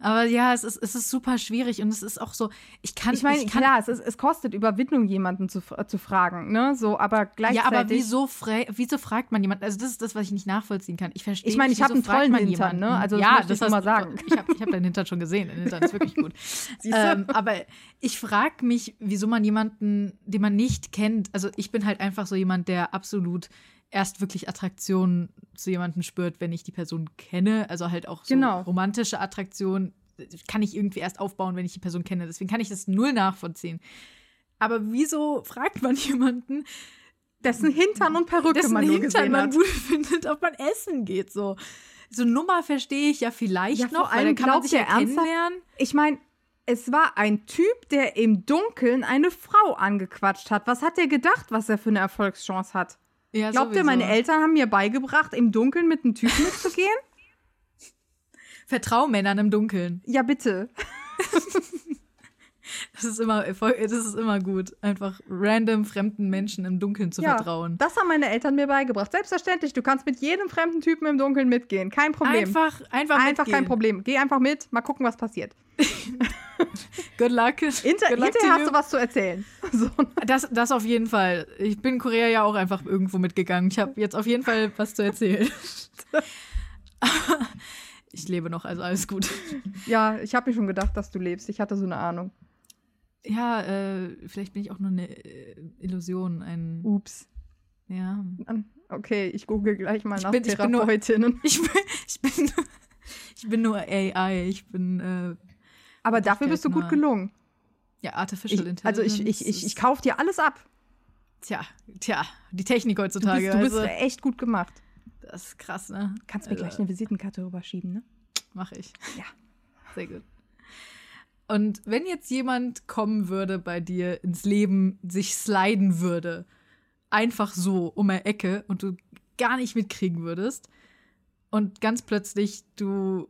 Aber ja, es ist, es ist super schwierig und es ist auch so, ich kann, ich meine, klar, es, ist, es kostet Überwindung, jemanden zu, zu fragen, ne? So, aber gleichzeitig. Ja, aber wieso, fra wieso fragt man jemanden? Also, das ist das, was ich nicht nachvollziehen kann. Ich verstehe Ich meine, ich hab wieso einen tollen Hintern, jemanden? ne? Also, das ja, möchte ich hast mal sagen. Ich habe ich hab deinen Hintern schon gesehen. Dein Hintern ist wirklich gut. Ähm, aber ich frage mich, wieso man jemanden, den man nicht kennt, also ich bin halt einfach so jemand, der absolut erst wirklich Attraktion zu jemandem spürt, wenn ich die Person kenne. Also halt auch so Genau. romantische Attraktion kann ich irgendwie erst aufbauen, wenn ich die Person kenne. Deswegen kann ich das null nachvollziehen. Aber wieso fragt man jemanden, dessen Hintern und Perücke dessen man nur Hintern gesehen man hat. gut findet, ob man essen geht. So, so Nummer verstehe ich ja vielleicht Ja, noch, weil dann kann man sich ja kennenlernen. Ich meine, es war ein Typ, der im Dunkeln eine Frau angequatscht hat. Was hat der gedacht, was er für eine Erfolgschance hat? Ja, Glaubt ihr, meine Eltern haben mir beigebracht, im Dunkeln mit einem Typen mitzugehen? Vertrau Männern im Dunkeln. ja, bitte. Das ist immer das ist immer gut, einfach random fremden Menschen im Dunkeln zu ja, vertrauen. Das haben meine Eltern mir beigebracht. Selbstverständlich, du kannst mit jedem fremden Typen im Dunkeln mitgehen. Kein Problem. Einfach, einfach, Einfach kein mitgehen. Problem. Geh einfach mit, mal gucken, was passiert. Good luck. Hinter, Good luck hinterher hast du was zu erzählen. So. Das, das auf jeden Fall. Ich bin in Korea ja auch einfach irgendwo mitgegangen. Ich habe jetzt auf jeden Fall was zu erzählen. ich lebe noch, also alles gut. Ja, ich habe mir schon gedacht, dass du lebst. Ich hatte so eine Ahnung. Ja, äh, vielleicht bin ich auch nur eine äh, Illusion, ein Ups. ja. Okay, ich google gleich mal nach bin- ich bin nur- Therapeutinnen. Ich bin, ich bin, ich bin nur AI. Ich bin äh, Aber dafür bist du gut gelungen. ja Artificial Ich, also ich, ich, ich, ich kaufe dir alles ab. Tja, tja, die Technik Du heutzutage. bist, du bist also, echt gut gemacht. das ist krass, ne? Kannst mir Also, gleich eine Visitenkarte rüberschieben, ne? Mache ich. Ja. Sehr gut. Und wenn jetzt jemand kommen würde bei dir ins Leben, sich sliden würde, einfach so um eine Ecke und du gar nicht mitkriegen würdest und ganz plötzlich du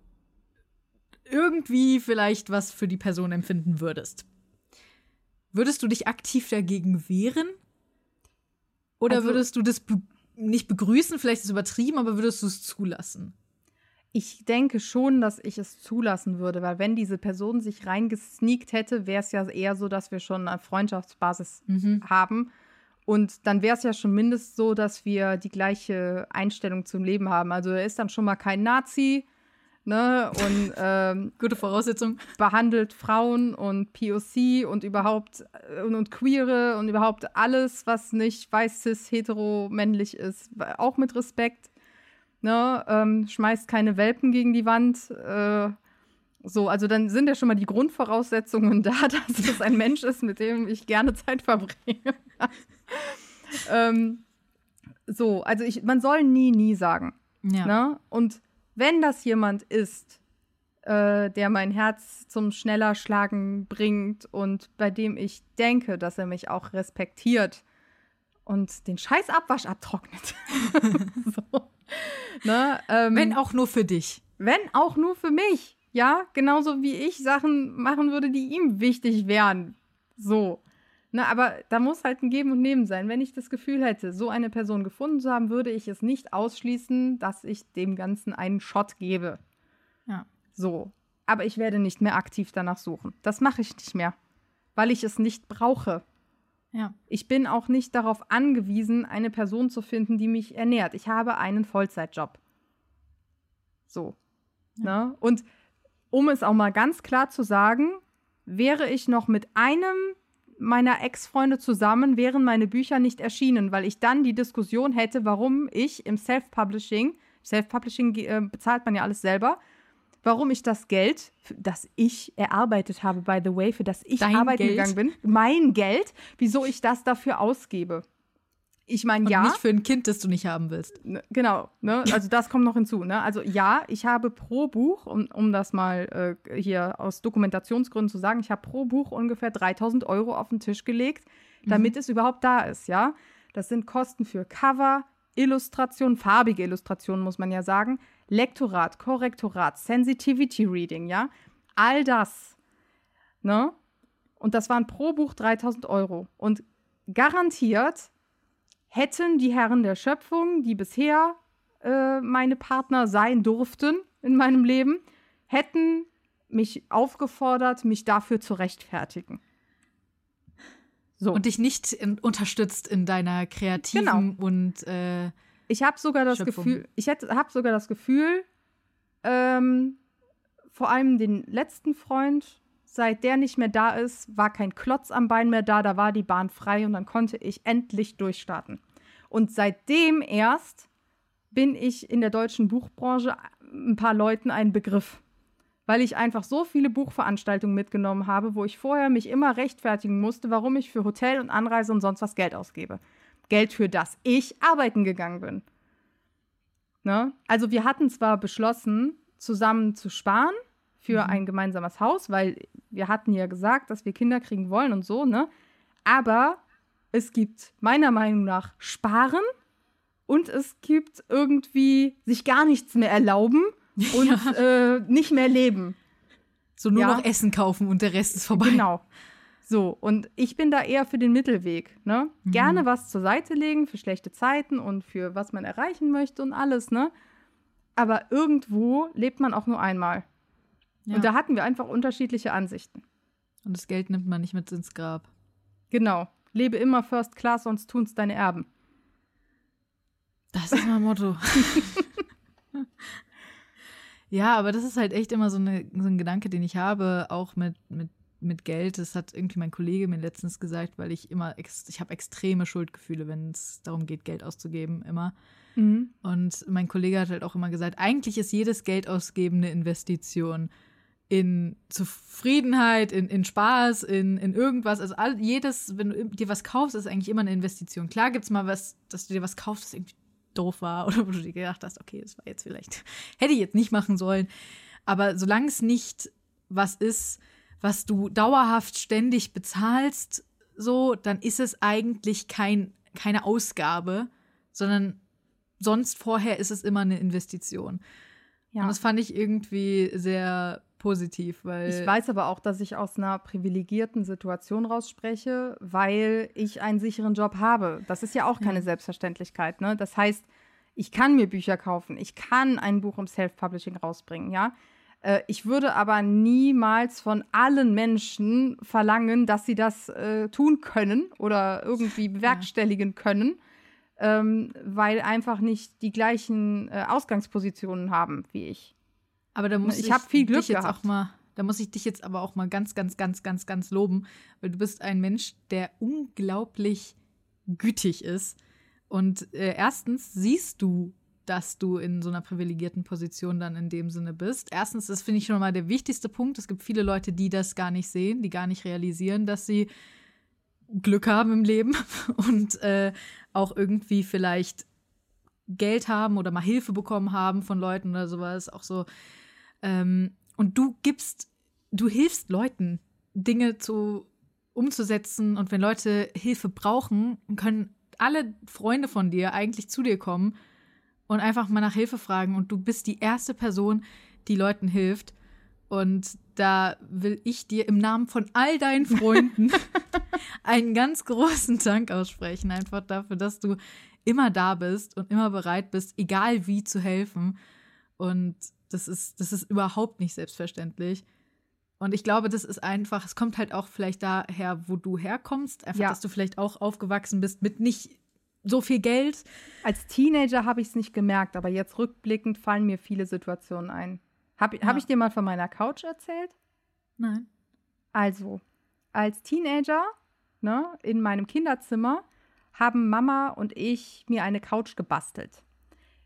irgendwie vielleicht was für die Person empfinden würdest, würdest du dich aktiv dagegen wehren? Oder Also- würdest du das be nicht begrüßen, vielleicht ist es übertrieben, aber würdest du es zulassen? Ich denke schon, dass ich es zulassen würde, weil wenn diese Person sich reingesneakt hätte, wäre es ja eher so, dass wir schon eine Freundschaftsbasis Mhm. haben. Und dann wäre es ja schon mindestens so, dass wir die gleiche Einstellung zum Leben haben. Also er ist dann schon mal kein Nazi, ne? Und ähm, Gute Voraussetzung. behandelt Frauen und POC und überhaupt äh, und, und Queere und überhaupt alles, was nicht weiß, cis, hetero, männlich ist, auch mit Respekt. Ne? Ähm, schmeißt keine Welpen gegen die Wand. Äh, so, also dann sind ja schon mal die Grundvoraussetzungen da, dass es ein Mensch ist, mit dem ich gerne Zeit verbringe. ähm, so, also ich, man soll nie, nie sagen. Ja. Ne? Und wenn das jemand ist, äh, der mein Herz zum schneller Schlagen bringt und bei dem ich denke, dass er mich auch respektiert und den scheiß Abwasch abtrocknet. so. ne? ähm, Wenn auch nur für dich. wenn auch nur für mich. Ja, genauso wie ich Sachen machen würde, die ihm wichtig wären. So. Ne, aber da muss halt ein Geben und Nehmen sein. Wenn ich das Gefühl hätte, so eine Person gefunden zu haben, würde ich es nicht ausschließen, dass ich dem Ganzen einen Shot gebe. Ja. So. Aber ich werde nicht mehr aktiv danach suchen. Das mache ich nicht mehr, weil ich es nicht brauche. Ja. Ich bin auch nicht darauf angewiesen, eine Person zu finden, die mich ernährt. Ich habe einen Vollzeitjob. So. Ja. Ne? Und um es auch mal ganz klar zu sagen, wäre ich noch mit einem meiner Ex-Freunde zusammen, wären meine Bücher nicht erschienen, weil ich dann die Diskussion hätte, warum ich im Self-Publishing, Self-Publishing äh, bezahlt man ja alles selber, warum ich das Geld, das ich erarbeitet habe, by the way, für das ich Dein arbeiten Geld? gegangen bin, mein Geld, wieso ich das dafür ausgebe. Ich meine, ja. Nicht für ein Kind, das du nicht haben willst. Ne, genau, ne? Also das kommt noch hinzu. Ne? Also ja, ich habe pro Buch, um, um das mal äh, hier aus Dokumentationsgründen zu sagen, ich habe pro Buch ungefähr 3000 Euro auf den Tisch gelegt, damit mhm. es überhaupt da ist, ja. Das sind Kosten für Cover, Illustration, farbige Illustration, muss man ja sagen, Lektorat, Korrektorat, Sensitivity Reading, ja. All das, ne? Und das waren pro Buch 3000 Euro. Und garantiert hätten die Herren der Schöpfung, die bisher äh, meine Partner sein durften in meinem Leben, hätten mich aufgefordert, mich dafür zu rechtfertigen. So. Und dich nicht in, unterstützt in deiner kreativen genau. und äh, ich habe sogar das Schöpfung. Gefühl, ich habe sogar das Gefühl, ähm, vor allem den letzten Freund, seit der nicht mehr da ist, war kein Klotz am Bein mehr da, da war die Bahn frei und dann konnte ich endlich durchstarten. Und seitdem erst bin ich in der deutschen Buchbranche ein paar Leuten ein Begriff. Weil ich einfach so viele Buchveranstaltungen mitgenommen habe, wo ich vorher mich immer rechtfertigen musste, warum ich für Hotel und Anreise und sonst was Geld ausgebe. Geld, für das ich arbeiten gegangen bin. Ne? Also wir hatten zwar beschlossen, zusammen zu sparen für mhm. ein gemeinsames Haus, weil wir hatten ja gesagt, dass wir Kinder kriegen wollen und so, ne? Aber es gibt meiner Meinung nach Sparen und es gibt irgendwie sich gar nichts mehr erlauben und ja. äh, nicht mehr leben. So nur ja. noch Essen kaufen und der Rest ist vorbei. Genau. So, und ich bin da eher für den Mittelweg. Ne? Mhm. Gerne was zur Seite legen für schlechte Zeiten und für was man erreichen möchte und alles, ne? Aber irgendwo lebt man auch nur einmal. Ja. Und da hatten wir einfach unterschiedliche Ansichten. Und das Geld nimmt man nicht mit ins Grab. Genau. Lebe immer First Class, sonst tun es deine Erben. Das ist mein Motto. ja, aber das ist halt echt immer so, eine, so ein Gedanke, den ich habe, auch mit, mit, mit Geld. Das hat irgendwie mein Kollege mir letztens gesagt, weil ich immer, ich habe extreme Schuldgefühle, wenn es darum geht, Geld auszugeben, immer. Mhm. Und mein Kollege hat halt auch immer gesagt, eigentlich ist jedes Geld ausgeben eine Investition in Zufriedenheit, in, in Spaß, in, in irgendwas. Also all, jedes, wenn du dir was kaufst, ist eigentlich immer eine Investition. Klar gibt es mal was, dass du dir was kaufst, das irgendwie doof war oder wo du dir gedacht hast, okay, das war jetzt vielleicht, hätte ich jetzt nicht machen sollen. Aber solange es nicht was ist, was du dauerhaft ständig bezahlst, so, dann ist es eigentlich kein, keine Ausgabe, sondern sonst vorher ist es immer eine Investition. Ja. Und das fand ich irgendwie sehr positiv, weil. Ich weiß aber auch, dass ich aus einer privilegierten Situation rausspreche, weil ich einen sicheren Job habe. Das ist ja auch keine ja. Selbstverständlichkeit, ne? Das heißt, ich kann mir Bücher kaufen, ich kann ein Buch im Self-Publishing rausbringen, ja. Äh, ich würde aber niemals von allen Menschen verlangen, dass sie das äh, tun können oder irgendwie bewerkstelligen ja. können, ähm, weil einfach nicht die gleichen äh, Ausgangspositionen haben wie ich. Aber da muss ich, ich habe viel Glück jetzt auch mal. Da muss ich dich jetzt aber auch mal ganz, ganz, ganz, ganz, ganz loben, weil du bist ein Mensch, der unglaublich gütig ist. Und äh, erstens siehst du, dass du in so einer privilegierten Position dann in dem Sinne bist. Erstens, das finde ich schon mal der wichtigste Punkt. Es gibt viele Leute, die das gar nicht sehen, die gar nicht realisieren, dass sie Glück haben im Leben und äh, auch irgendwie vielleicht Geld haben oder mal Hilfe bekommen haben von Leuten oder sowas. Auch so ähm, und du gibst, du hilfst Leuten, Dinge zu umzusetzen. Und wenn Leute Hilfe brauchen, können alle Freunde von dir eigentlich zu dir kommen und einfach mal nach Hilfe fragen. Und du bist die erste Person, die Leuten hilft. Und da will ich dir im Namen von all deinen Freunden einen ganz großen Dank aussprechen. Einfach dafür, dass du immer da bist und immer bereit bist, egal wie zu helfen. Und das ist, das ist überhaupt nicht selbstverständlich. Und ich glaube, das ist einfach, es kommt halt auch vielleicht daher, wo du herkommst. Einfach, ja. dass du vielleicht auch aufgewachsen bist mit nicht so viel Geld. Als Teenager habe ich es nicht gemerkt, aber jetzt rückblickend fallen mir viele Situationen ein. Habe Ja. hab ich dir mal von meiner Couch erzählt? Nein. Also, als Teenager, ne, in meinem Kinderzimmer, haben Mama und ich mir eine Couch gebastelt.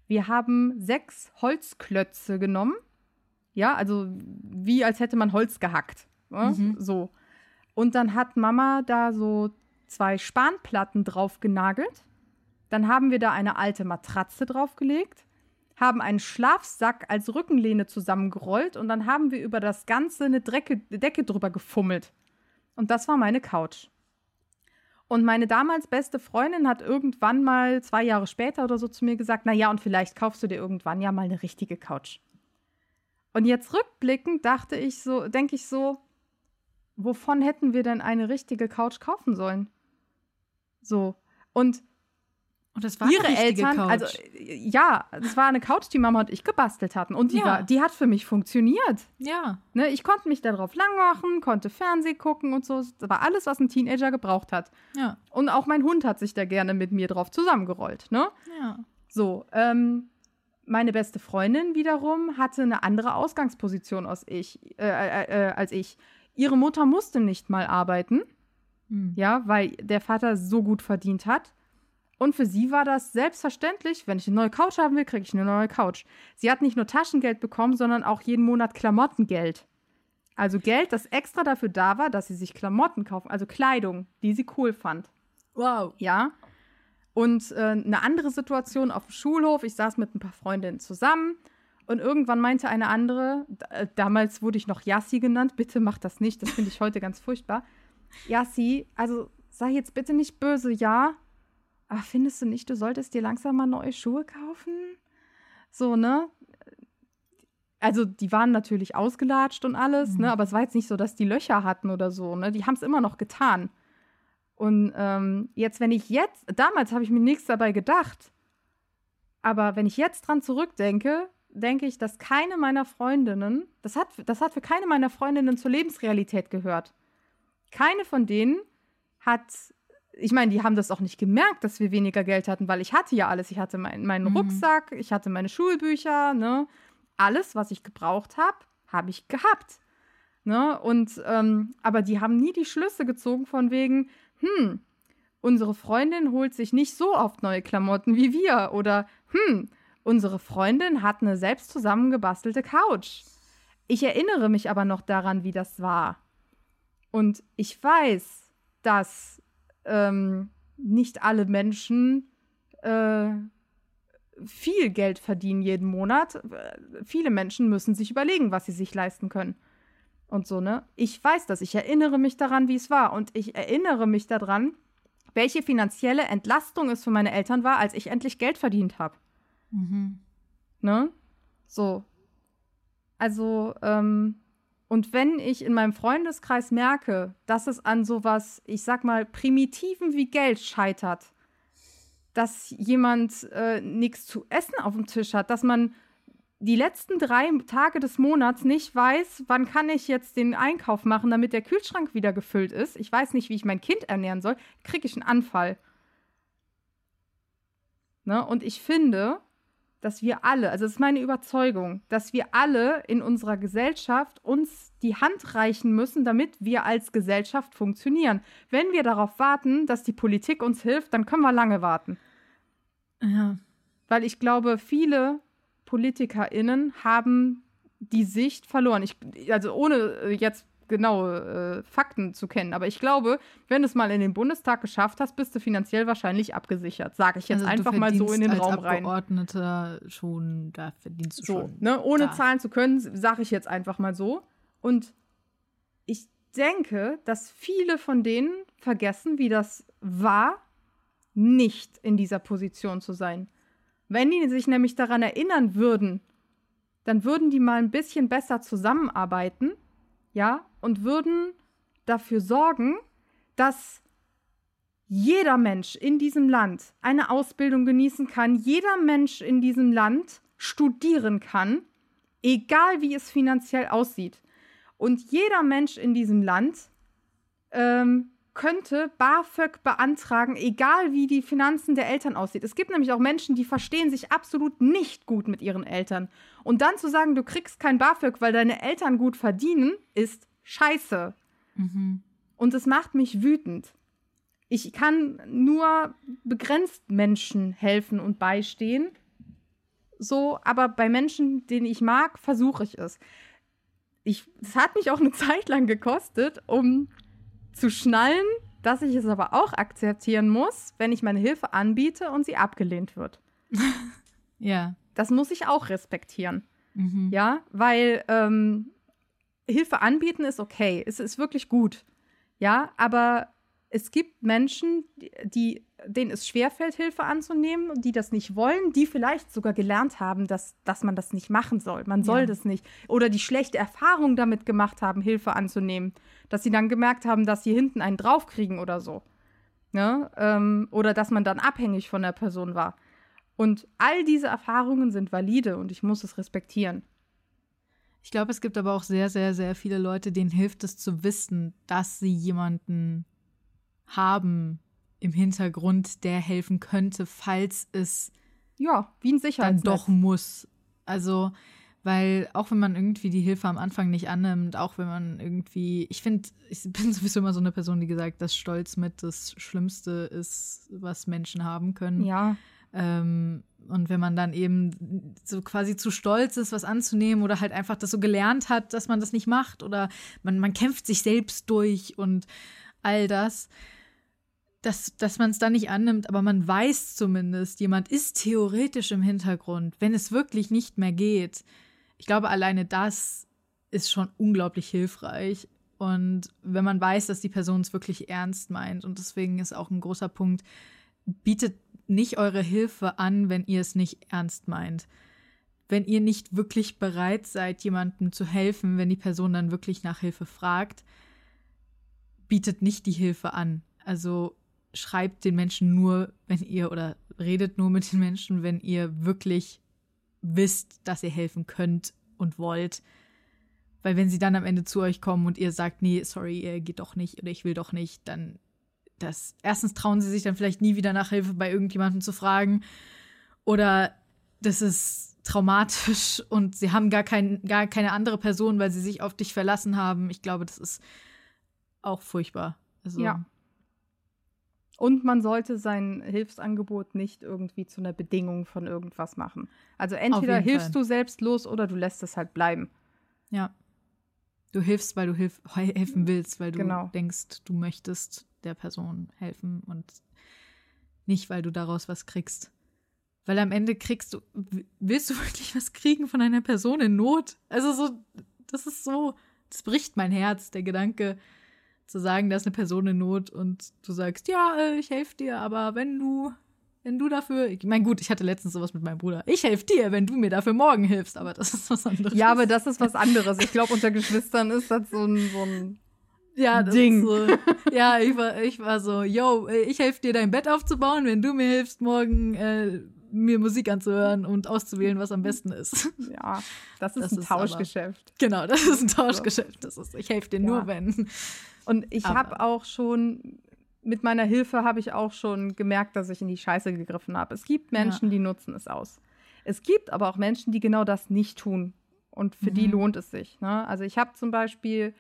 Wir haben sechs Holzklötze genommen. Ja, also wie als hätte man Holz gehackt. Ne? Mhm. So. Und dann hat Mama da so zwei Spanplatten drauf genagelt. Dann haben wir da eine alte Matratze draufgelegt, haben einen Schlafsack als Rückenlehne zusammengerollt und dann haben wir über das Ganze eine Drecke, Decke drüber gefummelt. Und das war meine Couch. Und meine damals beste Freundin hat irgendwann mal zwei Jahre später oder so zu mir gesagt, na ja, und vielleicht kaufst du dir irgendwann ja mal eine richtige Couch. Und jetzt rückblickend dachte ich so, denke ich so, wovon hätten wir denn eine richtige Couch kaufen sollen? So. Und Und das war ihre Eltern, Couch. also äh, ja, es war eine Couch, die Mama und ich gebastelt hatten. Und die, Ja. war, die hat für mich funktioniert. ja. Ne, ich konnte mich darauf lang machen, konnte Fernsehen gucken und so. Das war alles, was ein Teenager gebraucht hat. Ja. Und auch mein Hund hat sich da gerne mit mir drauf zusammengerollt. Ne? Ja. So, ähm, meine beste Freundin wiederum hatte eine andere Ausgangsposition als ich, äh, äh, äh, als ich. Ihre Mutter musste nicht mal arbeiten, Hm. ja, weil der Vater so gut verdient hat. Und für sie war das selbstverständlich, wenn ich eine neue Couch haben will, kriege ich eine neue Couch. Sie hat nicht nur Taschengeld bekommen, sondern auch jeden Monat Klamottengeld. Also Geld, das extra dafür da war, dass sie sich Klamotten kaufen, also Kleidung, die sie cool fand. Wow. Ja. Und äh, eine andere Situation auf dem Schulhof. Ich saß mit ein paar Freundinnen zusammen und irgendwann meinte eine andere, äh, damals wurde ich noch Yassi genannt, bitte mach das nicht, das finde ich heute ganz furchtbar. Yassi, also sei jetzt bitte nicht böse, ja, aber findest du nicht, du solltest dir langsam mal neue Schuhe kaufen? So, ne? Also, die waren natürlich ausgelatscht und alles, Mhm. ne? Aber es war jetzt nicht so, dass die Löcher hatten oder so, ne? Die haben es immer noch getan. Und ähm, jetzt, wenn ich jetzt, damals habe ich mir nichts dabei gedacht, aber wenn ich jetzt dran zurückdenke, denke ich, dass keine meiner Freundinnen, das hat, das hat für keine meiner Freundinnen zur Lebensrealität gehört. Keine von denen hat, ich meine, die haben das auch nicht gemerkt, dass wir weniger Geld hatten, weil ich hatte ja alles. Ich hatte mein, meinen Mhm. Rucksack, ich hatte meine Schulbücher, ne? Alles, was ich gebraucht habe, habe ich gehabt. Ne? Und, ähm, aber die haben nie die Schlüsse gezogen von wegen, hm, unsere Freundin holt sich nicht so oft neue Klamotten wie wir. Oder, hm, unsere Freundin hat eine selbst zusammengebastelte Couch. Ich erinnere mich aber noch daran, wie das war. Und ich weiß, dass ähm, nicht alle Menschen äh, viel Geld verdienen jeden Monat. Viele Menschen müssen sich überlegen, was sie sich leisten können. Und so, ne? Ich weiß das. Ich erinnere mich daran, wie es war. Und ich erinnere mich daran, welche finanzielle Entlastung es für meine Eltern war, als ich endlich Geld verdient habe. Mhm. Ne? So. Also, ähm, und wenn ich in meinem Freundeskreis merke, dass es an sowas, ich sag mal, Primitiven wie Geld scheitert, dass jemand äh, nichts zu essen auf dem Tisch hat, dass man die letzten drei Tage des Monats nicht weiß, wann kann ich jetzt den Einkauf machen, damit der Kühlschrank wieder gefüllt ist. Ich weiß nicht, wie ich mein Kind ernähren soll, kriege ich einen Anfall. Ne? Und ich finde, dass wir alle, also es ist meine Überzeugung, dass wir alle in unserer Gesellschaft uns die Hand reichen müssen, damit wir als Gesellschaft funktionieren. Wenn wir darauf warten, dass die Politik uns hilft, dann können wir lange warten. Ja. Weil ich glaube, viele PolitikerInnen haben die Sicht verloren. Ich, also ohne jetzt genaue äh, Fakten zu kennen, aber ich glaube, wenn du es mal in den Bundestag geschafft hast, bist du finanziell wahrscheinlich abgesichert. Sage ich jetzt Also einfach mal so in den verdienst Raum als rein. Abgeordneter schon, da verdienst du So, schon. ne, ohne da. zahlen zu können, sage ich jetzt einfach mal so. Und ich denke, dass viele von denen vergessen, wie das war, nicht in dieser Position zu sein. Wenn die sich nämlich daran erinnern würden, dann würden die mal ein bisschen besser zusammenarbeiten, ja, und würden dafür sorgen, dass jeder Mensch in diesem Land eine Ausbildung genießen kann, jeder Mensch in diesem Land studieren kann, egal wie es finanziell aussieht. Und jeder Mensch in diesem Land ähm, könnte BAföG beantragen, egal wie die Finanzen der Eltern aussieht. Es gibt nämlich auch Menschen, die verstehen sich absolut nicht gut mit ihren Eltern. Und dann zu sagen, du kriegst kein BAföG, weil deine Eltern gut verdienen, ist scheiße. Mhm. Und es macht mich wütend. Ich kann nur begrenzt Menschen helfen und beistehen. So, aber bei Menschen, denen ich mag, versuche ich es. Ich, es hat mich auch eine Zeit lang gekostet, um zu schnallen, dass ich es aber auch akzeptieren muss, wenn ich meine Hilfe anbiete und sie abgelehnt wird. Ja. Das muss ich auch respektieren. Mhm. Ja, weil ähm, Hilfe anbieten ist okay, es ist wirklich gut. Ja, aber es gibt Menschen, die, denen es schwerfällt, Hilfe anzunehmen, die das nicht wollen, die vielleicht sogar gelernt haben, dass, dass man das nicht machen soll. Man soll Ja. das nicht. Oder die schlechte Erfahrung damit gemacht haben, Hilfe anzunehmen. Dass sie dann gemerkt haben, dass sie hinten einen draufkriegen oder so. Ne? Ähm, oder dass man dann abhängig von der Person war. Und all diese Erfahrungen sind valide und ich muss es respektieren. Ich glaube, es gibt aber auch sehr, sehr, sehr viele Leute, denen hilft es zu wissen, dass sie jemanden haben im Hintergrund, der helfen könnte, falls es Ja, wie ein dann Sicherheitsnetz. doch muss. Also, weil auch wenn man irgendwie die Hilfe am Anfang nicht annimmt, auch wenn man irgendwie, ich finde, ich bin sowieso immer so eine Person, die gesagt, dass Stolz mit das Schlimmste ist, was Menschen haben können. Ja, Ähm, und wenn man dann eben so quasi zu stolz ist, was anzunehmen oder halt einfach das so gelernt hat, dass man das nicht macht oder man, man kämpft sich selbst durch und all das, dass, dass man es dann nicht annimmt, aber man weiß zumindest, jemand ist theoretisch im Hintergrund, wenn es wirklich nicht mehr geht. Ich glaube, alleine das ist schon unglaublich hilfreich. Und wenn man weiß, dass die Person es wirklich ernst meint, und deswegen ist auch ein großer Punkt, bietet nicht eure Hilfe an, wenn ihr es nicht ernst meint. Wenn ihr nicht wirklich bereit seid, jemandem zu helfen, wenn die Person dann wirklich nach Hilfe fragt, bietet nicht die Hilfe an. Also schreibt den Menschen nur, wenn ihr oder redet nur mit den Menschen, wenn ihr wirklich wisst, dass ihr helfen könnt und wollt. Weil wenn sie dann am Ende zu euch kommen und ihr sagt, nee, sorry, ihr geht doch nicht oder ich will doch nicht, dann das erstens trauen sie sich dann vielleicht nie wieder nach Hilfe bei irgendjemandem zu fragen oder das ist traumatisch und sie haben gar, kein, gar keine andere Person, weil sie sich auf dich verlassen haben. Ich glaube, das ist auch furchtbar. Also, Ja. Und man sollte sein Hilfsangebot nicht irgendwie zu einer Bedingung von irgendwas machen. Also entweder hilfst Fall. du selbstlos oder du lässt es halt bleiben. ja. Du hilfst, weil du hilf helfen willst, weil du Genau. denkst, du möchtest der Person helfen und nicht, weil du daraus was kriegst. Weil am Ende kriegst du, willst du wirklich was kriegen von einer Person in Not? Also so, das ist so, das bricht mein Herz, der Gedanke, zu sagen, da ist eine Person in Not und du sagst, ja, äh, ich helfe dir, aber wenn du, wenn du dafür, ich meine, gut, ich hatte letztens sowas mit meinem Bruder. Ich helfe dir, wenn du mir dafür morgen hilfst, aber das ist was anderes. Ja, aber das ist was anderes. Ich glaube, unter Geschwistern ist das so ein, so ein ja, Ding. So, ja, ich war, ich war so, yo, äh, ich helfe dir, dein Bett aufzubauen, wenn du mir hilfst, morgen äh, mir Musik anzuhören und auszuwählen, was am besten ist. ja, das ist Das ein ist aber- Tauschgeschäft. genau, das ist ein Tauschgeschäft. Das ist, ich helfe dir Ja. nur, wenn. Und ich Aber- habe auch schon, mit meiner Hilfe habe ich auch schon gemerkt, dass ich in die Scheiße gegriffen habe. Es gibt Menschen, die nutzen es aus. Es gibt aber auch Menschen, die genau das nicht tun. Und für die Mhm. lohnt es sich. Ne? Also ich habe zum Beispiel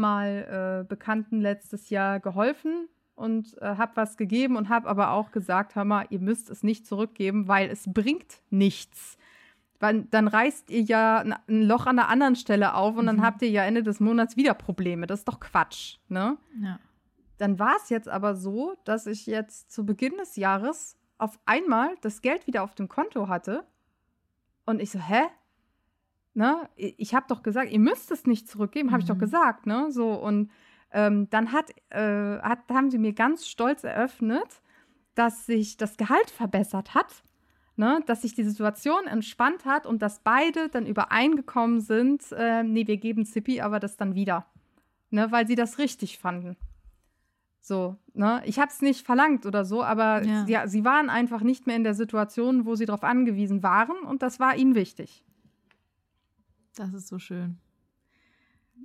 mal äh, Bekannten letztes Jahr geholfen und äh, habe was gegeben und habe aber auch gesagt, hör mal, ihr müsst es nicht zurückgeben, weil es bringt nichts. Weil dann reißt ihr ja ein- Loch an einer anderen Stelle auf und dann Mhm. habt ihr ja Ende des Monats wieder Probleme. Das ist doch Quatsch, ne? Ja. Dann war es jetzt aber so, dass ich jetzt zu Beginn des Jahres auf einmal das Geld wieder auf dem Konto hatte. Und ich so, hä? Ne? Ich habe doch gesagt, ihr müsst es nicht zurückgeben, habe ich doch Mhm. gesagt, ne? So, und ähm, dann hat, äh, hat, haben sie mir ganz stolz eröffnet, dass sich das Gehalt verbessert hat, ne? dass sich die Situation entspannt hat und dass beide dann übereingekommen sind, äh, nee, wir geben Zippy aber das dann wieder. Ne? Weil sie das richtig fanden. So, ne? Ich habe es nicht verlangt oder so, aber Ja. ja, sie waren einfach nicht mehr in der Situation, wo sie darauf angewiesen waren und das war ihnen wichtig. Das ist so schön.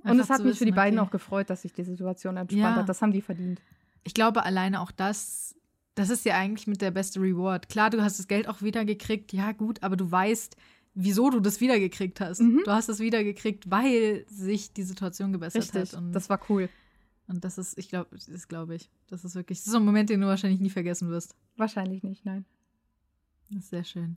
und Einfach es hat mich für die wissen, beiden okay. auch gefreut, dass sich die Situation entspannt Ja. hat. Das haben die verdient. ich glaube, alleine auch das, das ist ja eigentlich mit der beste Reward. Klar, du hast das Geld auch wiedergekriegt, ja gut, aber du weißt, wieso du das wiedergekriegt hast. Mhm. Du hast es wiedergekriegt, weil sich die Situation gebessert Richtig, hat. Und das war cool. Und das ist, ich glaube, das glaube ich. Das ist wirklich, das ist so ein Moment, den du wahrscheinlich nie vergessen wirst. Wahrscheinlich nicht, nein. Das ist sehr schön.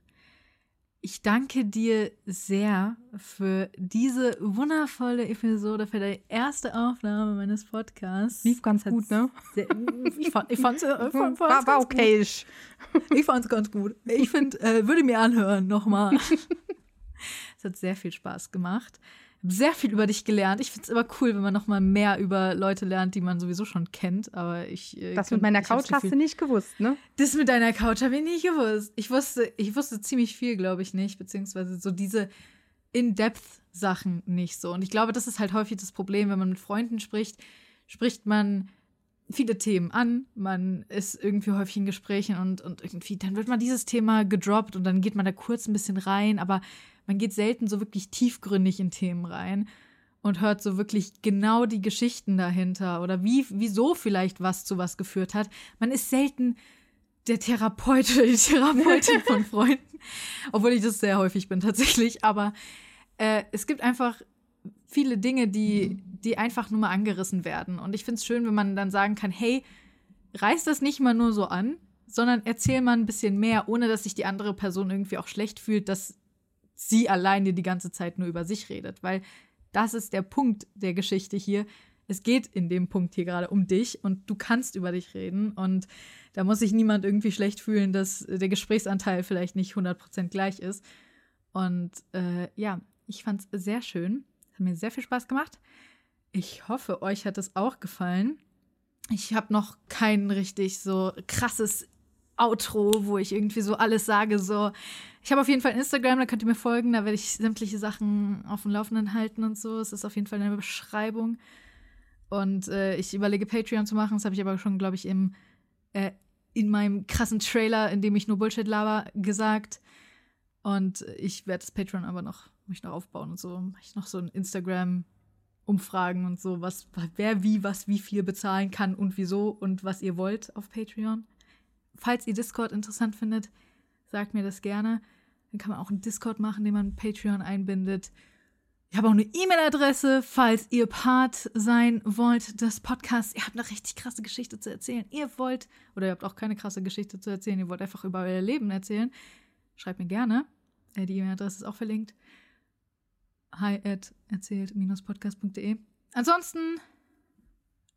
Ich danke dir sehr für diese wundervolle Episode, für die erste Aufnahme meines Podcasts. Lief ganz Hat gut, ne? Sehr, ich fand es ich fand's, äh, fand, War, war okay. Gut. Ich fand es ganz gut. Ich finde, äh, würde mir anhören nochmal. es hat sehr viel Spaß gemacht. Sehr viel über dich gelernt. Ich finde es immer cool, wenn man nochmal mehr über Leute lernt, die man sowieso schon kennt. Aber ich. äh, Das mit meiner Couch hast Gefühl- du nicht gewusst, ne? das mit deiner Couch habe ich nicht gewusst. Ich wusste, ich wusste ziemlich viel, glaube ich, nicht, beziehungsweise so diese In-Depth-Sachen nicht so. Und ich glaube, das ist halt häufig das Problem, wenn man mit Freunden spricht, spricht man viele Themen an, man ist irgendwie häufig in Gesprächen und, und irgendwie, dann wird mal dieses Thema gedroppt und dann geht man da kurz ein bisschen rein, aber man geht selten so wirklich tiefgründig in Themen rein und hört so wirklich genau die Geschichten dahinter oder wie, wieso vielleicht was zu was geführt hat. Man ist selten der Therapeut oder die Therapeutin von Freunden, obwohl ich das sehr häufig bin tatsächlich. Aber äh, es gibt einfach viele Dinge, die, die einfach nur mal angerissen werden. Und ich finde es schön, wenn man dann sagen kann, hey, reiß das nicht mal nur so an, sondern erzähl mal ein bisschen mehr, ohne dass sich die andere Person irgendwie auch schlecht fühlt, dass sie alleine die ganze Zeit nur über sich redet. Weil das ist der Punkt der Geschichte hier. Es geht in dem Punkt hier gerade um dich und du kannst über dich reden. Und da muss sich niemand irgendwie schlecht fühlen, dass der Gesprächsanteil vielleicht nicht 100% gleich ist. Und äh, ja, ich fand es sehr schön. Hat mir sehr viel Spaß gemacht. Ich hoffe, euch hat es auch gefallen. Ich habe noch kein richtig so krasses Outro, wo ich irgendwie so alles sage. So, ich habe auf jeden Fall Instagram, da könnt ihr mir folgen. Da werde ich sämtliche Sachen auf dem Laufenden halten und so. Es ist auf jeden Fall eine Beschreibung. Und äh, ich überlege Patreon zu machen. Das habe ich aber schon, glaube ich, im, äh, in meinem krassen Trailer, in dem ich nur Bullshit laber, gesagt. Und ich werde das Patreon aber noch, muss ich noch aufbauen und so. Mach ich noch so ein Instagram Umfragen und so, was, wer wie, was, wie viel bezahlen kann und wieso und was ihr wollt auf Patreon. Falls ihr Discord interessant findet, sagt mir das gerne. Dann kann man auch einen Discord machen, den man Patreon einbindet. Ich habe auch eine E-Mail-Adresse, falls ihr Part sein wollt des Podcasts. Ihr habt eine richtig krasse Geschichte zu erzählen. Ihr wollt, oder ihr habt auch keine krasse Geschichte zu erzählen, ihr wollt einfach über euer Leben erzählen. Schreibt mir gerne. Äh, Die E-Mail-Adresse ist auch verlinkt. Hi at erzählt-podcast.de. Ansonsten,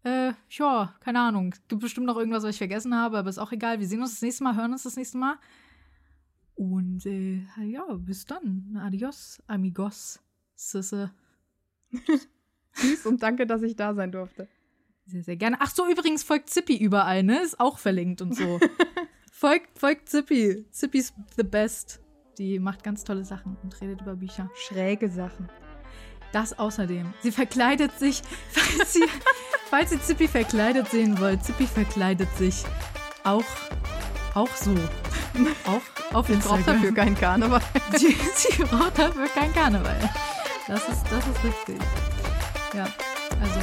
äh, ja, keine Ahnung. Gibt bestimmt noch irgendwas, was ich vergessen habe, aber ist auch egal. Wir sehen uns das nächste Mal, hören uns das nächste Mal. Und äh, ja, bis dann. Adios, amigos, Sisse. Tschüss und danke, dass ich da sein durfte. Sehr, sehr gerne. Ach so, übrigens folgt Zippy überall, ne? Ist auch verlinkt und so. folgt, folgt Zippy. Zippy's the best. Die macht ganz tolle Sachen und redet über Bücher. Schräge Sachen. Das außerdem. Sie verkleidet sich, falls ihr, falls ihr Zippy verkleidet sehen wollt. Zippy verkleidet sich auch, auch so. Auch auf Ich brauche Instagram. dafür keinen Karneval. Sie, sie braucht dafür kein Karneval. Das ist, das ist richtig. Ja, also